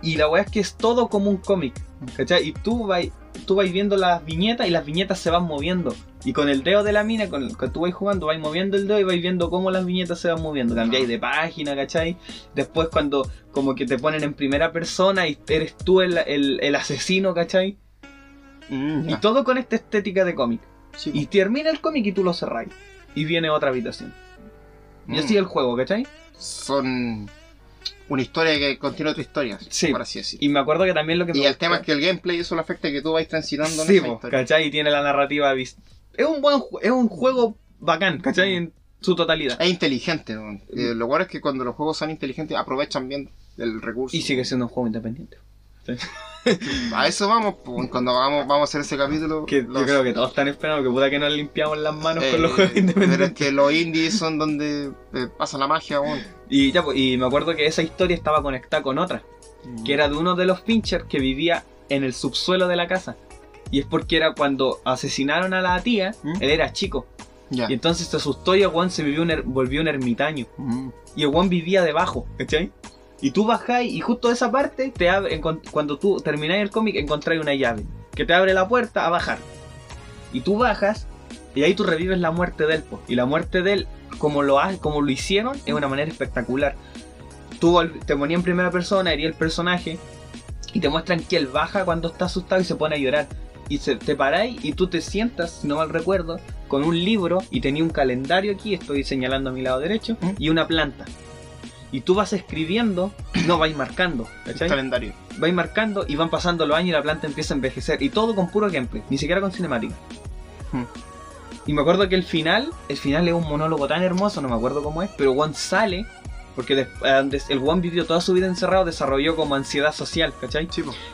Y la wea es que es todo como un cómic, ¿cachai? Y tú vas tú vas viendo las viñetas y las viñetas se van moviendo. Y con el dedo de la mina, con el que tú vas jugando, vais moviendo el dedo y vais viendo cómo las viñetas se van moviendo. Cambiáis de página, ¿cachai? Después cuando como que te ponen en primera persona y eres tú el, el- el asesino, ¿cachai? Mm, Y todo con esta estética de cómic. Sí, Y termina el cómic y tú lo cerráis. Y viene otra habitación. Y Mm. así el juego, ¿cachai? Son una historia que contiene otra historia, Sí. por así decirlo. Y me acuerdo que también lo que me Y el tema es que el gameplay eso lo afecta que tú vais transitando en Sí, esa po, historia. ¿cachai? Y tiene la narrativa Es un buen es un juego bacán, ¿cachai? En su totalidad. Es inteligente, ¿no? Eh, lo bueno es que cuando los juegos son inteligentes aprovechan bien el recurso. Y sigue siendo un juego independiente. A eso vamos, pues, cuando vamos, vamos a hacer ese capítulo. Que los- yo creo que todos están esperando que puta que nos limpiamos las manos eh, con los juegos Pero es independientes. que los indies son donde eh, pasa la magia, weón. Y ya, pues, y me acuerdo que esa historia estaba conectada con otra, que era de uno de los Fincher que vivía en el subsuelo de la casa. Y es porque era cuando asesinaron a la tía, ¿Mm? él era chico. Y entonces se asustó y el Juan se vivió un volvió un ermitaño. Mm. Y el Juan vivía debajo, ¿cachai? Y tú bajáis y justo de esa parte, te abre, cuando tú termináis el cómic, encontráis una llave que te abre la puerta a bajar. Y tú bajas y ahí tú revives la muerte de él. po. Y la muerte de él, como lo, como lo hicieron, es una manera espectacular. Tú te ponías en primera persona, hería el personaje y te muestran que él baja cuando está asustado y se pone a llorar. Y se, te paráis y tú te sientas, si no mal recuerdo, con un libro y tenía un calendario aquí, estoy señalando a mi lado derecho, ¿Mm? y una planta. Y tú vas escribiendo, no vais marcando, ¿cachai? Calendario. Vais marcando y van pasando los años y la planta empieza a envejecer. Y todo con puro gameplay, ni siquiera con cinemática. Hmm. Y me acuerdo que el final, el final es un monólogo tan hermoso, no me acuerdo cómo es, pero Juan sale, porque des- el Juan vivió toda su vida encerrado, desarrolló como ansiedad social, ¿cachai?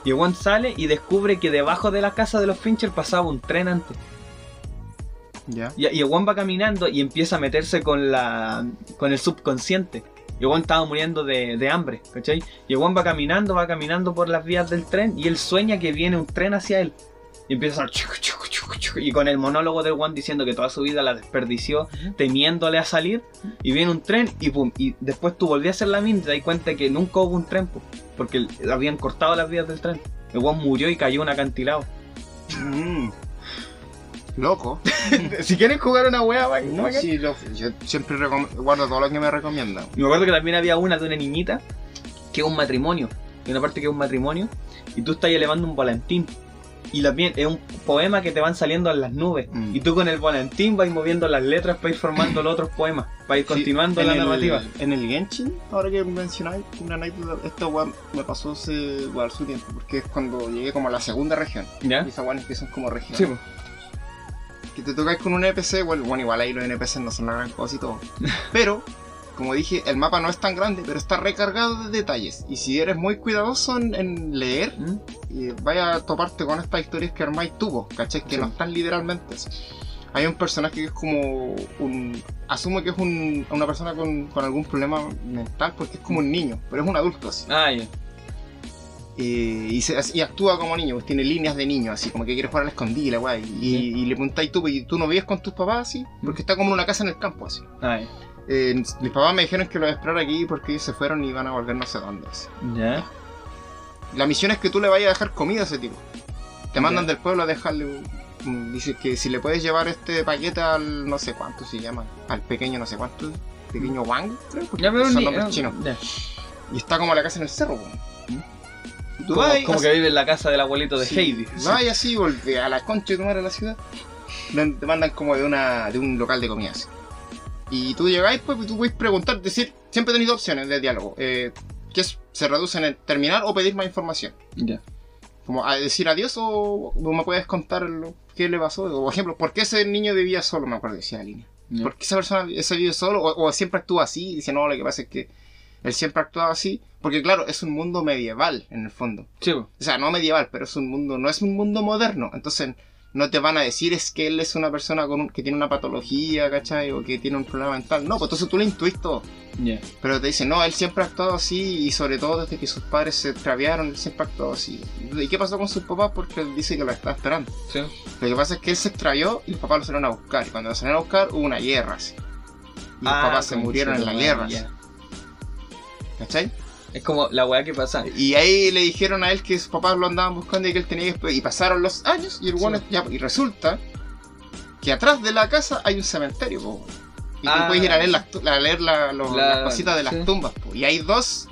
Y el Juan sale y descubre que debajo de la casa de los Fincher pasaba un tren antes. Ya. Y, y el Juan va caminando y empieza a meterse con la con el subconsciente. Y el Juan estaba muriendo de, de hambre, ¿cachai? Y el Juan va caminando, va caminando por las vías del tren y él sueña que viene un tren hacia él. Y empieza a chuc, chuc, chuc, chuc, y con el monólogo del Juan diciendo que toda su vida la desperdició temiéndole a salir y viene un tren y pum y después tú volvías a hacer la mina y te das cuenta que nunca hubo un tren po, porque habían cortado las vías del tren. El Juan murió y cayó un acantilado. Loco. si quieren jugar una wea, va- No, sí, lo- yo siempre guardo todo lo que me recomiendan. Me acuerdo que también había una de una niñita que es un matrimonio. Hay una parte que es un matrimonio y tú estás elevando un volantín. Y también es un poema que te van saliendo en las nubes. Mm. Y tú con el volantín vas moviendo las letras para ir formando los otros poemas. Para ir Sí, continuando la el- narrativa. En el Genshin, ahora que mencionáis una anécdota, esto weón, me pasó hace igual su tiempo, porque es cuando llegué como a la segunda región. ¿Ya? Y esas que son como regiones. Sí, pues. Que te tocáis con un NPC, bueno, bueno, igual ahí los NPC no son la gran cosa y todo. Pero, como dije, el mapa no es tan grande, pero está recargado de detalles. Y si eres muy cuidadoso en, en leer, ¿Mm? y vaya a toparte con estas historias que armáis tú, ¿cachai? Que Sí. no están literalmente así. Hay un personaje que es como un... Asumo que es un- una persona con, con algún problema mental porque es como un niño, pero es un adulto así. Ah, ya. Eh, y, se- y actúa como niño, pues tiene líneas de niño, así como que quiere jugar a la escondida, la weá. Y, y le preguntáis tú, y tú no vives con tus papás así, porque está como en una casa en el campo así. Ah. Eh, mis papás me dijeron que lo voy a esperar aquí porque ellos se fueron y van a volver no sé dónde. así. Ya. La misión es que tú le vayas a dejar comida a ese tipo. Te mandan Ya. del pueblo a dejarle. Dice que si le puedes llevar este paquete al no sé cuánto se llama, al pequeño no sé cuánto, pequeño Wang, creo, porque Ya, son nombres chinos. ya. Y está como la casa en el cerro, po. Como, como que vive en la casa del abuelito de Sí, Heidi. Vas y así, volve a la concha de tu madre a la ciudad. Te mandan como de una de un local de comida. así. Y tú llegáis, pues, tú puedes preguntar, decir, siempre tenéis dos opciones de diálogo. Eh, que es- se reducen en terminar o pedir más información. Ya. Como a decir adiós o, o me puedes contar lo, qué le pasó. O, por ejemplo, ¿por qué ese niño vivía solo? Me acuerdo, decía la línea. Ya. ¿Por qué esa persona ese vive solo? O, o siempre actúa así. Dice, no, lo que pasa es que él siempre actuaba así. Porque claro, es un mundo medieval, en el fondo. Sí. O sea, no medieval, pero es un mundo, no es un mundo moderno. Entonces, no te van a decir es que él es una persona con un- que tiene una patología, ¿cachai? O que tiene un problema mental. No, pues entonces tú le intuís todo. Ya. Pero te dicen, no, él siempre ha actuado así y sobre todo desde que sus padres se extraviaron, él siempre ha actuado así. ¿Y qué pasó con sus papás? Porque él dice que lo estaba esperando. Sí. Lo que pasa es que él se extravió y los papás lo salieron a buscar. Y cuando lo salieron a buscar hubo una guerra así. Y los Ah, papás se murieron en la guerra. así. ¿Cachai? Es como la weá que pasa. Y ahí le dijeron a él que sus papás lo andaban buscando y que él tenía que... Y pasaron los años y el bueno Sí. ya, y resulta que atrás de la casa hay un cementerio, po. Y tú Ah. puedes ir a leer, las, a leer la- los- La- las cositas de las sí. tumbas, po. Y hay dos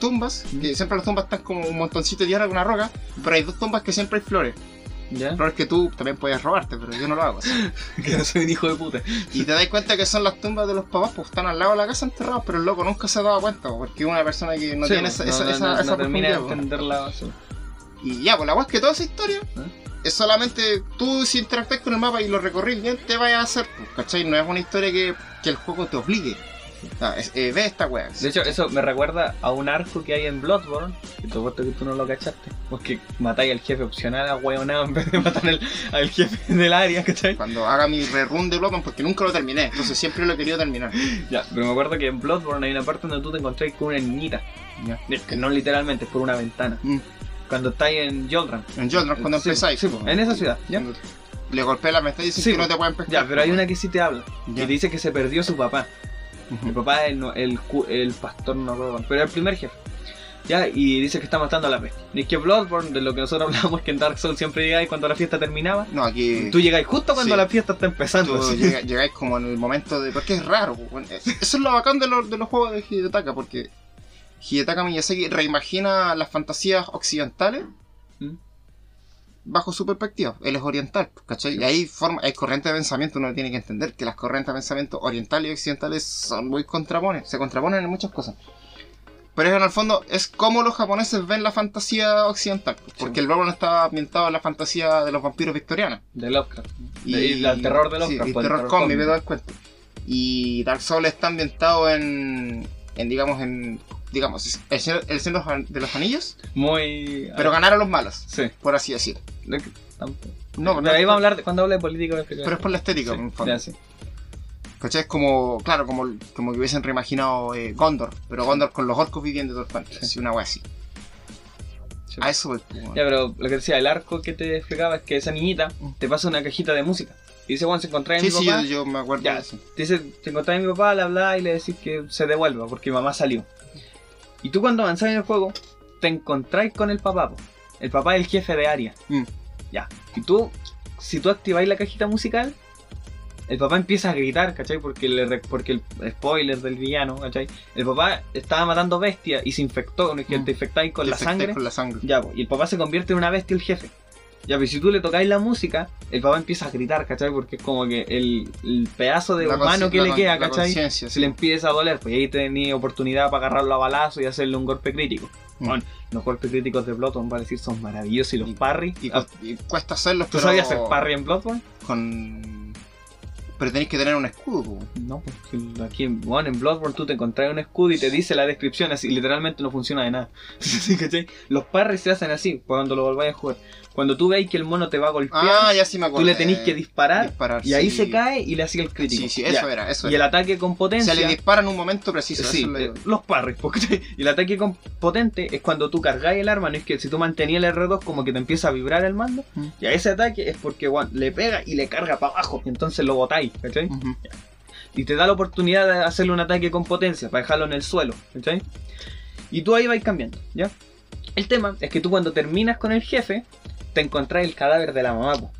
tumbas, que siempre las tumbas están como un montoncito de tierra con una roca, pero hay dos tumbas que siempre hay flores. ¿Ya? Lo peor es que tú también puedes robarte, pero yo no lo hago. Que no soy un hijo de puta. Y te das cuenta que son las tumbas de los papás, pues están al lado de la casa enterrados, pero el loco nunca se ha dado cuenta, po, porque es una persona que no Sí, tiene pues, esa, esa, no, esa, no, esa termina de profundidad, po. entender la sí. Y ya, pues la weá es que toda esa historia ¿Eh? es solamente tú si interactúas con el mapa y lo recorrís bien, te vayas a hacer, pues, ¿cachai? No es una historia que, que el juego te obligue. Es- eh, ve esta weá. De hecho, eso me recuerda a un arco que hay en Bloodborne, que te apuesto que tú no lo cachaste, porque matáis al jefe opcional a hueonado en vez de matar al, al jefe del área, ¿cachai? Cuando haga mi rerun de Bloodborne, porque nunca lo terminé, entonces siempre lo he querido terminar. Ya, pero me acuerdo que en Bloodborne hay una parte donde tú te encontrás con una niñita, Ya. que no literalmente, es por una ventana, Mm. cuando estáis en Joldran. En Jotnar, cuando Sí, empezáis. sí, en esa ciudad, ¿ya? Le golpeé la ventana y dicen Sí, que no te pueden pescar. Ya, pero hay una que sí te habla, Ya. y te dice que se perdió su papá. Ujú. El papá es el, el, pastor, no recuerdo, pero el primer jefe. Ya, y dice que está matando a la bestia. Y es que Bloodborne, de lo que nosotros hablamos, que en Dark Souls siempre llegáis cuando la fiesta terminaba. No, aquí. Tú llegáis justo cuando Sí. la fiesta está empezando. Tú llegáis como en el momento de. Porque es raro, pues, bueno, eso es lo bacán de los, de los juegos de Hidetaka, porque Hidetaka Miyazaki reimagina las fantasías occidentales. Bajo su perspectiva. Él es oriental, ¿cachai? Sí. Y hay, forma, hay corrientes de pensamiento, uno tiene que entender que las corrientes de pensamiento orientales y occidentales son muy contraponen, se contraponen en muchas cosas. Pero en el fondo es como los japoneses ven la fantasía occidental, porque Sí. el Bloodborne está ambientado en la fantasía de los vampiros victorianos. De Lovecraft. De- y el terror de Lovecraft, Sí, el terror terror y todo el cuento. Y Dark Souls está ambientado en, en digamos, en, digamos, el Señor, de los- Anillos, Muy. pero ganaron los malos, Sí. por así decir. No, Pero ahí vamos a hablar de, cuando hable de política. voy a explicar. pero es por la estética, Sí, en el fondo. ya, sí. ¿Cachai? Es como, claro, como, como que hubiesen reimaginado eh, Gondor, pero Gondor con los orcos viviendo todo el Sí. así, una wea así. Sí. A eso voy, pues, Ya, pero lo que decía, el arco que te explicaba es que esa niñita Mm. te pasa una cajita de música. Y dice, bueno, se encontrás en Sí, mi sí, papá. yo, yo me acuerdo Ya. de eso. Te dice, te encontrás a mi papá, le hablas y le decís que se devuelva porque mi mamá salió. Y tú cuando avanzás en el juego, te encontráis con el papá. po. El papá es el jefe de área. Mm. Ya. Y tú, si tú activáis la cajita musical, el papá empieza a gritar, ¿cachai? Porque, le re- porque el spoiler del villano, ¿cachai? El papá estaba matando bestias y se infectó, ¿no? que Mm. te infectáis con Te la sangre. Con la sangre. Ya, po, y el papá se convierte en una bestia el jefe. Ya, pero si tú le tocáis la música, el papá empieza a gritar, ¿cachai? Porque es como que el, el pedazo de La humano que le queda, ¿cachai? Se sí. le empieza a doler, pues ahí tenía oportunidad para agarrarlo a balazo y hacerle un golpe crítico. Mm. Bueno, los golpes críticos de Bloodborne, va a decir, son maravillosos y los Y- parry. Y, Ah, y cuesta hacerlos, ¿Tú pero sabías hacer parry en Bloodborne? con... Pero tenéis que tener un escudo. No, pues que aquí en, bueno, en Bloodborne tú te encontrás un escudo y te dice la descripción así, literalmente no funciona de nada. Los parries se hacen así cuando lo volváis a jugar. Cuando tú veis que el mono te va a golpear, Ah, ya sí me acuerdo. tú le tenéis que disparar, disparar, y ahí sí. se cae y le hacía el crítico. Sí, sí, Ya. eso era, eso Y el ataque con O potencia. sea, le dispara en un momento preciso, Sí, eso eh, los parries, porque- y el ataque con potente es cuando tú cargáis el arma, no es que si tú mantenías el R2 como que te empieza a vibrar el mando, Mm. y a ese ataque es porque weón, le pega y le carga para abajo, y entonces lo botáis, ¿cachai? Y te da la oportunidad de hacerle un ataque con potencia, para dejarlo en el suelo, ¿cachai? Y tú ahí vas cambiando, ¿ya? El tema es que tú cuando terminas con el jefe, te encontrás el cadáver de la mamá, po.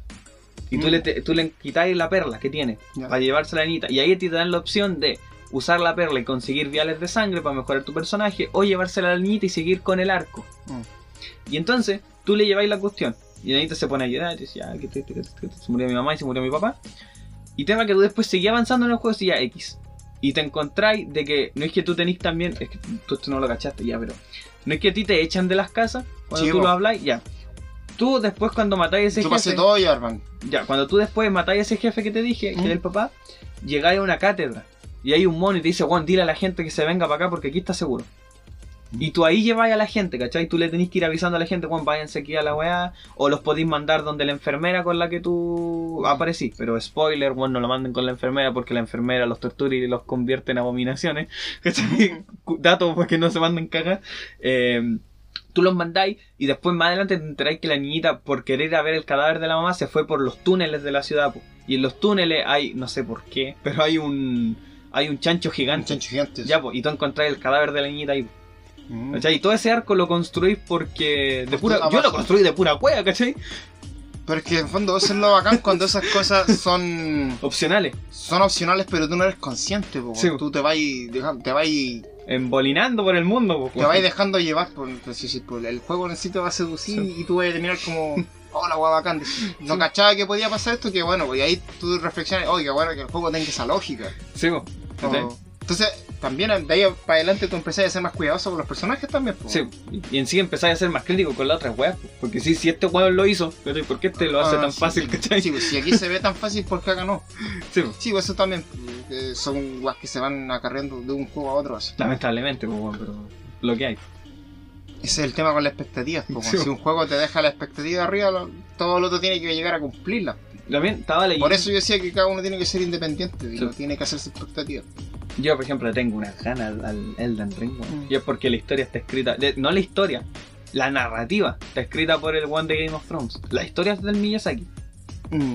Y tú, Mm. le, te- tú le quitáis la perla que tiene Ya. para llevarse a la niñita. Y ahí te dan la opción de usar la perla y conseguir viales de sangre para mejorar tu personaje, o llevársela a la niñita y seguir con el arco. Mm. Y entonces tú le lleváis la cuestión. Y la niñita se pone a llorar y dice, "Ay, que te- que te- que se murió mi mamá y se murió mi papá. Y tema que tú después seguís avanzando en el juego y ya X. Y te encontráis de que no es que tú tenés también, es que tú esto no lo cachaste ya, pero no es que a ti te echan de las casas cuando tú lo habláis, ya. Tú después cuando matáis a ese Yo jefe, pasé todo y Arman. ya, cuando tú después matáis a ese jefe que te dije, que Mm. era el papá, llegáis a una cátedra y hay un mono y te dice, Juan, dile a la gente que se venga para acá porque aquí está seguro. Mm. Y tú ahí lleváis a la gente, ¿cachai? Tú le tenés que ir avisando a la gente, Juan, váyanse aquí a la weá, o los podéis mandar donde la enfermera con la que tú aparecís. Pero spoiler, Juan, no lo manden con la enfermera porque la enfermera los tortura y los convierte en abominaciones. ¿Cachai? Datos porque no se manden cagas. Eh, tú los mandáis y después más adelante te enteráis que la niñita por querer ir a ver el cadáver de la mamá se fue por los túneles de la ciudad po. y en los túneles hay no sé por qué pero hay un hay un chancho Un gigante chancho gigante. ya po, y tú encontrás el cadáver de la niñita ahí Mm. ¿cachai? y todo ese arco lo construís porque de pura yo lo construí de pura cueva ¿cachai? Pero es que en fondo eso es lo bacán cuando esas cosas son opcionales son opcionales, pero tú no eres consciente, po. Sí. Tú te vas te vas embolinando por el mundo po, te vas dejando llevar por, sí, por- el juego necesita va a seducir Sí. y tú vas a terminar como oh, la bacán. No Sí. cachaba que podía pasar esto, que bueno, pues y ahí tú reflexionas, oye, qué bueno que el juego tenga esa lógica. Sí. O- Entonces, también de ahí para adelante tú empezás a ser más cuidadoso con los personajes también. po. Sí, y en sí empezáis a ser más crítico con las otras weas. po. Porque sí, si este weón lo hizo, ¿cachai? ¿por qué este lo hace Ah, tan sí. fácil, cachai? Sí, pues si aquí se ve tan fácil, ¿por qué acá no? Sí. Sí, pues eso también. eh, son weas que se van acarreando de un juego a otro. Así. Lamentablemente, pero lo que hay. Ese es el tema con las expectativas. Sí. Si un juego te deja la expectativa arriba, lo- todo lo otro tiene que llegar a cumplirla. También estaba leyendo. Por eso yo decía que cada uno tiene que ser independiente y Sí. no tiene que hacerse expectativas. Yo, por ejemplo, le tengo unas ganas al- al Elden Ring. Mm. Y es porque la historia está escrita. de- no la historia, la narrativa está escrita por el one de Game of Thrones. La historia es del Miyazaki,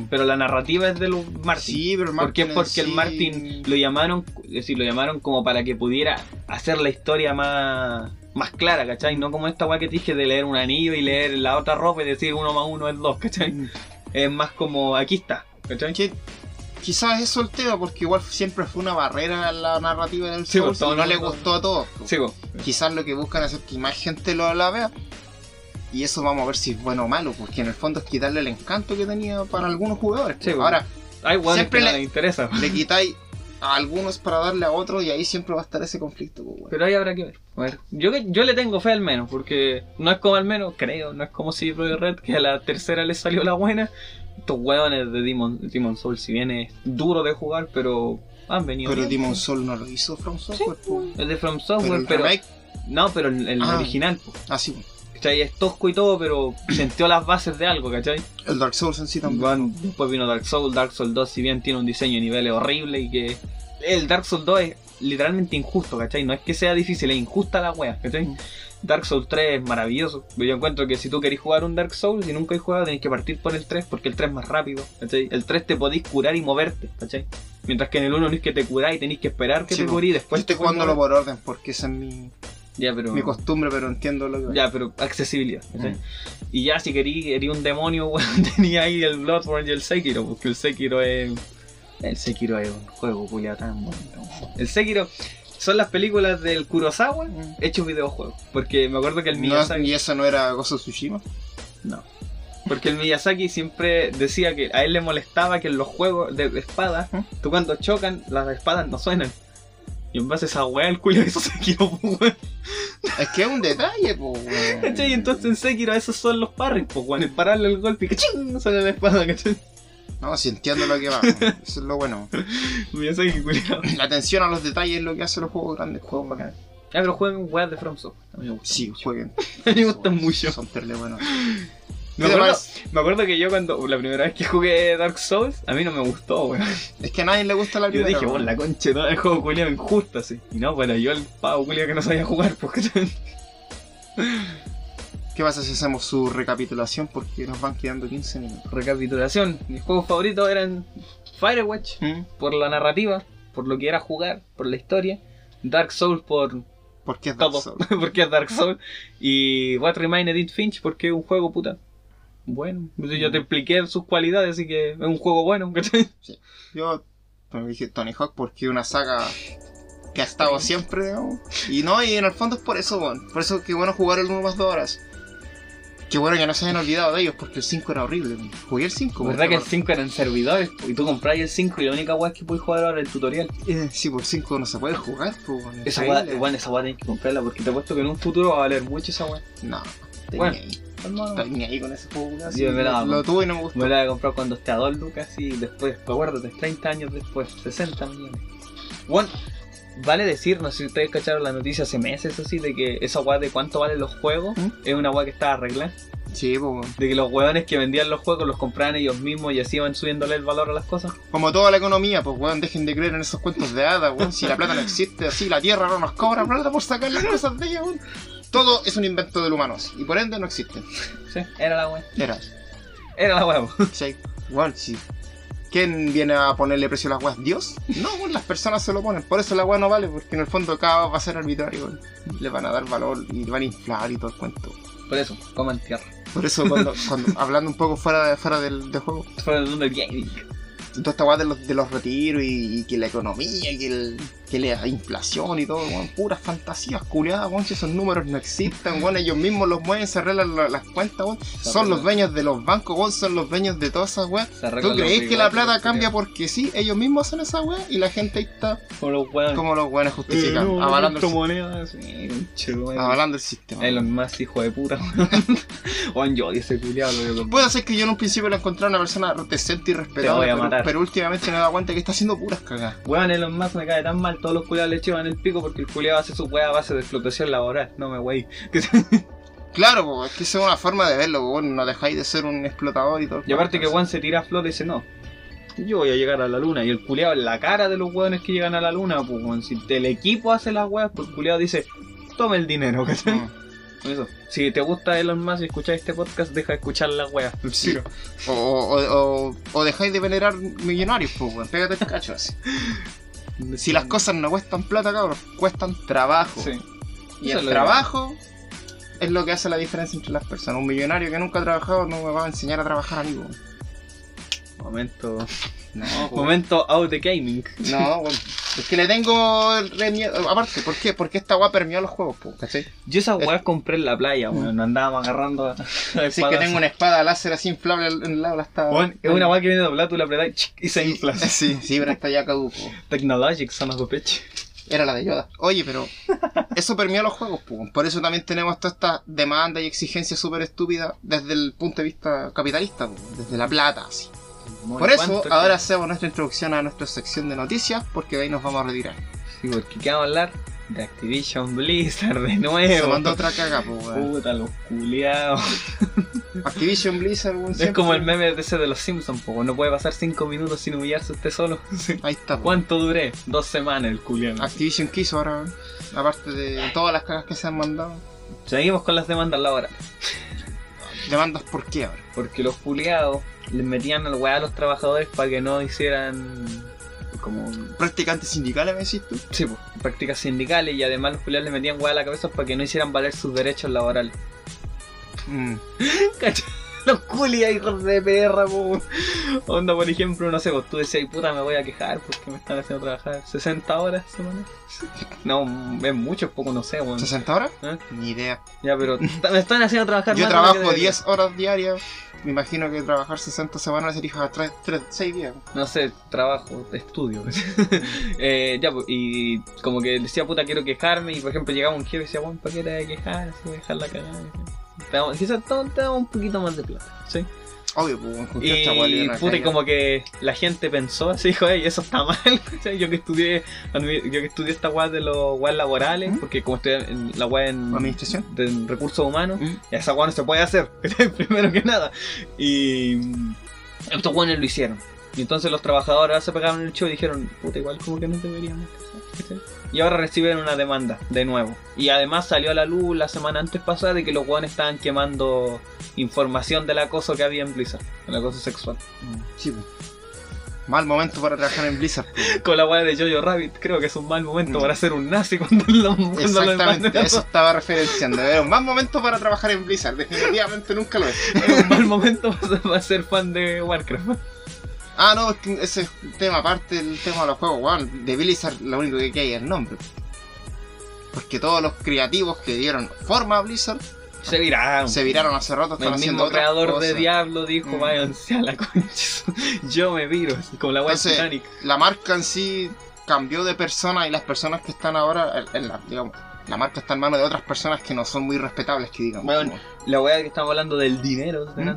pero la narrativa es de los Martin. Sí, pero el ¿Por qué? Martin Porque el sí- Martin lo llamaron, es decir, lo llamaron como para que pudiera hacer la historia más, más clara, ¿cachai? No como esta weá que te dije de leer un anillo y leer la otra ropa y decir uno más uno es dos, ¿cachai? Es más como aquí está, ¿cachai? Quizás eso el tema, porque igual siempre fue una barrera a la narrativa del Sí, Souls pues, no le gustó a todos. po. Sí, po. Quizás lo que buscan es que más gente lo la vea. Y eso vamos a ver si es bueno o malo, porque en el fondo es quitarle el encanto que tenía para algunos jugadores. Sí, pues. Ahora, Hay Siempre que le- interesa. le quitáis a algunos para darle a otros y ahí siempre va a estar ese conflicto. pues. Pero ahí habrá que ver. Ver, yo, yo le tengo fe al menos, porque no es como al menos, creo, no es como si Project Red, que a la tercera le salió la buena. Estos hueones de Demon, Demon Soul, si bien es duro de jugar, pero han venido. Pero bien, Demon. Soul no lo hizo From Software. po. Es de From Software, el pero. No, pero el, el Ah. original, po. ah, sí, ¿cachai? Es tosco y todo, pero sentió las bases de algo, ¿cachai? el Dark Souls en sí también. Bueno, después vino Dark Souls, Dark Souls 2, si bien tiene un diseño de niveles horrible y que. El Dark Souls 2 es literalmente injusto, ¿cachai? No es que sea difícil, es injusta la wea, ¿cachai? Mm. Dark Souls 3 es maravilloso. Yo encuentro que si tú querés jugar un Dark Souls y nunca has jugado, tenés que partir por el 3 porque el 3 es más rápido, ¿cachai? El 3 te podéis curar y moverte, ¿cachai? Mientras que en el 1 no es que te curáis, tenéis que esperar que Sí, te curís después estoy jugándolo por orden, porque esa es mi, Ya, pero. mi costumbre, pero entiendo lo que Ya, pero accesibilidad. Mm. Y ya si querí, querí un demonio, weón, tenía ahí el Bloodborne y el Sekiro, porque el Sekiro es. El Sekiro es un juego culiao tan bonito. weón. El Sekiro son las películas del Kurosawa Mm. hechos videojuegos. Porque me acuerdo que el No, Miyazaki. y eso no era of Tsushima. No. Porque el Miyazaki siempre decía que a él le molestaba que en los juegos de espada, ¿Mm? tú cuando chocan, las espadas no suenan. Y en base a esa weá, el culo hizo Sekiro, pues, weón. Es que es un detalle, po, weón. ¿Cachai? Y entonces en Sekiro esos son los parries, pues, weón. El pararle el golpe y que ching, sale la espada, ¿cachai? No, si entiendo lo que va. weón. Eso es lo bueno. Culiao. La atención a los detalles es lo que hace los juegos grandes, juegos bacanes. Ya, pero jueguen weas de From Software. A mí me gustan Sí, mucho. jueguen. A mí me gustan mucho. Son terrible buenos. Me acuerdo, además, me acuerdo que yo cuando la primera vez que jugué Dark Souls, a mí no me gustó, weón. es que a nadie le gusta la Yo primera. dije, weón. la concha no el juego culiao injusto así. Y no, bueno, yo el pavo culiao que no sabía jugar, porque ¿Qué pasa si hacemos su recapitulación? Porque nos van quedando 15 minutos. Recapitulación, mis juegos favoritos eran Firewatch, ¿Mm? por la narrativa, por lo que era jugar, por la historia. Dark Souls por ¿Por qué es Dark todo, Souls? porque es Dark Souls. Y What Remained Edith Finch, porque es un juego puta. Bueno, pues yo te expliqué sus cualidades, así que es un juego bueno. Yo me dije Tony Hawk porque es una saga que ha estado siempre, digamos. Y no, y en el fondo es por eso, weón. Por eso que bueno jugar el 1 más 2 horas. Qué bueno que no se hayan olvidado de ellos porque el 5 era horrible. Jugué el 5. ¿Verdad que el 5 eran servidores? Y tú compras el 5 y la única weá que puedes jugar ahora es el tutorial. Eh, sí, por 5 no se puede jugar, pues. Esa weá, bueno, esa weá tenés que comprarla porque te apuesto que en un futuro va a valer mucho esa weá. No, estoy Bueno. ni ahí. Estoy ni ahí con ese juego, así, Yo me la- Lo tuve y no me gustó. Me la voy a comprar cuando esté a 2 lucas y después, acuérdate, 30 años después, 60 millones. Bueno, vale decir, no sé si ustedes cacharon la noticia hace meses así, de que esa weá de cuánto valen los juegos ¿Mm? es una weá que está arreglada. Sí, pues, weón. De que los weones que vendían los juegos los compraban ellos mismos y así iban subiéndole el valor a las cosas. Como toda la economía, pues, weón, dejen de creer en esos cuentos de hadas, weón. Si la plata no existe, así la tierra no nos cobra plata por sacar las cosas de ella, weón. Todo es un invento del humano y por ende no existe. Sí, era la weá. Era. Era la. ¿Cachai? Weón, sí. ¿Quién viene a ponerle precio a las weas? ¿Dios? No, las personas se lo ponen. Por eso la wea no vale, porque en el fondo cada va a ser arbitrario. Le van a dar valor y le van a inflar y todo el cuento. Por eso, coman tierra. Por eso, cuando, cuando hablando un poco fuera, de, fuera del, del juego, Fuera del mundo gaming. Toda esta weá de los, de los retiros y, y que la economía, que, el, que la inflación y todo, weón, puras fantasías culiadas, weón, si esos números no existen, weón, ellos mismos los mueven, se arreglan la- las cuentas, weón, son los dueños de los bancos, weón, son los dueños de todas esas weas. ¿Tú los crees que la plata cambia porque sí? Ellos mismos hacen esa wea y la gente ahí está Como los weones. como los buenos Eh, no, avalando, el, sí, avalando el sistema. Elon Musk, hijo de puta. Juan, yo odio ese culiado. Puede ser que yo en un principio lo encontré una persona decente y Te respetable, voy a pero, matar. Pero últimamente me he dado cuenta que está haciendo puras cagadas. Weón, Elon Musk me cae tan mal, todos los culiados le llevan el pico porque el culiado hace su weá a base de explotación laboral. No me wey. Claro, po, es que esa es una forma de verlo, po, no dejáis de ser un explotador y todo. Y aparte que. Juan se tira a flor y dice, no, yo voy a llegar a la luna. Y el culiado en la cara de los weones que llegan a la luna, pues si el equipo hace las weas, pues el culiado dice, toma el dinero, ¿cachai? Mm. Eso. Si te gusta Elon Musk y escuchas este podcast, deja de escuchar las weas. Sí. O, o, o, o dejáis de venerar millonarios, pues, weón. Pégate el cacho así. Si las cosas no cuestan plata, cabrón, cuestan trabajo. Sí. Y Eso el trabajo es lo que hace la diferencia entre las personas. Un millonario que nunca ha trabajado no me va a enseñar a trabajar a mí, weón. Momento. No, po. Momento out de gaming. No, weón. Es que le tengo re miedo. Aparte, ¿por qué? Porque esta weá permeó los juegos, po, ¿cachai? Yo esas weas compré en la playa, weón. No andábamos agarrando Así que tengo una espada láser así inflable en el lado la. Weón, es una wea que viene doblada, tú la apretás y se infla. Sí, sí, pero está ya caduco. Technologic, son a bitch. Era la de Yoda. Oye, pero eso permeó los juegos, po. por eso también tenemos toda esta demanda y exigencia súper estúpida desde el punto de vista capitalista, desde la plata, así. Por eso, ¿Cuánto- ahora hacemos nuestra introducción a nuestra sección de noticias, porque de ahí nos vamos a retirar. Sí, porque ¿qué vamos a hablar? De Activision Blizzard de Se nuevo. mandó otra caga, po, weón. Puta, los culiados. Activision Blizzard, weón, Es como el meme de ese de los Simpsons, po. No puede pasar 5 minutos sin humillarse usted solo. Ahí está, po. ¿Cuánto duré? Dos semanas el culiado. Activision quiso ahora, aparte de todas las cagas que se han mandado. Seguimos con las demandas laborales. Demandas por qué ahora. Porque los culiados les metían al weá a los trabajadores para que no hicieran como Practicantes sindicales, me decís tú. sí, po, prácticas sindicales y además los culiados les metían weá a la cabeza para que no hicieran valer sus derechos laborales. Mm. ¿Cachai? Los culiados hijos de perra, po. Onda, por ejemplo, no sé, pues tú decías, puta, me voy a quejar porque me están haciendo trabajar 60 horas semana. No, es mucho, es poco, no sé, weón. ¿60 horas? ¿Eh? Ni idea. Ya, pero me están haciendo trabajar Yo más trabajo debería. 10 horas diarias. Me imagino que trabajar 60 semanas sería 3, 3, 6 días. No sé, trabajo, estudio. eh, ya, pues, y como que decía, puta, quiero quejarme. Y por ejemplo, llegaba un jefe y decía, bueno, ¿para qué te vas a quejar? Si voy a dejar la cagada. Te damos- Quizás te te damos un poquito más de plata. ¿sí? Obvio, pues, Y como que la gente pensó así, dijo, "Ey, eso está mal. yo que estudié, yo que estudié esta weá de los weas laborales, ¿Mm? porque como estudié en la weá en, ¿Administración? de recursos humanos, Mm. esa weá no se puede hacer, primero que nada. Y estos weones lo hicieron. Y entonces los trabajadores ahora se pegaron el show y dijeron, puta, igual como que no deberíamos hacer. Y ahora reciben una demanda de nuevo. Y además salió a la luz la semana antes pasada de que los weones estaban quemando información del acoso que había en Blizzard, el acoso sexual. Sí. Mal momento para trabajar en Blizzard. pues. Con la weá de Jojo Rabbit, creo que es un mal momento para ser un nazi cuando lo, cuando lo Exactamente, a- eso estaba referenciando. Era un mal momento para trabajar en Blizzard. Definitivamente nunca lo es. es un mal momento para ser fan de Warcraft. Ah, no, es que ese es un tema aparte del tema de los juegos. weón. de Blizzard lo único que hay es el nombre. Porque todos los creativos que dieron forma a Blizzard Se viraron. se viraron hace rato, están El mismo creador de. Diablo dijo, Mm. váyanse a la concha. Yo me viro, como la Titanic. La marca en sí cambió de persona y las personas que están ahora, en- la, digamos, la marca está en manos de otras personas que no son muy respetables, que digamos. Bueno, La weá que estamos hablando del dinero ¿Mm?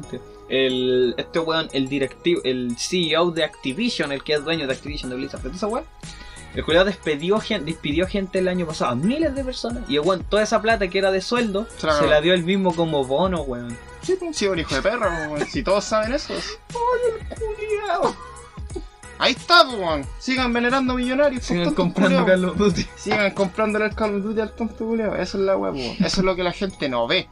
El, este weón, el directivo, el CEO de Activision, el que es dueño de Activision de Blizzard, ¿viste esa weá? El culiao despidió, gen- despidió gente el año pasado, a miles de personas. Y el weón, toda esa plata que era de sueldo, Se la se ganó. la dio él mismo como bono, weón. Sí, pues, sí, un hijo de perro, weón. si todos saben eso. Culiao. Ahí está, pues, weón. Sigan venerando millonarios. pues, Sigan comprando. Call of Duty. Sigan comprándole el Call of Duty al tonto culiao. Eso es la weá, pues. Eso es lo que la gente no ve.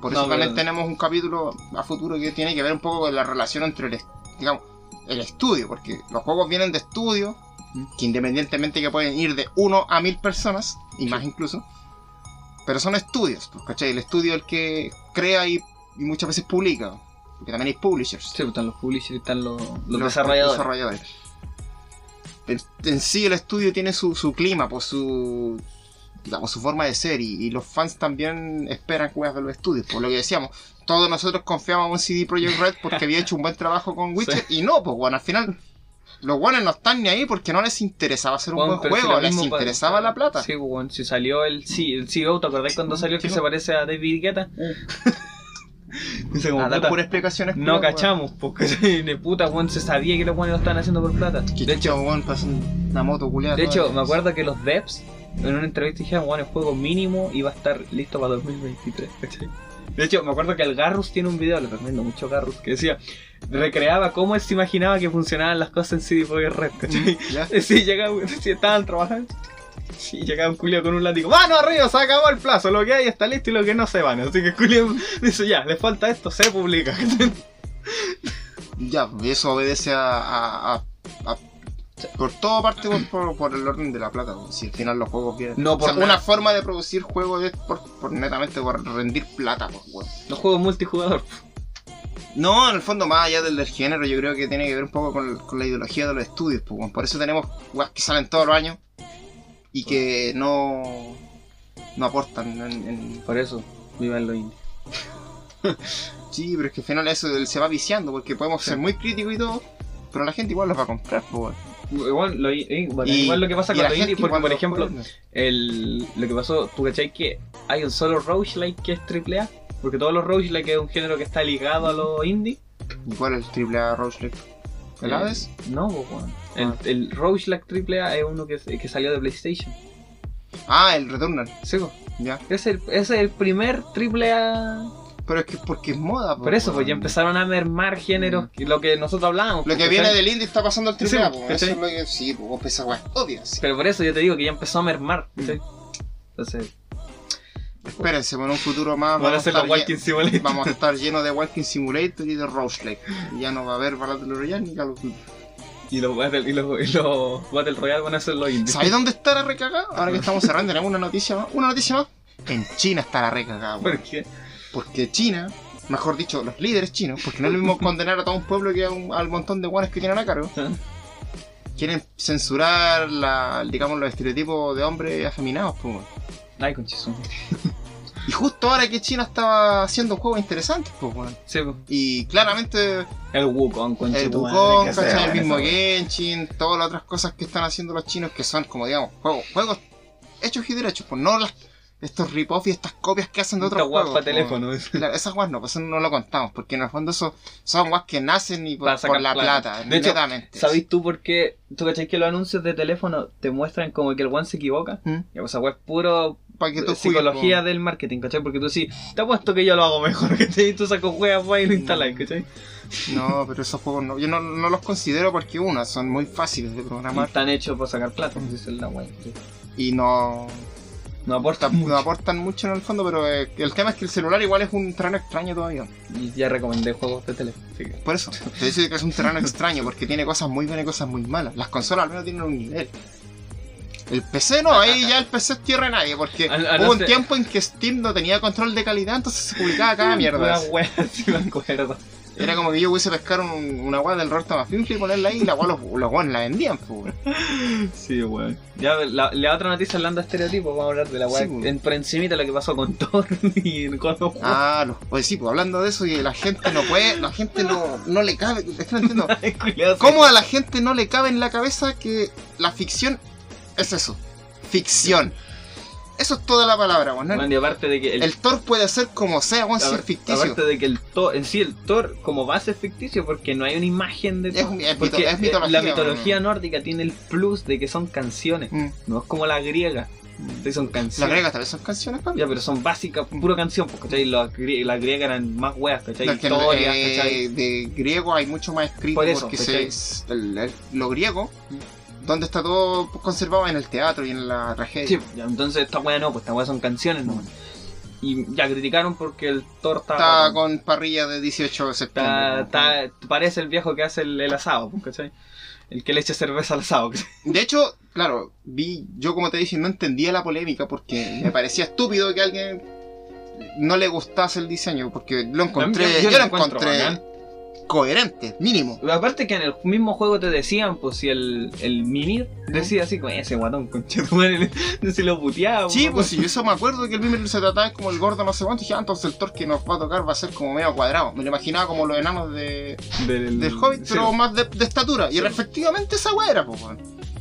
Por eso No, también pero- tenemos un capítulo a futuro que tiene que ver un poco con la relación entre el, digamos, el estudio, porque los juegos vienen de estudio, Mm. que independientemente que pueden ir de 1 a 1000 personas, y más incluso, pero son estudios, pues, ¿cachai? El estudio es el que crea y, y muchas veces publica. Porque también hay publishers. Sí, pues están los publishers y están los, los los desarrolladores. desarrolladores. En, en sí el estudio tiene su, su clima, pues su digamos, su forma de ser y, y los fans también esperan juegos de los estudios. Por lo que decíamos, todos nosotros confiábamos en CD Projekt Red porque había hecho un buen trabajo con Witcher y no, pues bueno, al final los buenos no están ni ahí porque no les interesaba hacer un buen si juego, lo les interesaba la plata. Sí, pues, bueno, si salió el, sí, el CEO, ¿te acordás cuando salió el que se no. parece a David Guetta? Dice como, A dar puta, puras explicaciones. no cachamos, porque de puta, weón, se sabía que los buenos lo estaban haciendo por plata. De hecho, weón, pasa una moto culiada. de hecho, me acuerdo que los devs en una entrevista dijeron, bueno, el juego mínimo iba a estar listo para 2023, ¿cachai? De hecho, me acuerdo que el Garrus tiene un video, le recomiendo mucho Garrus, que decía, recreaba cómo él se imaginaba que funcionaban las cosas en CD Projekt Red, ¿cachai? ¿Ya? Sí, sí, estaban trabajando. Sí, llegaba un culio con un látigo. ¡Mano arriba! Se acabó el plazo. Lo que hay está listo y lo que no se van. Así que el culio dice: Ya, le falta esto, se publica. Ya, y eso obedece a, a- a- a- por toda parte por, por- por el orden de la plata. Si al final los juegos vienen. No O sea, por nada. una forma de producir juegos es por, por netamente por rendir plata, pues, weón. Los juegos multijugador. No, en el fondo, más allá del, del género, yo creo que tiene que ver un poco con, con la ideología de los estudios. Pues, por eso tenemos weas que salen todos los años y que no, no aportan. En, en- Por eso, vivan los indies. Sí, pero es que al final eso se va viciando porque podemos Sí. ser muy críticos y todo, pero la gente igual los va a comprar. Pues. Igual lo, eh, bueno, Y- igual lo que pasa con los indies, porque por ejemplo, el, lo que pasó, ¿tú cachai que hay un solo roguelike que es AAA? Porque todos los roguelike es un género que está ligado a los indies. ¿Y cuál es el triple A Roguelike? ¿El Eh, Hades? No, pues, weón. El, Ah. el roguelike AAA es uno que, que salió de PlayStation. Ah, el Returnal. Sí, pues. Ya. Es el, es el primer triple A. Pero es que porque es moda. Por eso, pues ya empezaron a mermar géneros, que- lo que nosotros hablábamos. Lo que pues, viene del indie está pasando al triple Sí, A, pues, ¿cachai? Eso es lo que. Sí, pues esa weá es obvia. sí. Pero por eso yo te digo que ya empezó a mermar. Mm. ¿cachai? Entonces, Espérense, en un futuro más. van a vamos hacer estar Walking Simulator. Vamos a estar llenos de Walking Simulator y de Roguelike. Y ya no va a haber Battle Royale ni Call of Duty. Y los Battle, y los, y los Battle Royale van a ser los indies. ¿Sabes dónde está la recagada? Ahora que estamos cerrando, tenemos una noticia más. Una noticia más. En China está la recagada. ¿Por qué? Porque China, mejor dicho, los líderes chinos, porque no es lo mismo condenar a todo un pueblo que a un- al montón de guanes que tienen a cargo, ¿Ah? quieren censurar la, digamos, los estereotipos de hombres afeminados. Pues. Ay, y justo ahora que China estaba haciendo juegos interesantes, pues, weón. Sí, pues. Y claramente El Wukong, el conchetumare, Wukong, sea, el mismo bueno, Genshin, todas las otras cosas que están haciendo los chinos que son como, digamos, juegos, juegos hechos y derechos, pues no las, estos rip-off y estas copias que hacen de otros juegos. pues. teléfono. Claro, esas guas no, pues eso no lo contamos, porque en el fondo eso son guas que nacen y por, Para por la plata. De hecho. ¿Sabéis tú por qué? ¿Tú cachai que los anuncios de teléfono te muestran como que el one se equivoca? ¿Mm? Ya, pues, esa es puro Para que tú psicología del marketing, ¿cachai? Porque tú sí, te apuesto que yo lo hago mejor, ¿cachai? Y tú sacas juegas y lo instalas, ¿cachai? No, pero esos juegos no, yo no, no los considero porque una, son muy fáciles de Y programar están hechos para sacar plata, esa es la weá. ¿cachai? y no, No aportan no aportan mucho en el fondo, pero eh, el tema es que el celular igual es un terreno extraño todavía. Y ya recomendé juegos de así que... Por eso, te digo que es un terreno extraño, porque tiene cosas muy buenas y cosas muy malas. Las consolas al menos tienen un nivel. El PC no, ahí ya el PC es tierra de nadie, porque A- a no hubo un ser- tiempo en que Steam no tenía control de calidad, entonces se publicaba cada mierda. Una weá, sí me acuerdo. Era como que yo hubiese pescar un- una weá del Roberto Mafinfli y ponerla ahí y la weá los, los la vendían, pues. Sí, weón. Ya, la, la otra noticia hablando de estereotipos, vamos a hablar de la weá Sí, en- por encimita lo que pasó con Thor y con los Ah, los, pues sí, pues hablando de eso, y la gente no puede, la gente no, no le cabe, es que no entiendo. ¿Cómo a la gente no le cabe en la cabeza que la ficción es eso? Ficción. Eso es toda la palabra, weón. ¿no? Weón, y aparte de que el, El Thor puede ser como sea, weón, si es ficticio. aparte de que el Thor, en sí el Thor como base es ficticio porque no hay una imagen de Es, Thor. un- es Porque mito- es eh, mitología. la mitología nórdica tiene el plus de que son canciones. Mm. no es como la griega, que son Las canciones. griegas tal vez son canciones, papi. Ya, pero son básicas, pura canción, pues, ¿cachai? Las las griegas eran más weas, ¿cachai? Es Historias, eh, ¿cachai? de griego hay mucho más escrito Por eso, porque se, el- el- lo griego, Mm. Donde está todo conservado en el teatro y en la tragedia. Sí, ya, entonces esta wea no, pues esta wea son canciones, ¿no? Y ya criticaron porque el Thor está... Está con parrilla de 18 de septiembre. está- está- parece el viejo que hace el, el asado, pues, ¿cachai? El que le echa cerveza al asado, ¿cachai? De hecho, claro, vi, yo como te dije, no entendía la polémica porque me parecía estúpido que alguien no le gustase el diseño, porque lo encontré, Yo- yo, yo lo encontré, bacán. Coherente, mínimo. Aparte que en el mismo juego te decían, pues si el, el Mimir decía así, con ese guatón conchetumare, se lo puteaba. Sí, pues sí, eso me acuerdo que el Mimir se trataba como el gordo no sé cuánto, y dije, ah, entonces el Thor que nos va a tocar va a ser como medio cuadrado. Me lo imaginaba como los enanos de, del, del Hobbit, sí. pero más de, de estatura. Y efectivamente esa weá era, pues.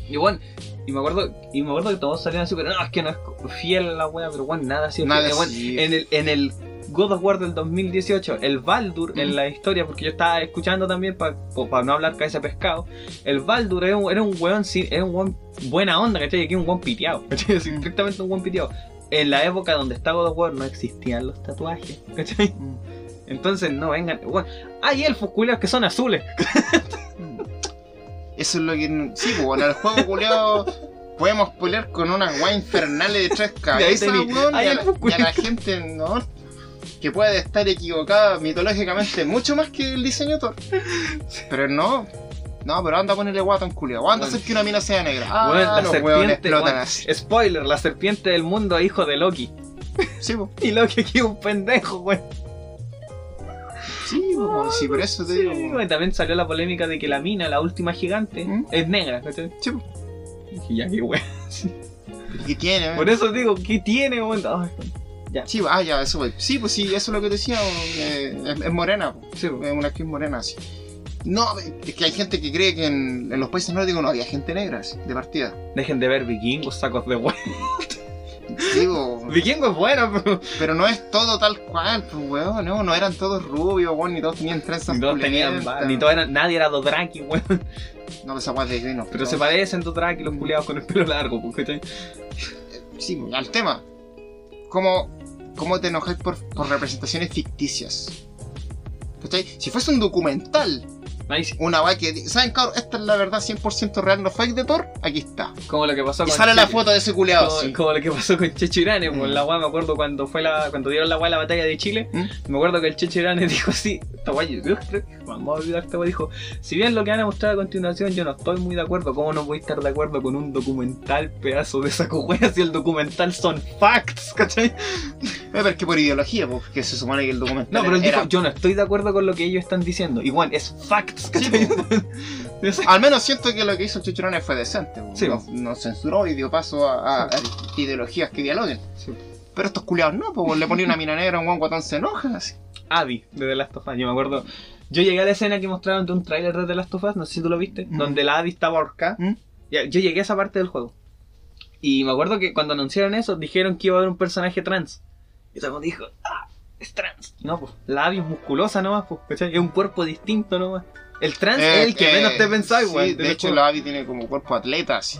Y bueno, y me acuerdo, y me acuerdo que todos salían así, pero no, es que no es fiel a la wea, pero bueno, nada así. Nada así. en el, en el God of War del 2018, el Baldur Mm. en la historia, porque yo estaba escuchando también para no hablar ese pescado, el Baldur era un, era un weón, sin- era un weón buena onda, ¿cachai? Aquí un weón piteado, ¿cachai? Así, Mm. Estrictamente un weón piteado. En la época donde estaba God of War no existían los tatuajes, ¿cachai? Entonces no vengan, hay elfos culiados que son azules. Eso es lo que. Sí, pues, bueno, en el juego culeado podemos pelear con unas weas infernales de tres cabezas, tení- weón, y, ahí a y a la gente, ¿no? Que puede estar equivocada mitológicamente mucho más que el diseño Thor. Pero no. No, pero anda a ponerle guato en culiado. Anda a hacer que una mina sea negra. Ah, Weón, la los serpiente, explotan weón, así. spoiler, la serpiente del mundo es hijo de Loki. Sí. Y Loki aquí es un pendejo, weón. Sí, sí, por eso te Sí, digo. También salió la polémica de que la mina, la última gigante, ¿Mm? es negra, ¿cachai? Sí. Y ya, qué weón. ¿Qué tiene? eh? Por eso digo, ¿qué tiene, weón? Sí, ah, ya, eso pues. Sí, pues sí, eso es lo que decía. eh, es, es morena, pues. sí, weón. Es una actriz morena, sí. No, es que hay gente que cree que en, en los países nórdicos no había gente negra, de partida. Dejen de ver vikingos, sacos de weón. Digo, Vikingos es bueno, pero. pero no es todo tal cual, pues, weón, no, no eran todos rubios, weón, ni todos tenían trenzas Ni todos tenían. Ni todos eran, nadie era Dothraki, weón. No, esa weá de gay, no. Pero se parecen Dothraki los culiados con el pelo largo, pues, ¿cachai? Sí, pues, al tema. ¿Cómo, cómo te enojáis por, por representaciones ficticias? ¿Cachai? Si fuese un documental, Una weá que. ¿Saben, cabrón? Esta es la verdad 100% real, no fake de Thor. Aquí está. Como lo que pasó Y con. sale la foto de ese culeado, Como, sí. como lo que pasó con Checho Irane, pues Mm. la weá me acuerdo cuando fue la, cuando dieron la weá la batalla de Chile, ¿Mm? me acuerdo que el Checho Irane dijo así, esta weá, vamos a olvidar esta weá, dijo, si bien lo que van a mostrar a continuación yo no estoy muy de acuerdo, ¿cómo no voy a estar de acuerdo con un documental pedazo de saco weá si el documental son facts, ¿cachai? Eh, pero es que por ideología, pues, que se supone que el documental No, pero él era- dijo, yo no estoy de acuerdo con lo que ellos están diciendo, igual, es facts, Al menos siento que lo que hizo Chichurone fue decente. Sí. No, no censuró y dio paso a, a- a ideologías que dialoguen. Sí. Pero estos culiados no, pues le ponía una mina negra a un guan se enoja. Así. Abby de The Last of Us. Yo me acuerdo. Yo llegué a la escena que mostraron de un tráiler de The Last of Us, no sé si tú lo viste, Mm. donde la Abby estaba ahorcada. ¿Mm? Yo llegué a esa parte del juego. Y me acuerdo que cuando anunciaron eso, dijeron que iba a haber un personaje trans. Y todo el mundo dijo, ah, es trans. No, pues, la Abby es musculosa nomás, pues, ¿cachai? Es un cuerpo distinto nomás. El trans Eh, es el que eh, menos te pensáis, sí. De hecho, la Abby tiene como cuerpo atleta, así.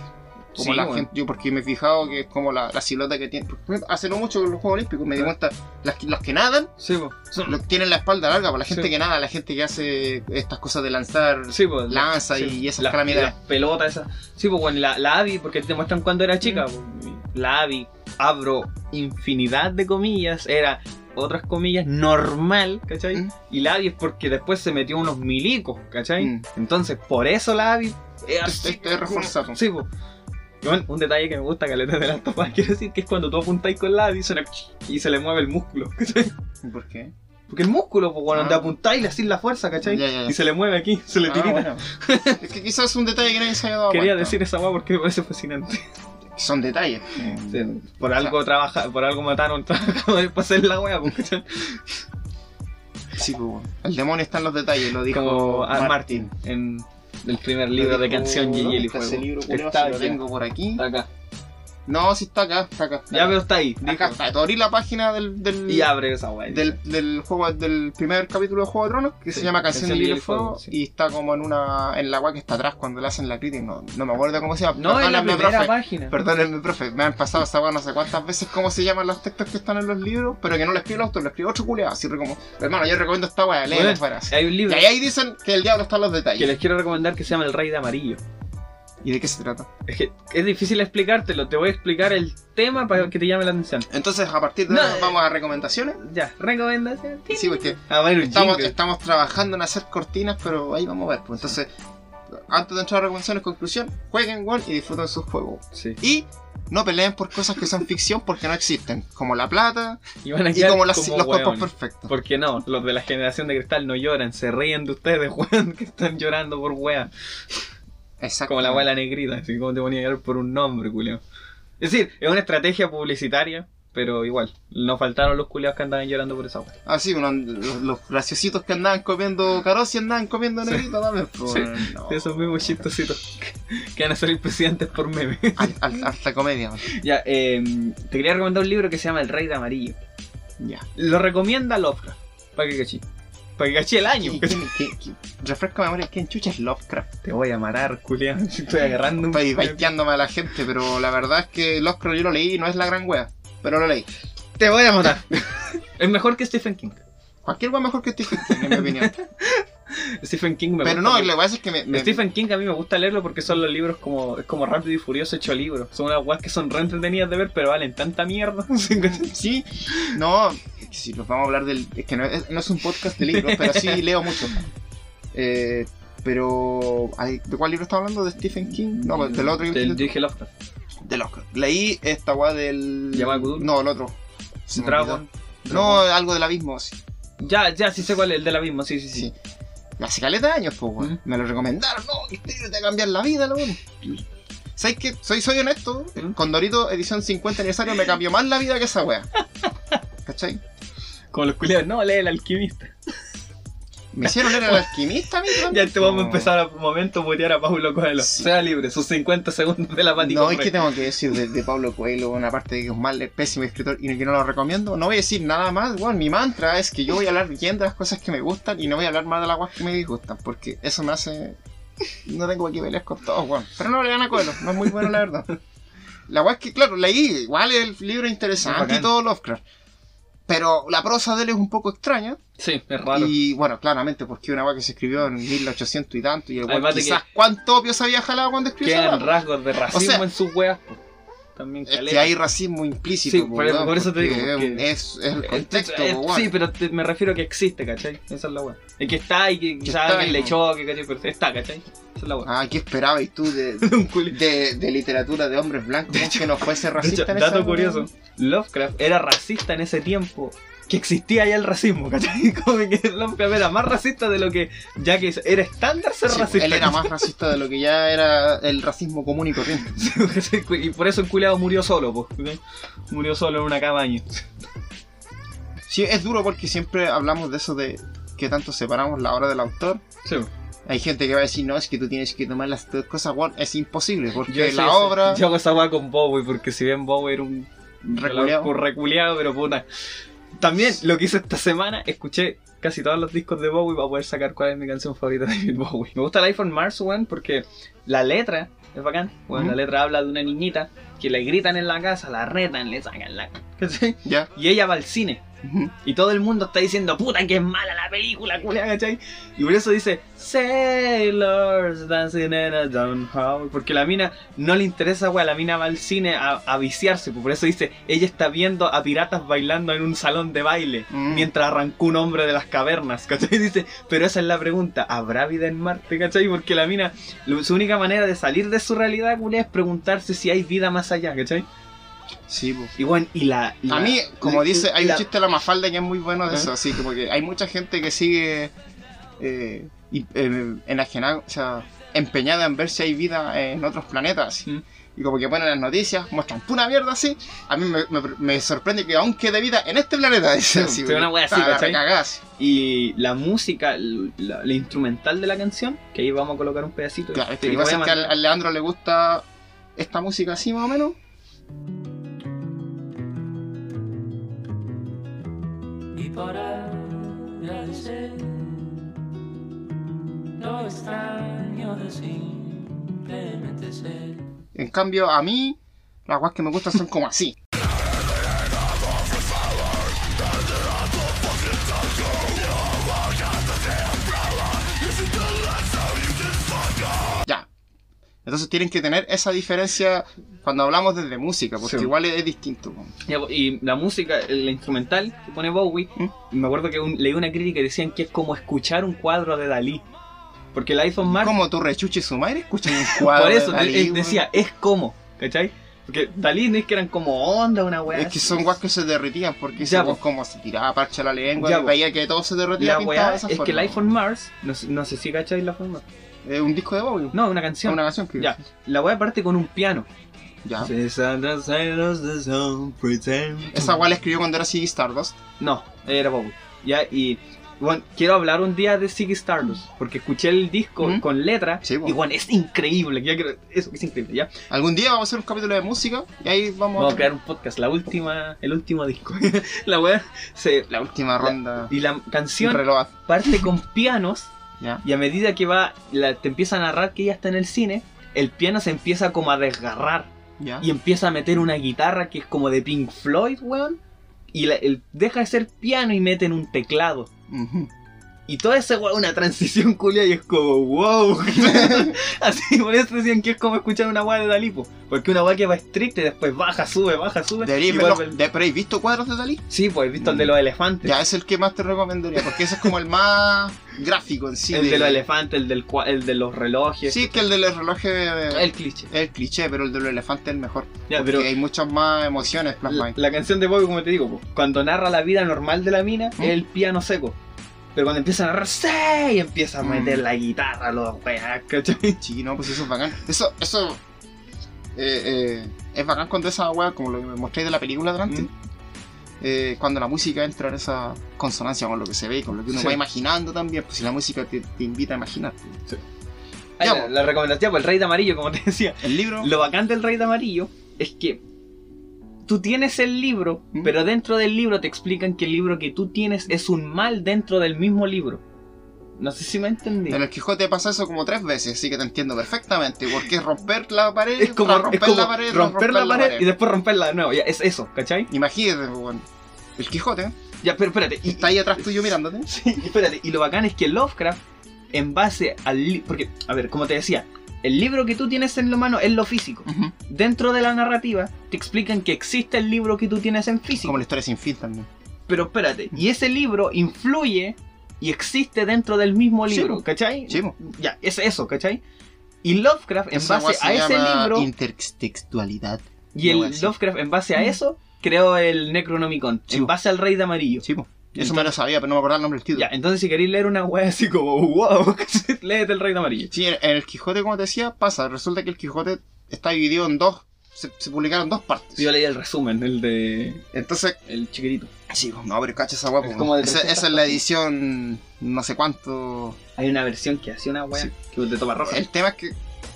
Como Sí, la weón. gente, yo porque me he fijado que es como la, la silueta que tiene. Hace no mucho con los Juegos Olímpicos me di cuenta, las los que nadan, Sí. Son- los tienen la espalda larga, pues la gente Sí. que nada, la gente que hace estas cosas de lanzar Sí, pues, lanza y esas las- calamidades. Las pelotas esas. Sí, pues bueno, la, la Abby, porque te muestran cuando era chica. pues, la Abby, abro infinidad de comillas, era otras comillas normal, ¿cachai? Mm. Y la Abby es porque después se metió unos milicos, ¿cachai? Mm. Entonces, por eso la Abby es así. Este es reforzado. Sí, pues. Bueno, un detalle que me gusta, caleta de las topas, quiero decir que es cuando tú apuntáis con la suena y se le mueve el músculo, ¿cachai? ¿Por qué? Porque el músculo, pues, cuando Ah. te apuntáis le hacís la fuerza, ¿cachai? Ya, ya, ya. Y se le mueve aquí, se le Ah, tirita. bueno. es que quizás es un detalle que nadie se haya dado Quería cuenta. decir esa weá porque me parece fascinante. Son detalles. por algo trabaja, por algo mataron para hacer la porque Sí, pues. El demonio está en los detalles, lo dijo como Martin. Martin en el primer libro de canción aquí. tengo por aquí. Está acá. No, sí está acá, está acá. está Ya, acá. pero está ahí. Acá dijo. está. Te abrí la página del, del, Y abre esa weá. del, del juego del primer capítulo de Juego de Tronos que Sí, se llama Canción de y Fuego sí. y está como en una en la web que está atrás cuando le hacen la crítica no, no me acuerdo cómo se llama No, en la primera profe. página. Perdónenme, profe, me han pasado esa weá no sé cuántas veces cómo se llaman los textos que están en los libros, pero que no lo escribe el autor, lo escribe otro culiado, así como, hermano, yo recomiendo esta Bueno, fuera. así. Hay un Y libro ahí, ahí dicen que el diablo está en los que detalles. les quiero recomendar que se llama El Rey de Amarillo. ¿Y de qué se trata? Es que es difícil explicártelo, te voy a explicar el tema para que te llame la atención. Entonces, a partir de No, ahora eh. vamos a recomendaciones. Ya, recomendación. Sí, porque A ver, un estamos, trabajando en hacer cortinas, pero ahí vamos a ver. Pues entonces, antes de entrar a recomendaciones, conclusión, jueguen one y disfruten sus juegos. Sí. Y no peleen por cosas que son ficción porque no existen, como la plata Y van a y quedar como, las- como los cuerpos hueones. perfectos. ¿Por qué no? Los de la generación de cristal no lloran, se ríen de ustedes, weón, que están llorando por wea. Exacto. Como la wea de la negrita, así como te ponía a llorar por un nombre, culeo. Es decir, es una estrategia publicitaria, pero igual, no faltaron los culeados que andaban llorando por esa wea. Ah, sí, uno- los, los graciositos que andaban comiendo carosi andaban comiendo negrito también. pues, Sí. no. Esos mismos chistositos que van a salir presidentes por meme. Al- al- Alta comedia. man. ya, eh, te quería recomendar un libro que se llama El Rey de Amarillo. Ya. Lo recomienda Lovecraft, para que cachí. Para que cachí el año. ¿Quién- quién- quién- quién- Refresca mi memoria, ¿quién chucha es Lovecraft? Te voy a matar, culiao. Estoy agarrando un. Estoy baiteándome a la gente, pero la verdad es que Lovecraft yo lo leí y no es la gran wea. Pero lo leí. Te voy a matar. es mejor que Stephen King. Cualquier wea mejor que Stephen King, en mi opinión. Stephen King me pero gusta no, leer- lo que pasa es que me. me- Stephen King a mí me gusta leerlo porque son los libros como es como rápido y furioso hecho libros. Son unas weas que son re entretenidas de ver, pero valen tanta mierda. Sí, no, si nos vamos a hablar del. Es que no es, no es un podcast de libros, pero sí leo mucho. Eh, pero. ¿De cuál libro estamos hablando? ¿De Stephen King? No, pues, del otro. Del- dije Lovecraft. De Lovecraft. Leí esta weá del. Llamada. No, el otro. Dragon. No, algo del abismo, sí. Ya, ya, sí sé cuál es, el del abismo, sí, sí, sí. sí. Hace caleta de años, pues, weón. Me lo recomendaron, no, que este te va a cambiar la vida, lo weón. ¿Sabes qué? Soy, soy honesto. Ujú. Con Dorito, edición 50 aniversario, me cambió más la vida que esa weá. ¿Cachai? Como los culiados, no, lee el alquimista. Me hicieron leer al alquimista, mí Ya también, te vamos a empezar a un momento a botear a Paulo Coelho. Sí. Sea libre, sus 50 segundos de la Pati No, es que tengo que decir de, de Pablo Coelho, una parte de que es un mal, pésimo escritor y que no lo recomiendo. No voy a decir nada más, bueno, mi mantra es que yo voy a hablar bien de las cosas que me gustan y no voy a hablar más de las cosas que me disgustan, porque eso me hace... No tengo que pelear con todos, bueno. Pero no le dan a Coelho, no es muy bueno la verdad. La weá es que, claro, leí, igual el libro interesante y todo Lovecraft. Pero la prosa de él es un poco extraña. Sí, es raro. Y bueno, claramente, porque una weá que se escribió en 1800 y tanto. Y el weón quizás cuánto opio se había jalado cuando escribió Quedan rasgos de racismo sea, en sus weas. También Es que hay racismo implícito. Sí, po, por- eso te digo, Es, es el contexto, po, sí, pero te- me refiero a que existe, ¿cachai? Esa es la wea. Es que está y que quizás alguien le choque, ¿cachai? Pero está, ¿cachai? Esa es la wea. Ah, ¿qué esperabas tú de, de, de literatura de hombres blancos que no fuese De racista hecho, en dato curioso, Lovecraft era racista en ese tiempo que existía ya el racismo, ¿cachai? Como que Lovecraft era más racista de lo que ya que era estándar ser Sí, racista. él era más racista de lo que ya era el racismo común y corriente. y por eso el culeado murió solo, pues. Murió solo en una cabaña. Sí, es duro porque siempre hablamos de eso de que tanto separamos la obra del autor. Sí. Hay gente que va a decir, no, es que tú tienes que tomar las dos cosas, bueno, es imposible, porque Yo la obra... Yo hago esa weá con Bowie, porque si bien Bowie era un Reculeado. reculeado, pero puta. También lo que hice esta semana, escuché casi todos los discos de Bowie para poder sacar cuál es mi canción favorita de David Bowie. Me gusta el iPhone Mars, weón, porque la letra es bacán. Ujú. La letra habla de una niñita que le gritan en la casa, la retan, le sacan la. ¿cachai? Ya. Y ella va al cine. Y todo el mundo está diciendo, puta que es mala la película, culia, ¿cachai? Y por eso dice, Sailors dancing in a down hall. Porque la mina no le interesa, weá, la mina va al cine a, a viciarse. pues Por eso dice, ella está viendo a piratas bailando en un salón de baile. Mm. Mientras arrancó un hombre de las cavernas, ¿cachai? Dice, pero esa es la pregunta, ¿habrá vida en Marte, ¿cachai? Porque la mina, su única manera de salir de su realidad, culia, es preguntarse si hay vida más allá, ¿cachai? Sí, po. Y bueno, y la... A mí, como la- dice, hay la- un chiste de la Mafalda que es muy bueno de eso, así como que hay mucha gente que sigue eh, y- eh, enajenada, o sea, empeñada en ver si hay vida en otros planetas. Y como que ponen las noticias, muestran pura mierda así. A mí me, me- me sorprende que aún quede vida en este planeta. Sí, así, sí, porque una wea así, así. Y la música, la, la instrumental de la canción, que ahí vamos a colocar un pedacito. Claro, es te que voy pasa a que mandar. al Leandro le gusta esta música así más o menos. Por agradecer lo extraño de simplemente ser. En cambio, a mí, las guas que me gustan son como así. Entonces tienen que tener esa diferencia cuando hablamos desde música, porque Sí. igual es, es distinto. Ya, Y la música, la instrumental que pone Bowie, ¿Mm? me acuerdo que un- leí una crítica y decían que es como escuchar un cuadro de Dalí. Porque el iPhone Mark, Como tu rechuche su madre escuchan un cuadro. por eso de Dalí, él weón. decía, es como, ¿cachai? Porque Dalí no es que eran como onda, una weá. Es que son guas que se derretían porque Ya, weón como se tiraba parche a la lengua Ya, y veía que todo se derretía La weá esa es que forma. Life on Mars, no, sé- no sé si cacháis Life on Es un disco de Bowie. No, una canción. una canción que Ya, la weá parte con un piano. ya. Esa weá la escribió cuando era Ziggy Stardust. No, era Bowie. Ya, y bueno, quiero hablar un día de Ziggy Stardust, porque escuché el disco ¿Mm? con letra Sí, po. y bueno, es increíble. Ya quiero- eso es increíble, ya. Algún día vamos a hacer un capítulo de música y ahí vamos, Vamos a crear un podcast, la última, el último disco. la weá se la última ronda. y la canción parte con pianos Ya. y a medida que va la- te empieza a narrar que ella está en el cine, el piano se empieza como a desgarrar Ya. y empieza a meter una guitarra que es como de Pink Floyd, weón. Y la- el- deja de ser piano y meten un teclado. Y toda esa weá, una transición culia y es como wow. Así, por eso decían que es como escuchar una weá de Dalipo. Porque una weá que va estricta y después baja, sube, baja, sube. Deberíais y verlo- vuelve de- ¿Pero habéis visto cuadros de Dalí? Sí, pues he visto el de los elefantes. Ya, es el que más te recomendaría, porque ese es como el más gráfico en sí. el de los elefantes, el, del, cua- el de los relojes. Sí, que el de los relojes El cliché. el cliché, pero el de los elefantes es el mejor. Ya, Porque pero hay muchas más emociones la, plasmadas. la canción de Bobby, como te digo, po, cuando narra la vida normal de la mina, ¿Mm? es el piano seco. Pero cuando empieza a narrar, ¡sí! y empieza a Mm. meter la guitarra, los weas, ¿cachai? Sí, no, pues eso es bacán. Eso, eso eh, eh, es bacán cuando esa weá, como lo que me mostré de la película delante, Mm. eh, cuando la música entra en esa consonancia con lo que se ve y con lo que uno Sí. va imaginando también, pues si la música te, te invita a imaginar. pues. Ay, Ya, la, po. la recomendación, pues el rey de amarillo, como te decía. El libro, Lo bacán del rey de amarillo es que tú tienes el libro, ¿Mm? pero dentro del libro te explican que el libro que tú tienes es un mal dentro del mismo libro. No sé si me entendí. en el Quijote pasa eso como tres veces, así que te entiendo perfectamente. Porque es romper la pared, Es como, es romper como la pared, romper la pared, y después romperla de nuevo. Ya, es eso, ¿cachai? Imagínate, pues, bueno. El Quijote Ya, pero espérate. Y, está ahí atrás tuyo mirándote. Sí, espérate, y lo bacán es que Lovecraft, en base al porque, a ver, como te decía, el libro que tú tienes en la mano es lo físico. Dentro de la narrativa te explican que existe el libro que tú tienes en físico. Como la historia sin fin también. Pero espérate, y ese libro influye y existe dentro del mismo Sí, libro, po. ¿cachai? Sí. Ya, es eso, ¿cachai? Y Lovecraft, en Esa base a ese llama libro, Intertextualidad. y el. Lovecraft, en base a eso, creó el Necronomicon, Sí, en base al Rey de Amarillo. Sí, po. Eso me lo sabía, pero no me acordaba el nombre del título. Ya, entonces si queréis leer una wea así como, wow, léete el Rey de Amarillo. Sí, en, el Quijote, como te decía, pasa. Resulta que el Quijote está dividido en dos. Se, se publicaron dos partes. Yo leí el resumen, el de. Entonces, el chiquitito. sí, no, pero cacha esa guapo. Es como de esa, 300 esa es la edición no sé cuánto. Hay una versión que hacía una wea Sí. que de toma roja. El tema es que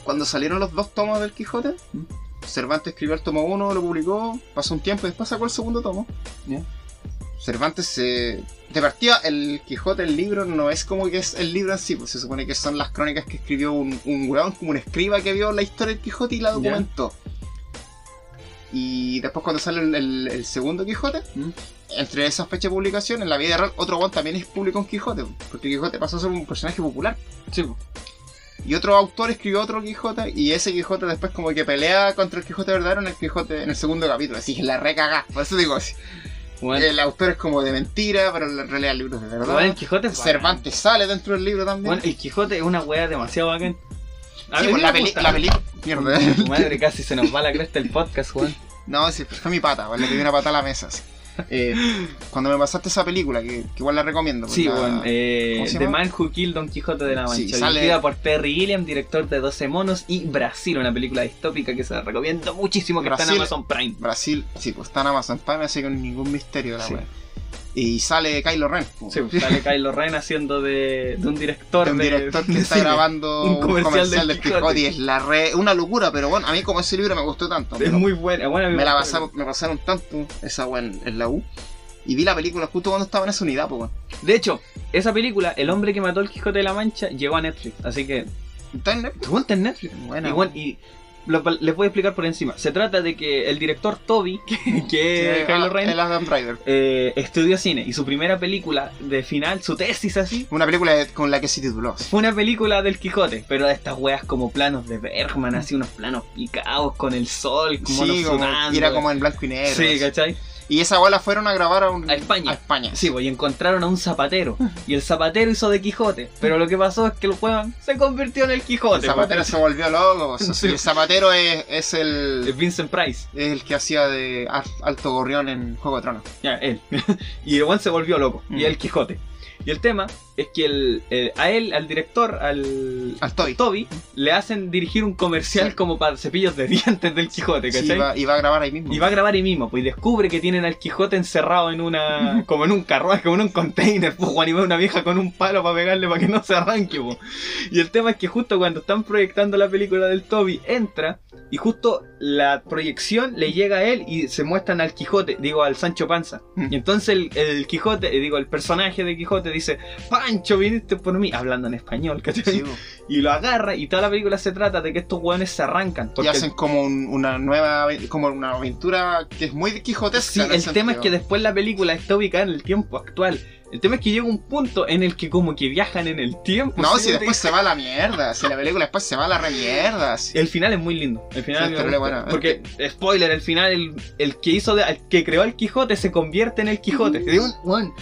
cuando salieron los dos tomos del Quijote, ¿Mm? Cervantes escribió el tomo uno, lo publicó, pasó un tiempo y después sacó el segundo tomo. Cervantes se. De partida, el Quijote, el libro, no es como que es el libro en sí, pues se supone que son las crónicas que escribió un, un weón, como un escriba que vio la historia del Quijote y la documentó. Y después cuando sale el, el- el segundo Quijote, ¿Mm? entre esas fechas de publicación, en la vida real, otro weón también es público en Quijote, porque Quijote pasó a ser un personaje popular. Sí. Y otro autor escribió otro Quijote y ese Quijote después como que pelea contra el Quijote verdadero en el Quijote en el segundo capítulo. Así que la recagá. Por eso digo así. Bueno, El autor es como de mentira, pero en realidad el libro es de verdad. bueno, el Quijote es bacán. Cervantes sale dentro del libro también. Bueno, el Quijote es una wea demasiado bacán. A sí, mí pues la, peli gusta. la película. Mierda. Tu madre casi se nos va la cresta el podcast, Juan. No, sí, fue mi pata, la primera pata a la mesa. Eh, cuando me pasaste esa película, que, que igual la recomiendo. pues, Sí, la- bueno, eh, ¿cómo se The? Man Who Killed Don Quijote de la Mancha. Sí, sale- Dirigida por Terry Gilliam, director de 12 monos y Brasil, una película distópica que se la recomiendo muchísimo que está Brasil- en Amazon Prime. Brasil, sí, pues está en Amazon Prime, así que ningún misterio la Sí. Y sale Kylo Ren. Sí, pues, sale Kylo Ren haciendo de, de un director de un director que está grabando Un comercial comercial, del del Quijote. Quijote y es la re, una locura, pero bueno, a mí como ese libro me gustó tanto. Es muy buena. Bueno, a mí me la pasaron, me pasaron tanto esa weá en, la U. Y vi la película justo cuando estaba en esa unidad, pues. De hecho, esa película, El hombre que mató al Quijote de la Mancha, llegó a Netflix. Así que, ¿Está en Netflix? ¿te cuenta en Netflix? Bueno. Y, bueno, y lo- les voy a explicar por encima. Se trata de que el director Toby, que, que es Sí, Kylo Ren, El Adam Driver. eh, estudió cine y su primera película de final, su tesis así, Una película con la que se tituló. fue una película del Quijote, pero de estas weas como planos de Bergman, así unos planos picados con el sol, como Sí, como, y era como en blanco y negro. Sí, así. ¿cachai? Y esa weá la fueron a grabar a, un- A España. A España. Sí, pues y encontraron a un zapatero. Y el zapatero hizo de Quijote. Pero lo que pasó es que el weón se convirtió en el El Quijote. zapatero se volvió loco. pues. Sí. El zapatero es, es Es el. Vincent Price. Es el que hacía de Al- Alto Gorrión en Juego de Tronos. Ya, él. y el weón se volvió loco. Mm. Y el Quijote. Y el tema es que el, el- a él, al director, al, Al Toby. le hacen dirigir un comercial Sí. como para cepillos de dientes del Quijote, Sí, ¿cachai? iba, iba a grabar ahí mismo. Y va a grabar ahí mismo, pues y descubre que tienen al Quijote encerrado en una. como en un carruaje, como en un container, pues Juan y ve a una vieja con un palo para pegarle para que no se arranque, pues. Y el tema es que justo cuando están proyectando la película del Toby, entra y justo la proyección le llega a él y se muestran al Quijote, digo al Sancho Panza. Mm. Y entonces el, el Quijote, eh, digo, el personaje de Quijote dice, Pancho, viniste por mí, hablando en español, ¿cachai? Sí. Y lo agarra y toda la película se trata de que estos hueones se arrancan. y hacen como un- una nueva. Como una aventura que es muy quijotesca. Sí, el tema es que después la película está ubicada en el tiempo actual. El tema es que llega un punto en el que como que viajan en el tiempo. No, ¿sí? si después se va a la mierda. Si la película después se va a la re mierda. sí. El final es muy lindo. El final Sí, terrible gusta. bueno. Porque, spoiler, el final, el, el que hizo, de- el que creó el Quijote se convierte en el Quijote. Digo, "Weón,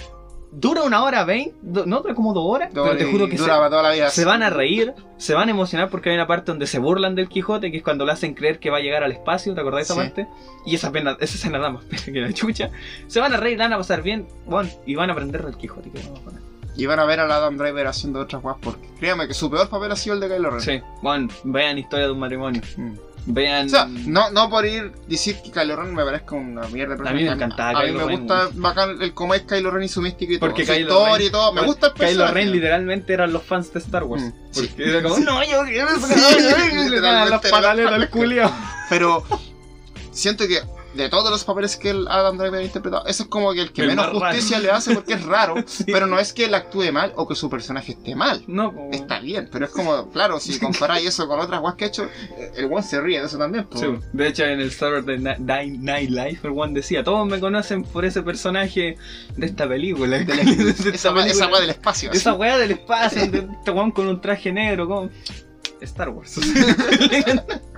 dura una hora veinte, no, dura como dos horas, pero te juro que se, toda la vida. se van a reír, se van a emocionar porque hay una parte donde se burlan del Quijote, que es cuando le hacen creer que va a llegar al espacio, ¿te acordás de esa Sí. parte? Y esa pena, esa escena da más pena que la chucha. Se van a reír, la van a pasar bien, bueno, y van a aprender del Quijote, que vamos a poner. Y van a ver al Adam Driver haciendo otras guas porque créame que su peor papel ha sido el de Kylo Ren. Sí, bueno, vean Historia de un matrimonio, Mm. Vean... O sea, no, no por ir decir que Kylo Ren me parezca una mierda A mí me encantaba A mí Kylo me Ren, gusta bacán el cómo es Kylo Ren y su mística y Porque todo. Su Kylo historia Ren- y todo. Me gusta el Kylo personaje. Ren literalmente eran los fans de Star Wars. Mm, Porque sí. era como, no, yo quiero las Literalmente pataletas era- al culiao. Pero siento que de todos los papeles que el Adam Driver ha interpretado, ese es como que el que El menos más raro. justicia le hace porque es raro. Sí. Pero no es que él actúe mal o que su personaje esté mal. No, po, Está bien, pero es como, claro, si comparáis eso con otras guas que ha hecho, eh, el one se ríe de eso también. Sí, de hecho en el Saturday Night Night Live el One decía, todos me conocen por ese personaje de esta película. De la- De esta esa, wea- esa película. wea del espacio. así. Esa weá del espacio, de este weón con un traje negro, como Star Wars.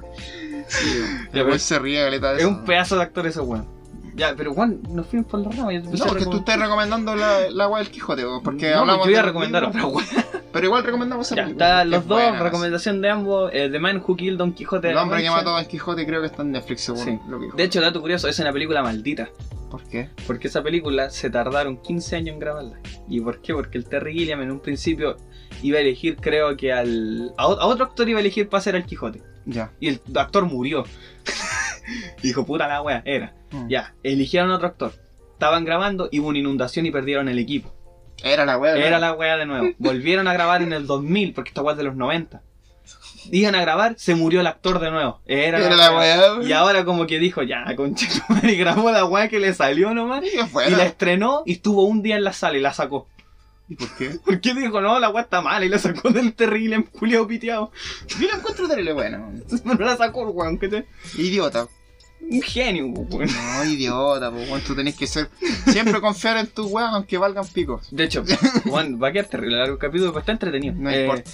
Sí, Ya, weón se ríe galeta de es eso. un pedazo de actor ese weón. Ya, pero Juan, nos fuimos por la rama. No, porque tú estás recomendando la, la del Quijote, po, porque No, hablamos yo iba a recomendar otra weá. Pero igual recomendamos Ya, que los dos, buena, recomendación de ambos. eh, The Man Who Killed Don Quijote. El hombre que mató a Don Quijote creo que está en Netflix, según Sí. lo que dijo. De hecho, dato curioso, es una película maldita. ¿Por qué? Porque esa película se tardaron 15 años en grabarla. ¿Y por qué? Porque el Terry Gilliam en un principio iba a elegir, creo que al. A, otro actor iba a elegir para ser al Quijote. Ya. Y el actor murió. Dijo, puta la wea, era. Mm. Ya, eligieron a otro actor. Estaban grabando y hubo una inundación y perdieron el equipo. Era la wea. Era la wea de nuevo. Volvieron a grabar en el 2000, porque esta wea es de los 90. Iban a grabar, se murió el actor de nuevo. Era, Era la wea. Y ahora como que dijo, ya, concha tu madre", y grabó la wea que le salió nomás. Y Y la estrenó y estuvo un día en la sala y la sacó. ¿Y por qué? Porque dijo, no, la wea está mala y la sacó del terrible culiao piteado. Yo la encuentro terrible buena. Pero la sacó, weón, que te... Idiota. Un genio, weón. No, idiota, pues weón, tú tenés que ser. Siempre confiar en tus weas aunque valgan picos. De hecho, weón, va a quedar terrible largo el capítulo, pero está entretenido. No Eh, importa.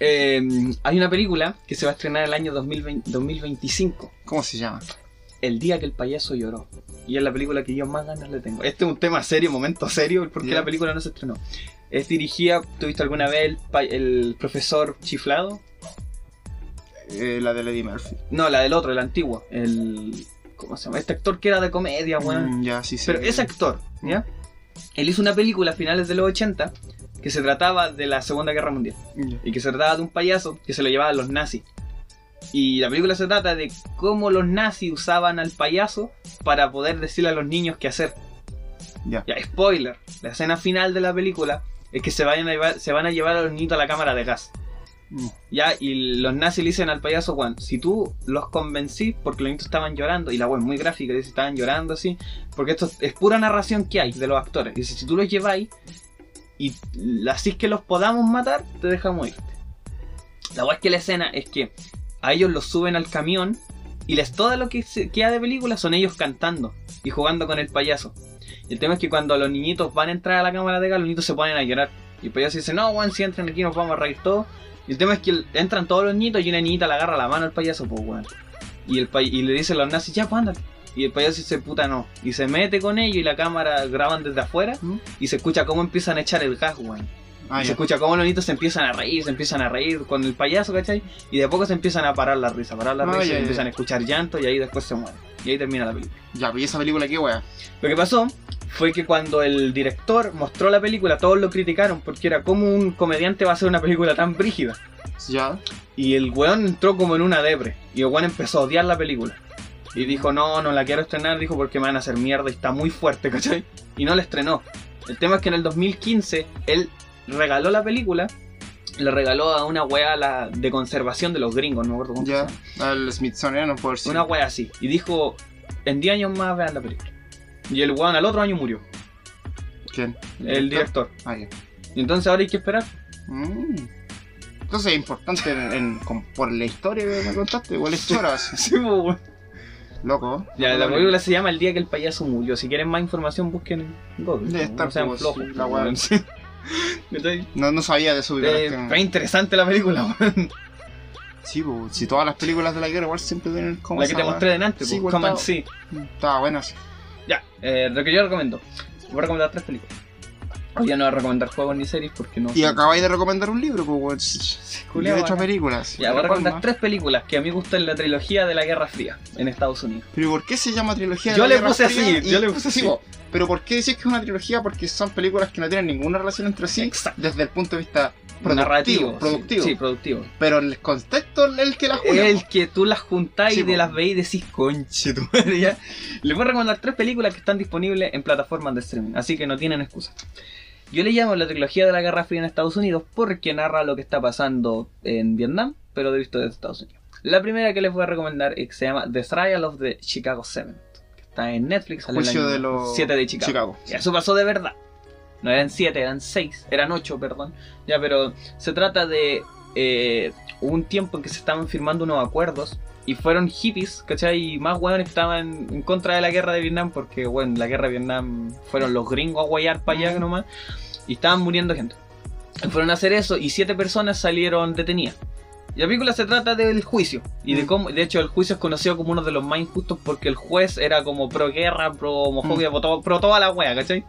eh, hay una película que se va a estrenar el año 2020 2025. ¿Cómo se llama? El día que el payaso lloró. Y es la película que yo más ganas le tengo. Este es un tema serio, momento serio, porque la película no se estrenó. Es dirigida, ¿tuviste alguna vez el, profesor chiflado? Eh, la de Lady Murphy. No, la del otro, el antiguo. El. ¿Cómo se llama? Este actor que era de comedia, weón. Mm, ya, sí, sí. Pero ese actor, ¿ya? Él hizo una película a finales de los 80 que se trataba de la Segunda Guerra Mundial. Y que se trataba de un payaso que se lo llevaban los nazis. Y la película se trata de cómo los nazis usaban al payaso para poder decirle a los niños qué hacer. Ya. Ya, spoiler. La escena final de la película es que se, vayan a llevar, se van a llevar a los niños a la cámara de gas. Mm. Ya, y los nazis le dicen al payaso, Juan, si tú los convencí, porque los niños estaban llorando, y la web es muy gráfica, dice, estaban llorando así, porque esto es pura narración que hay de los actores. Dice, si tú los lleváis y así es que los podamos matar, te dejamos irte. La web es que la escena es que a ellos los suben al camión y les todo lo que se- queda de película son ellos cantando y jugando con el payaso. Y el tema es que cuando los niñitos van a entrar a la cámara de gas, los niñitos se ponen a llorar. Y el payaso dice, no, weón, si entran aquí nos vamos a reír todos. Y el tema es que entran todos los niñitos y una niñita le agarra la mano al payaso, pues weón. Y, el pay- y le dicen los nazis, ya, pues ándate. Y el payaso dice, puta no. Y se mete con ellos y la cámara graban desde afuera ¿Mm? y se escucha cómo empiezan a echar el gas, weón. Ah, se escucha cómo los niños se empiezan a reír, se empiezan a reír con el payaso, ¿cachai? Y de a poco se empiezan a parar la risa, parar la Ah, risa, ya, y ya, empiezan ya. a escuchar llanto y ahí después se mueren. Y ahí termina la película. Ya, pues ¿y esa película qué wea? Lo que pasó fue que cuando el director mostró la película, todos lo criticaron porque era como un comediante va a hacer una película tan brígida. Ya. Y el weón entró como en una depre. Y el weón empezó a odiar la película. Y dijo, no, no la quiero estrenar, dijo, porque me van a hacer mierda y está muy fuerte, ¿cachai? Y no la estrenó. El tema es que en el 2015 él regaló la película, le regaló a una wea la, de conservación de los gringos, no me acuerdo cómo Ya. Al Smithsonian, por si. Una wea así. Y dijo, en 10 años más vean la película. Y el weón al otro año murió, ¿Quién? el director. Ah, ya. Y entonces ahora hay que esperar. Mm. Entonces es importante en, en- con- por la historia que me contaste, igual es chora. Sí, weón. loco. Ya, la película se llama El día que el payaso murió. Si quieren más información, busquen en Google. Debe no estar, sean pues, flojos. la weón. No, no sabía de su Eh, vida. fue interesante la película, weón. Sí, pues, si todas las películas de la guerra igual siempre tienen como La que te mostré delante, Sí, pues, igual Come and estaba- buena, sí. Ya, eh, lo que yo recomiendo. Voy a recomendar tres películas. Hoy ya no voy a recomendar juegos ni series porque no. Y acabáis de recomendar un libro, pues. Yo he hecho películas. Ya, voy a recomendar tres películas que a mí gustan la trilogía de la Guerra Fría en Estados Unidos. Pero ¿por qué se llama trilogía de Yo la le Guerra puse Fría? así, yo le puse sí, así. Pero ¿por qué decís que es una trilogía? Porque son películas que no tienen ninguna relación entre sí. Exacto. Desde el punto de vista productivo. Narrativo. sí. productivo. Sí, productivo. Pero el contexto es el que la junta. El que tú las juntáis Sí, y de las veis y decís, conche tu madre, ya. Les voy a recomendar tres películas que están disponibles en plataformas de streaming, así que no tienen excusa. Yo le llamo la trilogía de la Guerra Fría en Estados Unidos porque narra lo que está pasando en Vietnam, pero de visto desde Estados Unidos. La primera que les voy a recomendar es que se llama The Trial of the Chicago Seven, que está en Netflix, sale el Juicio año de los 7 de Chicago. Chicago. Ya, eso pasó de verdad. No eran 7, eran 6, eran 8, perdón. Ya, pero se trata de eh, un tiempo en que se estaban firmando unos acuerdos y fueron hippies, ¿cachai? Y más weones que estaban en contra de la guerra de Vietnam porque, bueno, la guerra de Vietnam fueron los gringos a guayar para allá nomás y estaban muriendo gente. Y fueron a hacer eso y siete personas salieron detenidas. Y la película se trata del juicio. Y de Mm. cómo, de hecho, el juicio es conocido como uno de los más injustos porque el juez era como pro guerra, pro homofobia, pro, todo- pro toda la wea, ¿cachai?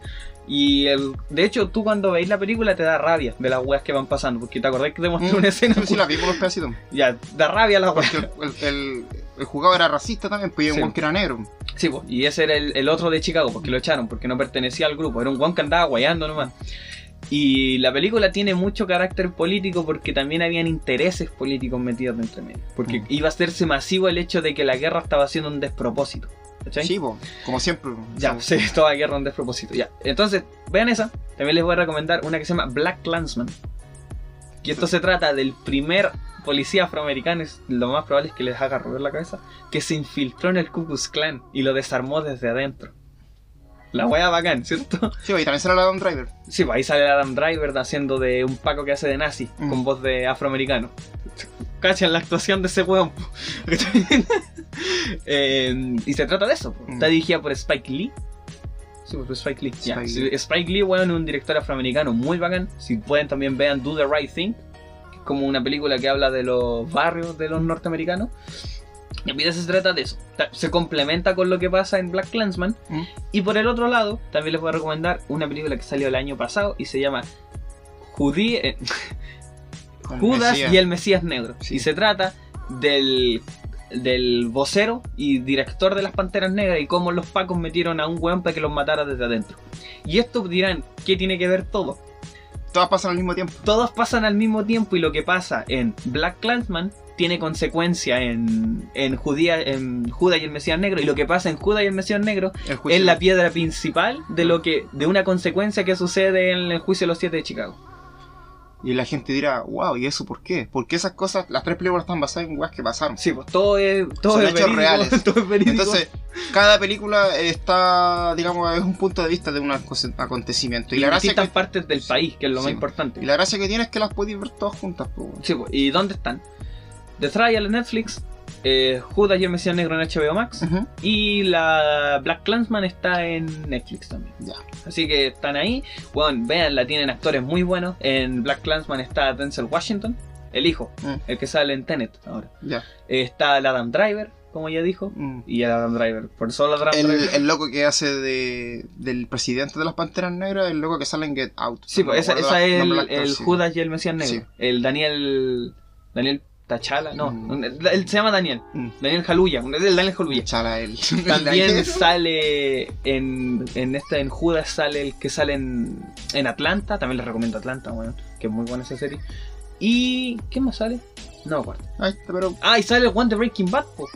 Y el, de hecho, tú cuando veis la película te da rabia de las weas que van pasando. Porque te acordás que te mostré Mm. una escena. Sí, sí, la vi por los pedacitos. Ya, da rabia la wea. Porque el, el, el, el jugador era racista también, pues un Sí. weón que era negro. Sí, pues, y ese era el, el otro de Chicago, porque lo echaron, porque no pertenecía al grupo. Era un guan que andaba guayando nomás. Y la película tiene mucho carácter político porque también habían intereses políticos metidos dentro de medio. Porque Mm. iba a hacerse masivo el hecho de que la guerra estaba siendo un despropósito. ¿Cachai? Sí, po, como siempre. Ya, O sí, toda guerra un despropósito. Ya. Entonces, vean esa. También les voy a recomendar una que se llama Black Klansman. Que esto se trata del primer policía afroamericano, es lo más probable es que les haga robar la cabeza, que se infiltró en el Ku Klux Klan y lo desarmó desde adentro. La wea bacán, ¿cierto? Sí, y también será la Adam Driver. Sí, pues ahí sale Adam Driver haciendo de un Paco que hace de nazi, Mm. con voz de afroamericano. Cachan la actuación de ese weón. Eh, y se trata de eso. Mm. Está dirigida por Spike Lee. Sí, por Spike Lee. Spike Lee. Spike Lee, weón, es un director afroamericano muy bacán. Si pueden también vean Do the Right Thing, que es como una película que habla de los barrios de los norteamericanos. Y a mí se trata de eso. Se complementa con lo que pasa en Black Clansman. Mm. Y por el otro lado, también les voy a recomendar una película que salió el año pasado y se llama Judí, eh, Judas Mesías. y el Mesías Negro. Sí. Y se trata del, del vocero y director de las Panteras Negras y cómo los pacos metieron a un weón para que los matara desde adentro. Y esto dirán, ¿qué tiene que ver todo? Todas pasan al mismo tiempo. Todos pasan al mismo tiempo y lo que pasa en Black Clansman tiene consecuencia en, en, Judía, en Judas y el Mesías Negro. Y lo que pasa en Judas y el Mesías Negro El es la piedra principal de lo que de una consecuencia que sucede en el juicio de los siete de Chicago. Y la gente dirá, wow, ¿y eso por qué? Porque esas cosas, las tres películas están basadas en weas que pasaron. Sí, pues todo es, todo Son es hechos verídico, reales. todo es verídico. Entonces, cada película está, digamos, es un punto de vista de un aconte- acontecimiento. Y y la gracia que, partes del país, que es lo Sí. más importante. y la gracia que tiene es que las podéis ver todas juntas. po. Sí, pues, ¿y dónde están? The Trial en Netflix, eh, Judas y el Mesías Negro en HBO Max, y la Black Clansman está en Netflix también. Ya. Así que están ahí. Bueno, vean, tienen actores muy buenos. En Black Clansman está Denzel Washington, el hijo, Mm. el que sale en Tenet ahora. Está el Adam Driver, como ya dijo, Mm. y Adam Driver. Por solo Adam El, Driver. el loco que hace de, del presidente de las Panteras Negras, el loco que sale en Get Out. Sí, pues esa, esa el es el, el. Judas y el Mesías Negro. Sí. El Daniel. Daniel Tachala, no. Mm. Él se llama Daniel. Mm. Daniel Jaluya. El Daniel Jaluya. Chala, él. También sale en, en este en Judas sale el que sale en, en Atlanta, también les recomiendo Atlanta, bueno, que es muy buena esa serie. ¿Y qué más sale? No me acuerdo. Está, pero. Ah, y sale el One de Breaking Bad, po.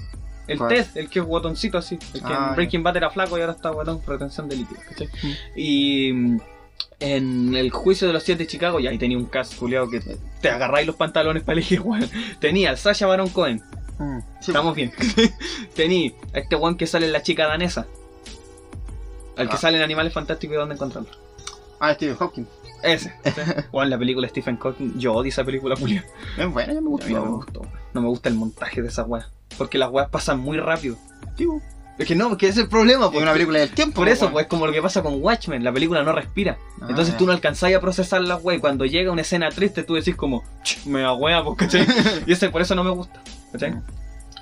El ¿Cuál? Ted, el que es guatoncito así. El que Ah, en Breaking Bad era flaco y ahora está guatón por retención de líquidos, ¿cachai? Mm. Y en el juicio de los siete de Chicago, ya ahí tenía un cast culiado que te agarráis los pantalones para elegir, weón. Tenía al Sasha Baron Cohen, Mm. Sí, estamos bien. Tenía a este weón que sale en la chica danesa. Al que Ah. sale en Animales Fantásticos y dónde encontrarlo. Ah, Stephen Hawking. Ese. En la película Stephen Hawking. Yo odio esa película, Julia. Es buena, ya me gustó. no me gustó. No me gusta el montaje de esas weas. Porque las weas pasan muy rápido. Tío, Es que no, porque ese es el problema. Es porque- una película del tiempo. Por eso, weón. pues como lo que pasa con Watchmen, la película no respira. Ah, Entonces tú no alcanzáis a procesar las weas. Y cuando llega una escena triste, tú decís como, "Ch, me da wea, pues, ¿cachai? y ese, por eso no me gusta, ¿cachai? Mm.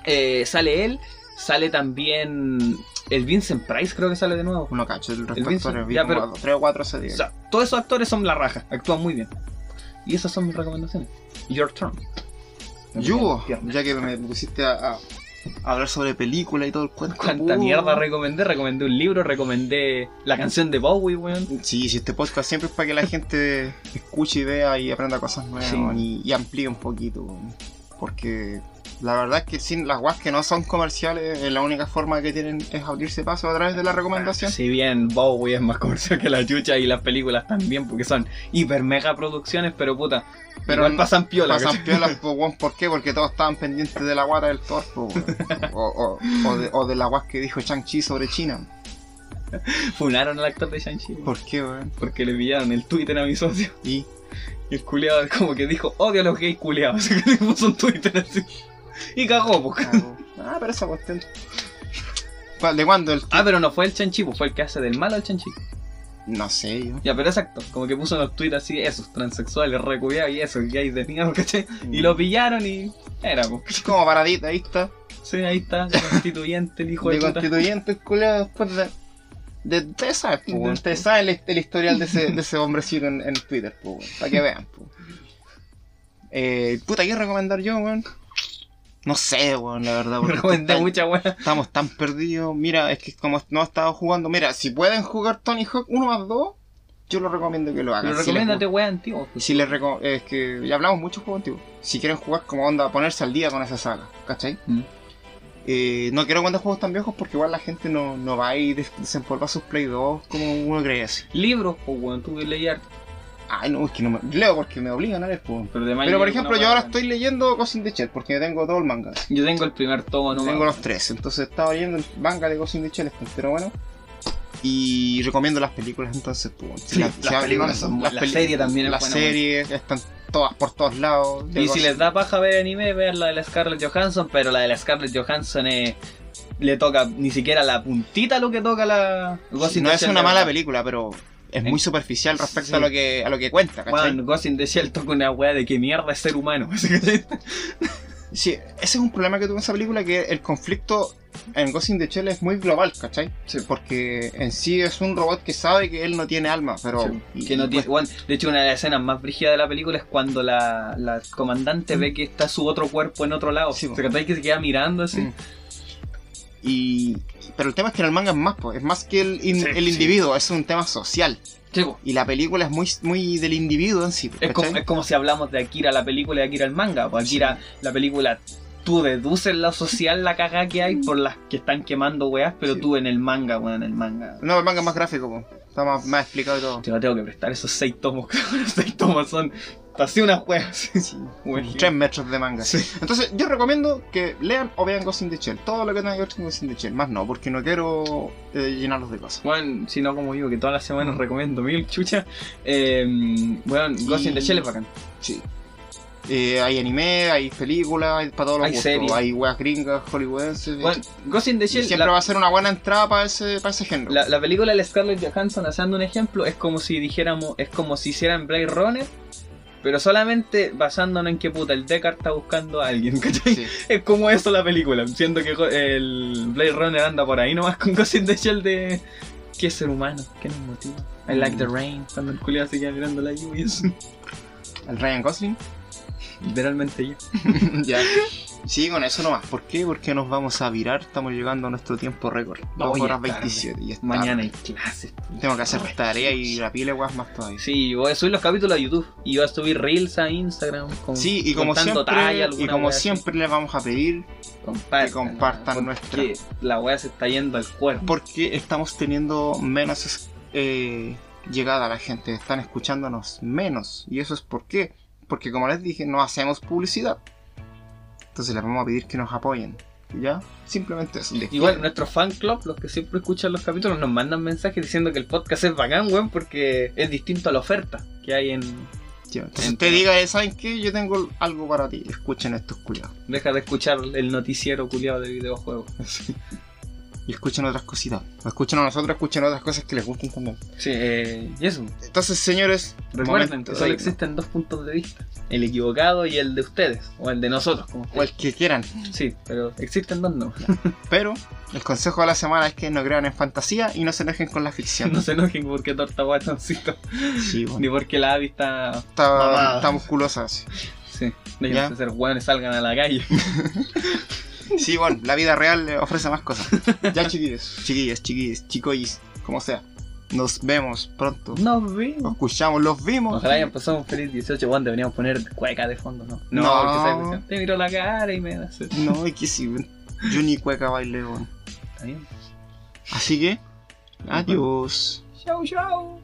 Eh, sale él, sale también el Vincent Price, creo que sale de nuevo. No cacho, el respecto Vincent, ya, pero- tres o cuatro ese día. O sea, todos esos actores son la raja, actúan muy bien. Y esas son mis recomendaciones. Your turn. Yo, Pierna. ya que me pusiste a hablar sobre película y todo el cuento. ¿Cuánta uh. mierda recomendé? Recomendé un libro, recomendé la canción de Bowie, weón. Sí, sí, este podcast siempre es para que la gente escuche y vea y aprenda cosas nuevas Sí. y, y amplíe un poquito. weón. Porque la verdad es que sin las guas que no son comerciales, eh, la única forma que tienen es abrirse paso a través de la recomendación. Si bien Bowie es más comercial que la chucha y las películas también, porque son hiper mega producciones, pero puta, Pero igual pasan piola. Pasan po, weón, ¿por qué? Porque todos estaban pendientes de la guata del Thor, po, weón. o, o, o de, o de la guas que dijo Chang-Chi sobre China. Funaron al actor de Shang-Chi, ¿Por qué, weón? porque le pillaron el Twitter a mi socio. Y Y el culiado como que dijo, odio a los gays culiados. Así que le puso un Twitter así. Y cagó, pues. Ah, pero esa cuestión. ¿Cuál- ¿De cuándo el Ah, pero no fue el Chanchi, pues fue el que hace del malo al Chanchi. No sé yo. Ya, pero exacto, como que puso unos tweets así, esos transexuales recubiados y esos gays de mierda, ¿cachai? Y lo pillaron y era, pues. Como paradita, ahí está. Sí, ahí está, constituyente, el hijo de, de constituyente, culiado, después de. De. De- ustedes saben el, el historial de ese, de ese hombrecito en, en Twitter, weón, para que vean. po. Eh, puta, ¿qué recomendar yo, weón? No sé, weón, la verdad. Recomendé mucha weá. Estamos tan perdidos. Mira, es que como no he estado jugando, mira, si pueden jugar Tony Hawk 1 más 2, yo lo recomiendo que lo hagan. Pero Si les recomiéndate antiguos. gu- pues. Si les reco- es que ya hablamos mucho juegos antiguos. Si quieren jugar como onda, ponerse al día con esa saga, ¿cachai? Mm. Eh, no quiero contar juegos tan viejos porque igual la gente no, no va a ir des- desempolvar sus Play 2 como uno cree así. Libros, pues weón, tuve que leer. Ay, no, es que no me. Leo porque me obligan a leer, pues. Pero, de Pero por ejemplo, yo ahora estoy leyendo Ghost in the porque tengo todo el manga. Yo tengo el primer tomo, no tengo los tres, entonces estaba leyendo el manga de Ghost in the Shell, es pero bueno. Y recomiendo las películas entonces, pues. Sí, las películas son buenas. La peli- serie también es Las series están todas por todos lados. de Y si les da paja ver anime, vean la de la Scarlett Johansson, pero la de la Scarlett Johansson es- le toca ni siquiera la puntita lo que toca la Ghost no es una de mala película, pero es Eh, muy superficial respecto sí. a lo que a lo que cuenta, ¿cachai? Bueno, in the Shell toca una weá de que mierda es ser humano. Sí, ese es un problema que tuvo esa película, que el conflicto en Ghost in the Shell es muy global, ¿cachai? Porque en sí es un robot que sabe que él no tiene alma, pero... Sí, y- que no tiene, bueno, de hecho, una de las escenas más brígidas de la película es cuando la, la comandante ve que está su otro cuerpo en otro lado. Sí, o sea, que que se queda mirando así. Mm. Y... Pero el tema es que en el manga es más, pues, es más que el, in- Sí, el sí. individuo, es un tema social. Sí. Y la película es muy, muy del individuo en sí, es, como, es como si hablamos de Akira, la película, y Akira, el manga. Pues Akira, la película, tú deduces lo social, la cagada que hay por las que están quemando weas, pero tú en el manga, weón, en el manga. No, el manga es más gráfico, está más, más explicado y todo. Yo tengo que prestar esos seis tomos, los seis tomos son así unas weas. Sí. Tres metros de manga. Sí. Entonces, yo recomiendo que lean o vean Ghost in the Shell. Todo lo que tenga que ver con Ghost in the Shell. Más no, porque no quiero eh, llenarlos de cosas. Bueno, si no como yo, que todas las semanas recomiendo mil chuchas. Eh, bueno, Ghost in the Y- Shell es bacán. Sí. Eh, hay anime, hay películas, hay para todos los Hay gustos. series. Hay weas gringas, hollywoodenses. Bueno, Ghost in the y Shell, siempre la, va a ser una buena entrada para ese, para ese género. la, la película de Scarlett Johansson, haciendo un ejemplo, es como si dijéramos, es como si hicieran Blade Runner, pero solamente basándonos en que puta el Deckard está buscando a alguien, ¿cachai? Sí. Es como eso la película, siendo que el Blade Runner anda por ahí nomás con in the Shell de... ¿Qué es ser humano? ¿Qué nos motiva? I like the rain, cuando el culiado se queda mirando la lluvia. El Ryan Gosling. Literalmente yo. ya. Sí, con eso nomás. ¿Por qué? Porque nos vamos a virar. Estamos llegando a nuestro tiempo récord. 2 Oye, horas tarde. 27. Y Mañana hay clases. Tengo que hacer tarea y la pile guas más todavía. Sí, voy a subir los capítulos a YouTube y voy a subir reels a Instagram. Con, Sí, y como siempre, talla, y como wea así. siempre les vamos a pedir compartan, que compartan porque nuestra- La weá se está yendo al cuerpo. porque estamos teniendo menos eh, llegada a la gente, están escuchándonos menos. ¿Y eso es por qué? Porque como les dije, no hacemos publicidad. Entonces les vamos a pedir que nos apoyen. ¿Ya? Simplemente eso. Igual quiero. nuestro fan club, los que siempre escuchan los capítulos, nos mandan mensajes diciendo que el podcast es bacán, weón, porque es distinto a la oferta que hay en... Entonces usted diga, eh, ¿saben qué? Yo tengo algo para ti. Escuchen estos culiados. Deja de escuchar el noticiero culiado de videojuegos. Y escuchen otras cositas. Escuchen a nosotros, escuchen otras cosas que les gusten también. Sí, eh, y eso. Entonces, señores, Recuerden momento que solo existen dos puntos de vista. El equivocado y el de ustedes. O el de nosotros, como O el que quieran. Sí, pero existen dos no. Pero el consejo de la semana es que no crean en fantasía y no se enojen con la ficción. No se enojen porque torta guatoncito. Sí, bueno. Ni porque la Abby está. Está, musculosa. Sí. Sí, de ser hueones, salgan a la calle. Sí, bueno, la vida real ofrece más cosas. Ya, chiquillos, chiquillas, chiquillos, chicoyis, como sea. Nos vemos pronto. Nos Nos vimos. escuchamos, los vimos. Ojalá hayan pasado un feliz 18, weón. Deberíamos poner cueca de fondo, ¿no? No. porque sabes, cuestión, te miro la cara y me da sed. No, es que sí, yo ni cueca bailé, bueno. Está bien. Así que, adiós. Chau, chau.